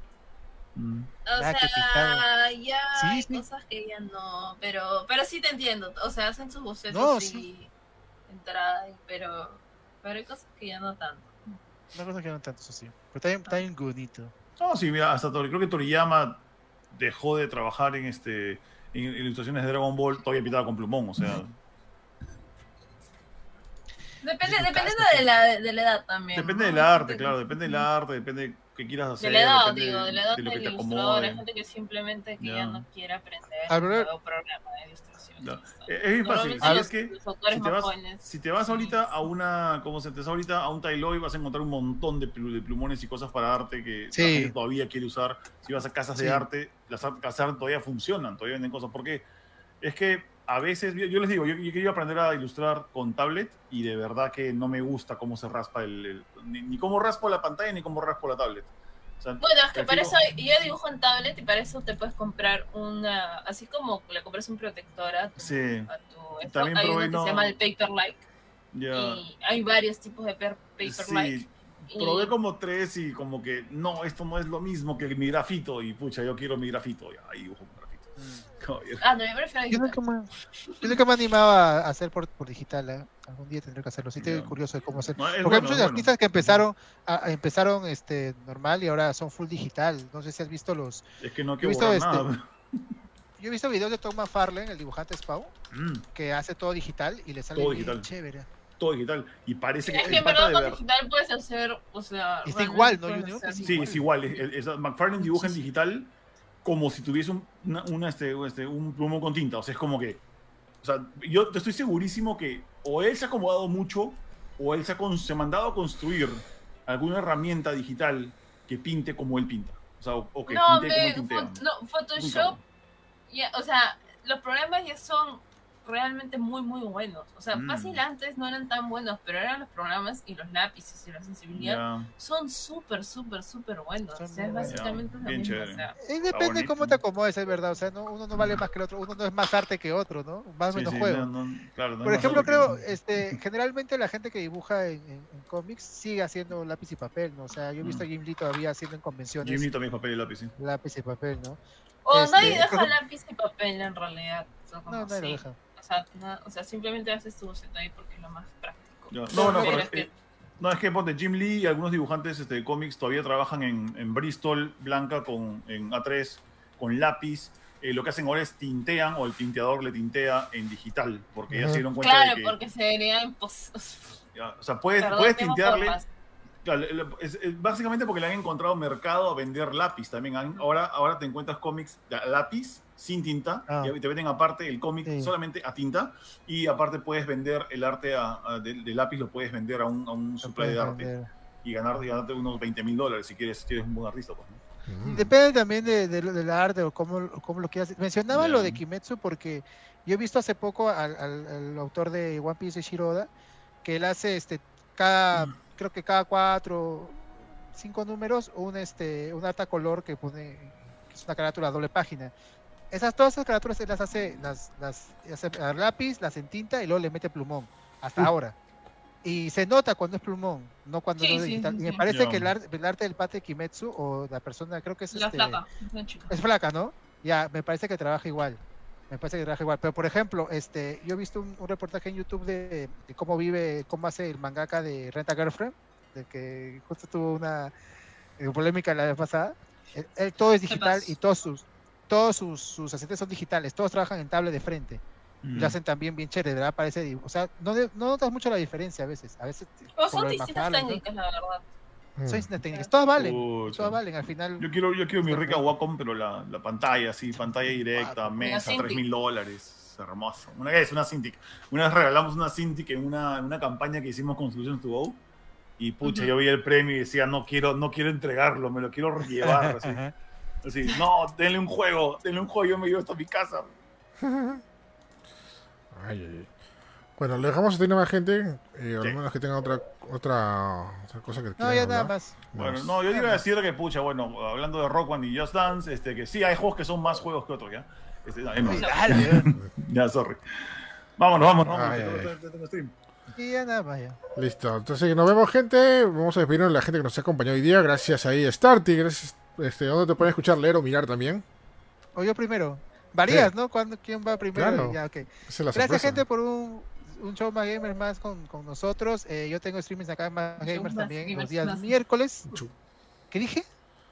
Mm. O Nada sea, ya Sí, hay sí. cosas que ya no, pero pero sí te entiendo. O sea, hacen sus bocetos No, y sí. entrada, y- pero pero hay cosas que ya no tanto. Una cosa que no tanto, eso sí. Pero está bien, está bien bonito. No, sí, mira, hasta Tori- creo que Toriyama dejó de trabajar en este en ilustraciones de Dragon Ball todavía pintada con plumón, o sea, Depende, dependiendo de la, de la edad también. depende ¿no? del arte, claro, depende del arte, depende de qué quieras hacer, De la edad, depende digo, de la edad de lo que del te ilustrador. Hay gente que simplemente que ya, Ya. no quiere aprender Ah, un programa de ilustración. Es bien fácil, Normalmente ¿sabes los- qué? Si te, vas, si te vas ahorita a una, como se te vas ahorita a un Tailoy, vas a encontrar un montón de, plu- de plumones y cosas para arte que Sí. la gente todavía quiere usar. Si vas a casas de Sí. arte, las casas de arte todavía funcionan, todavía venden cosas. Porque es que a veces, yo, yo les digo, yo, yo quería aprender a ilustrar con tablet y de verdad que no me gusta cómo se raspa el, el- ni, ni cómo raspo la pantalla ni cómo raspo la tablet. O sea, Bueno, es que para eso yo dibujo en tablet y para eso te puedes comprar una, así como le compras un protector a tu, Sí, a tu También hay uno probé, que no- se llama el Paperlike ya. y hay varios tipos de per- Paperlike. Sí, y- probé como tres y como que no, esto no es lo mismo que mi grafito. Y pucha, yo quiero mi grafito. Ya, ahí dibujo grafito. Caballero. Ah, no, yo prefiero Yo nunca me, yo nunca me animaba a hacer por, por digital. ¿eh? Algún día tendré que hacerlo. Sí, estoy curioso de cómo hacer. No, es Porque bueno, hay muchos es bueno. artistas que empezaron a, a- empezaron este normal y ahora son full digital. No sé si has visto los. Es que no Yo he quiero visto este- nada. Yo he visto videos de Tom McFarlane, el dibujante Spawn, Mm, que hace todo digital y le sale Todo bien digital. chévere. todo digital. Y parece que Es que el en verdad de con ver- digital puedes hacer, o sea... Está realmente igual, ¿no? Yo digo que hacer- sí. Sí, igual. es igual. es- es- es- McFarlane dibuja en digital como si tuviese un, una, una, este, este, un plumón con tinta. O sea, es como que. O sea, yo te estoy segurísimo que o él se ha acomodado mucho o él se ha, con- se ha mandado a construir alguna herramienta digital que pinte como él pinta. O sea, o, o que No, pinte como él pintea. no, Photoshop, ya, o sea, los programas ya son realmente muy, muy buenos. O sea, Mm. fácil antes no eran tan buenos, pero eran los programas y los lápices y la sensibilidad son súper, súper, súper buenos. Son o sea, es básicamente mismo. chévere. O sea, depende cómo te acomodes, es verdad. O sea, no, uno no vale más que el otro. Uno no es más arte que otro, ¿no? Más o Sí, menos sí, juego. no, no, claro, no Por ejemplo, que- creo, este, generalmente la gente que dibuja en, en- en cómics sigue haciendo lápiz y papel, ¿no? O sea, yo he visto a Mm. Jim Lee todavía haciendo en convenciones Jimmy también papel y lápiz. sí. lápiz y papel, ¿no? o Este, nadie deja lápiz y papel en realidad. Como No, nadie lo deja. O sea, na- o sea, simplemente haces tu boceto ahí porque es lo más práctico. Ya. No, No, no, pero pero es que- no, es que ponte Jim Lee y algunos dibujantes este, de cómics todavía trabajan en, en Bristol blanca con, en A3 con lápiz. Eh, lo que hacen ahora es tintean o el tinteador le tintea en digital porque ya se dieron cuenta Claro, de que porque sería imposible. o sea, puedes, Perdón, puedes tintearle claro, es- es básicamente porque le han encontrado mercado a vender lápiz también. Han- ahora, ahora te encuentras cómics de lápiz sin tinta Ah. y te venden aparte el cómic Sí. solamente a tinta y aparte puedes vender el arte a- a- de, de lápiz lo puedes vender a un, a un supply de arte vender. y ganar y ganarte unos 20 mil dólares si quieres, si eres un buen artista. Pues, ¿no? Mm. Depende también de, de del arte o cómo, cómo lo quieras. Mencionaba Ya. lo de Kimetsu porque yo he visto hace poco al, al- al autor de One Piece de Shiroda que él hace este cada Mm. creo que cada cuatro cinco números un este un arte a color que pone que es una carátula doble página. Esas todas esas carátulas él las hace las las hace a lápiz, las en tinta y luego le mete plumón hasta Uh. ahora. Y se nota cuando es plumón, no cuando Sí, no es sí, digital. sí, y me parece que el, ar- el arte del pate Kimetsu o la persona creo que es La este, flaca, una chica. es flaca, ¿no? Ya, me parece que trabaja igual. Me parece que trabaja igual. Pero, por ejemplo, este, yo he visto un, un reportaje en YouTube de, de cómo vive, cómo hace el mangaka de Renta Girlfriend, de que justo tuvo una eh, polémica la vez pasada. Él, él todo es digital y todos sus todos sus, sus asistentes son digitales, todos trabajan en tablet de frente. Y Mm. lo hacen también bien chévere, ¿verdad? Parece, o sea, no, de- no notas mucho la diferencia a veces. A veces O son distintas técnicas, la verdad. Mm. Son distintas técnicas. Todas valen, Pucha. todas valen. Al final, Yo quiero, yo quiero mi rica Wacom, pero la, la pantalla, así, pantalla directa, mesa. 3 mil dólares. Hermoso. Una vez, una Cintiq. Una vez regalamos una Cintiq en una, en una campaña que hicimos con Solutions to Go. Y pucha, yo vi el premio y decía, no quiero, no quiero entregarlo, me lo quiero llevar. así. Así, no, denle un juego, denle un juego, yo me llevo esto a mi casa. Ay, ay, ay. Bueno, le dejamos a ti más gente. Eh, al menos que tenga otra, otra, otra cosa que No, ya nada más. Bueno, no, yo iba a decir que, pucha, bueno, hablando de Rock One y Just Dance, este, que sí hay juegos que son más juegos que otros, ¿ya? Este, no, no, ya, sorry. Vámonos, vámonos, vámonos. Ay, que ay, tengo- tengo- tengo stream. Y ya nada más ya. Listo. Entonces, nos vemos, gente. Vamos a despedirnos de la gente que nos ha acompañado hoy día. Gracias ahí, Starty. Gracias. Este, ¿Dónde te pueden escuchar, leer o mirar también? O yo primero. Varías, Sí. ¿no? ¿Cuándo, ¿Quién va primero? Claro. Ya, ok. Esa es la Gracias, sorpresa. gente, por un, un show más gamers más con, con nosotros. Eh, yo tengo streamings acá en más Un gamers más también los gamers días más. miércoles. ¿Qué dije?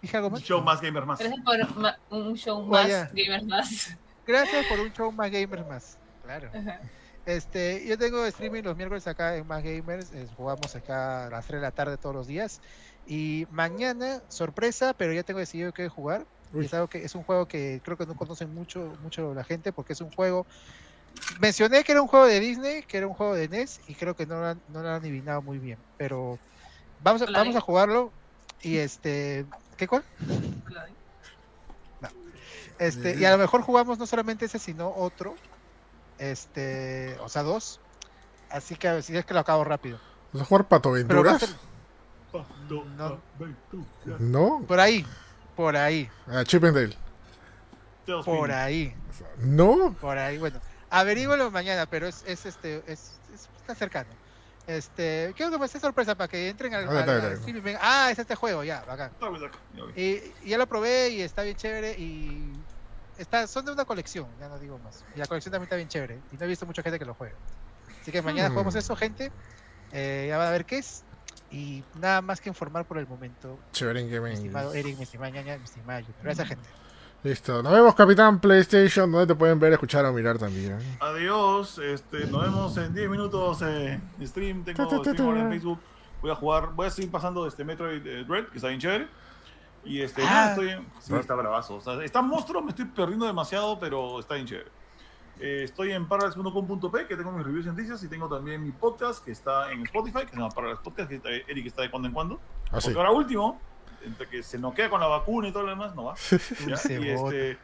¿Dije algo más? Show más gamer más. Gracias por un show Oh, más, gamers más. Gracias por un show más gamers más. Claro. Ajá. Este, yo tengo streaming los miércoles acá en Más Gamers, eh, jugamos acá a las 3 de la tarde todos los días. Y mañana, sorpresa, pero ya tengo decidido qué jugar. Y es, algo que, es un juego que creo que no conocen mucho, mucho la gente porque es un juego... Mencioné que era un juego de Disney, que era un juego de NES y creo que no lo han, no lo han adivinado muy bien. Pero vamos a, Hola, vamos a jugarlo y este... ¿Qué cuál? Claro. Este, y a lo mejor jugamos no solamente ese, sino otro. Este, o sea, dos. Así que a ver si es que lo acabo rápido. ¿Vas a jugar Pato Aventuras? Ser- No. No. Por ahí, por ahí, Ah, Chip and Dale. por ahí, No. por ahí. Bueno, averígüelo mañana, pero es, es este, es, es- está cercano. Este, quiero que me esté sorpresa para que entren al, Ah, al- al está stream y vengan, Ah, es este juego, ya, bacán. Y ya lo probé y está bien chévere y está, son de una colección, ya no digo más. Y la colección también está bien chévere y no he visto mucha gente que lo juegue. Así que mañana Hmm. jugamos eso, gente. Eh, ya van a ver qué es. Y nada más que informar por el momento. Chévere en Mi Gaming. estimado Eric, mi estimada ñaña, mi estimada Yuka. Gracias, gente. Listo. Nos vemos, Capitán PlayStation, donde te pueden ver, escuchar o mirar también. Adiós, este, nos vemos en 10 minutos eh, de stream, tengo Ta, ta, ta, stream ahora en. Facebook, voy a jugar, voy a seguir pasando este Metroid eh, Dread, que está bien chévere, y este, Ah. nada, estoy en, sí, está bravazo, o sea, está monstruo, me estoy perdiendo demasiado, pero está bien chévere. Eh, estoy en parallels.com.p, que tengo mis reviews y noticias, y tengo también mi podcast, que está en Spotify, que se llama Parallels Podcast, que está- Eric está de cuando en cuando, porque ahora último, entre que se noquea con la vacuna y todo lo demás, no va. ¿ya? Se Y bota. este,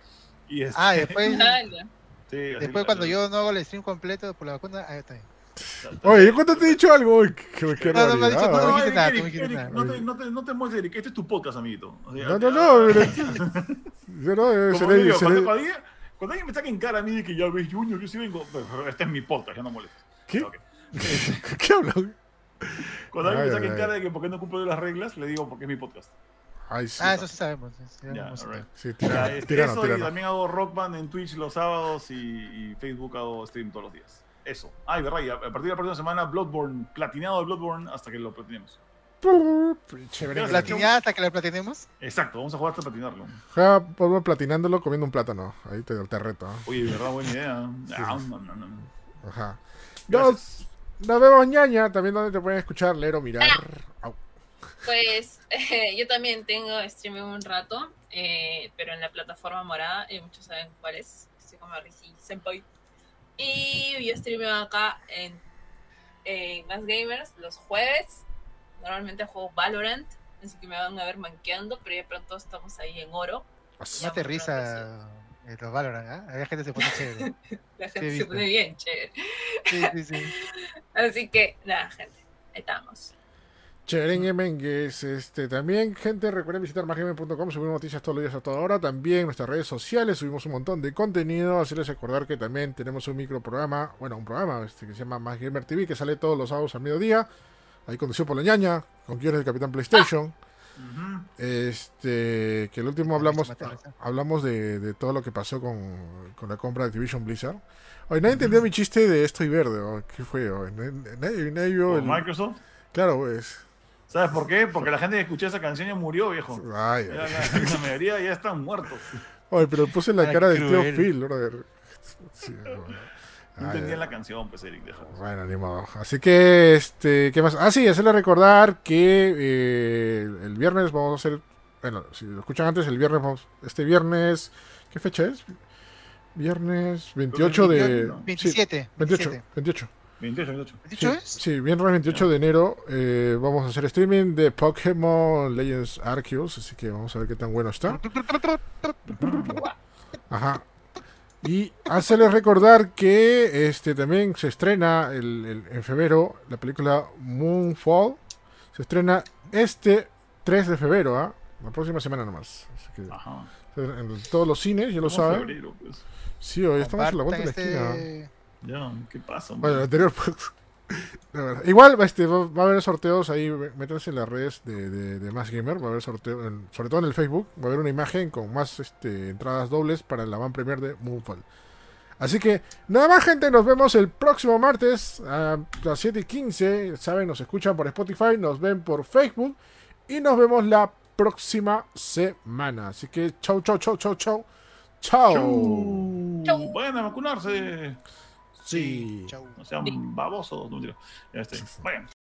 y este, Ah, después, sí, después cuando yo no hago el stream completo por la vacuna, ahí está bien. Oye, ¿yo cuándo te he dicho algo? Uy, qué, qué No, no me dicho no No, Eric, nada, Eric, no dijiste Eric, nada. no te, no te, no te muestres, Eric. Este es tu podcast, amiguito. O sea, No, no, no. Yo no, eh, digo, cuando alguien, cuando alguien me saca en cara a mí de que ya ves Junior, yo sí vengo. pero Este es mi podcast, ya no molestes. ¿Qué? ¿Qué hablan? Cuando alguien Ay, me saca ay, en ay. cara de que por qué no cumplo las reglas, le digo porque es mi podcast. Ay, sí. Ah, eso sí sabemos. sí, sí, Ya, sabemos. alright. Sí, Ya, tirano, tirano, eso, y también hago Rock Band en Twitch los sábados y, y Facebook hago stream todos los días. Eso. Ay, verdad, y a, a partir de la próxima semana, Bloodborne, platinado de Bloodborne hasta que lo platinemos. Chévere. ¿Platineada hasta que la platinemos? Exacto, vamos a jugar hasta platinarlo. Ja, ponme platinándolo comiendo un plátano. Ahí te, te reto. ¿ah? Oye, de verdad, buena idea. Ah, no, no, no. Ajá. Gracias. Nos, nos vemos, ñaña. También donde te pueden escuchar, leer o mirar. Au. Pues eh, yo también tengo streaming un rato, eh, pero en la plataforma morada, y muchos saben cuál es, se llama Risi Senpai. Y yo streameo acá en, en Más Gamers los jueves. Normalmente juego Valorant, así que me van a ver manqueando, pero ya pronto estamos ahí en oro. No te risa eh, los Valorant, ¿ah? Hay gente se pone chévere. La Sí, gente se pone bien chévere. Sí, sí, sí. Así que, nada, gente, ahí estamos. Chévere Mengues, este también, gente, recuerden visitar másgame.com, subimos noticias todos los días a toda hora, también nuestras redes sociales subimos un montón de contenido, hacerles recordar que también tenemos un microprograma, bueno, un programa este, que se llama Más Gamer TV, que sale todos los sábados al mediodía, ahí conducido por la ñaña, con quien es el Capitán PlayStation, este, que el último hablamos, mate. hablamos de, de todo lo que pasó con, con la compra de Activision Blizzard. Oye, nadie entendió mi chiste de estoy verde, ¿o? ¿qué fue? o? Nadie, nadie- nadie vio ¿Por el- Microsoft. Claro, pues. ¿Sabes por qué? Porque la gente que escuchó esa canción ya murió, viejo. Ay, Ya ay. la, la mayoría ya están muertos. Oye, pero puse la Ay, cara tío cruel. Phil, brother. Sí, bueno. No ay. la canción, pues, Eric, déjalo. Bueno, ni modo. Así que, este, ¿qué más? Ah, sí, hacerle recordar que eh, el viernes vamos a hacer, bueno, si lo escuchan antes, el viernes vamos, este viernes, ¿qué fecha es? Viernes 28 de... ¿no? sí, 27. 28, 27. 28. 28, 28. ¿Dicho Sí, es? sí, viernes 28 de enero eh, vamos a hacer streaming de Pokémon Legends Arceus, así que vamos a ver qué tan bueno está. Ajá. Y hacerles recordar que este también se estrena el- el- en febrero la película Moonfall. Se estrena este 3 de febrero, ¿ah? La próxima semana nomás. Así que Ajá. en todos los cines, ya lo saben. febrero, pues. Sí, hoy estamos en la vuelta de la esquina. este- Ya, ¿qué pasa? Bueno, el anterior pues, la verdad. Igual este, va, va a haber sorteos ahí, métanse en las redes de, de, de Más Gamer, va a haber sorteo, en- sobre todo en el Facebook, va a haber una imagen con más este, entradas dobles para la van premier de Moonfall. Así que, nada más gente, nos vemos el próximo martes a las 7 y 15. Saben, nos escuchan por Spotify, nos ven por Facebook y nos vemos la próxima semana. Así que, chau, chau, chau, chau, chau. Chau. Chau. Chau. Vayan a vacunarse. Sí. Chau. No sean babosos. No, está. Vayan.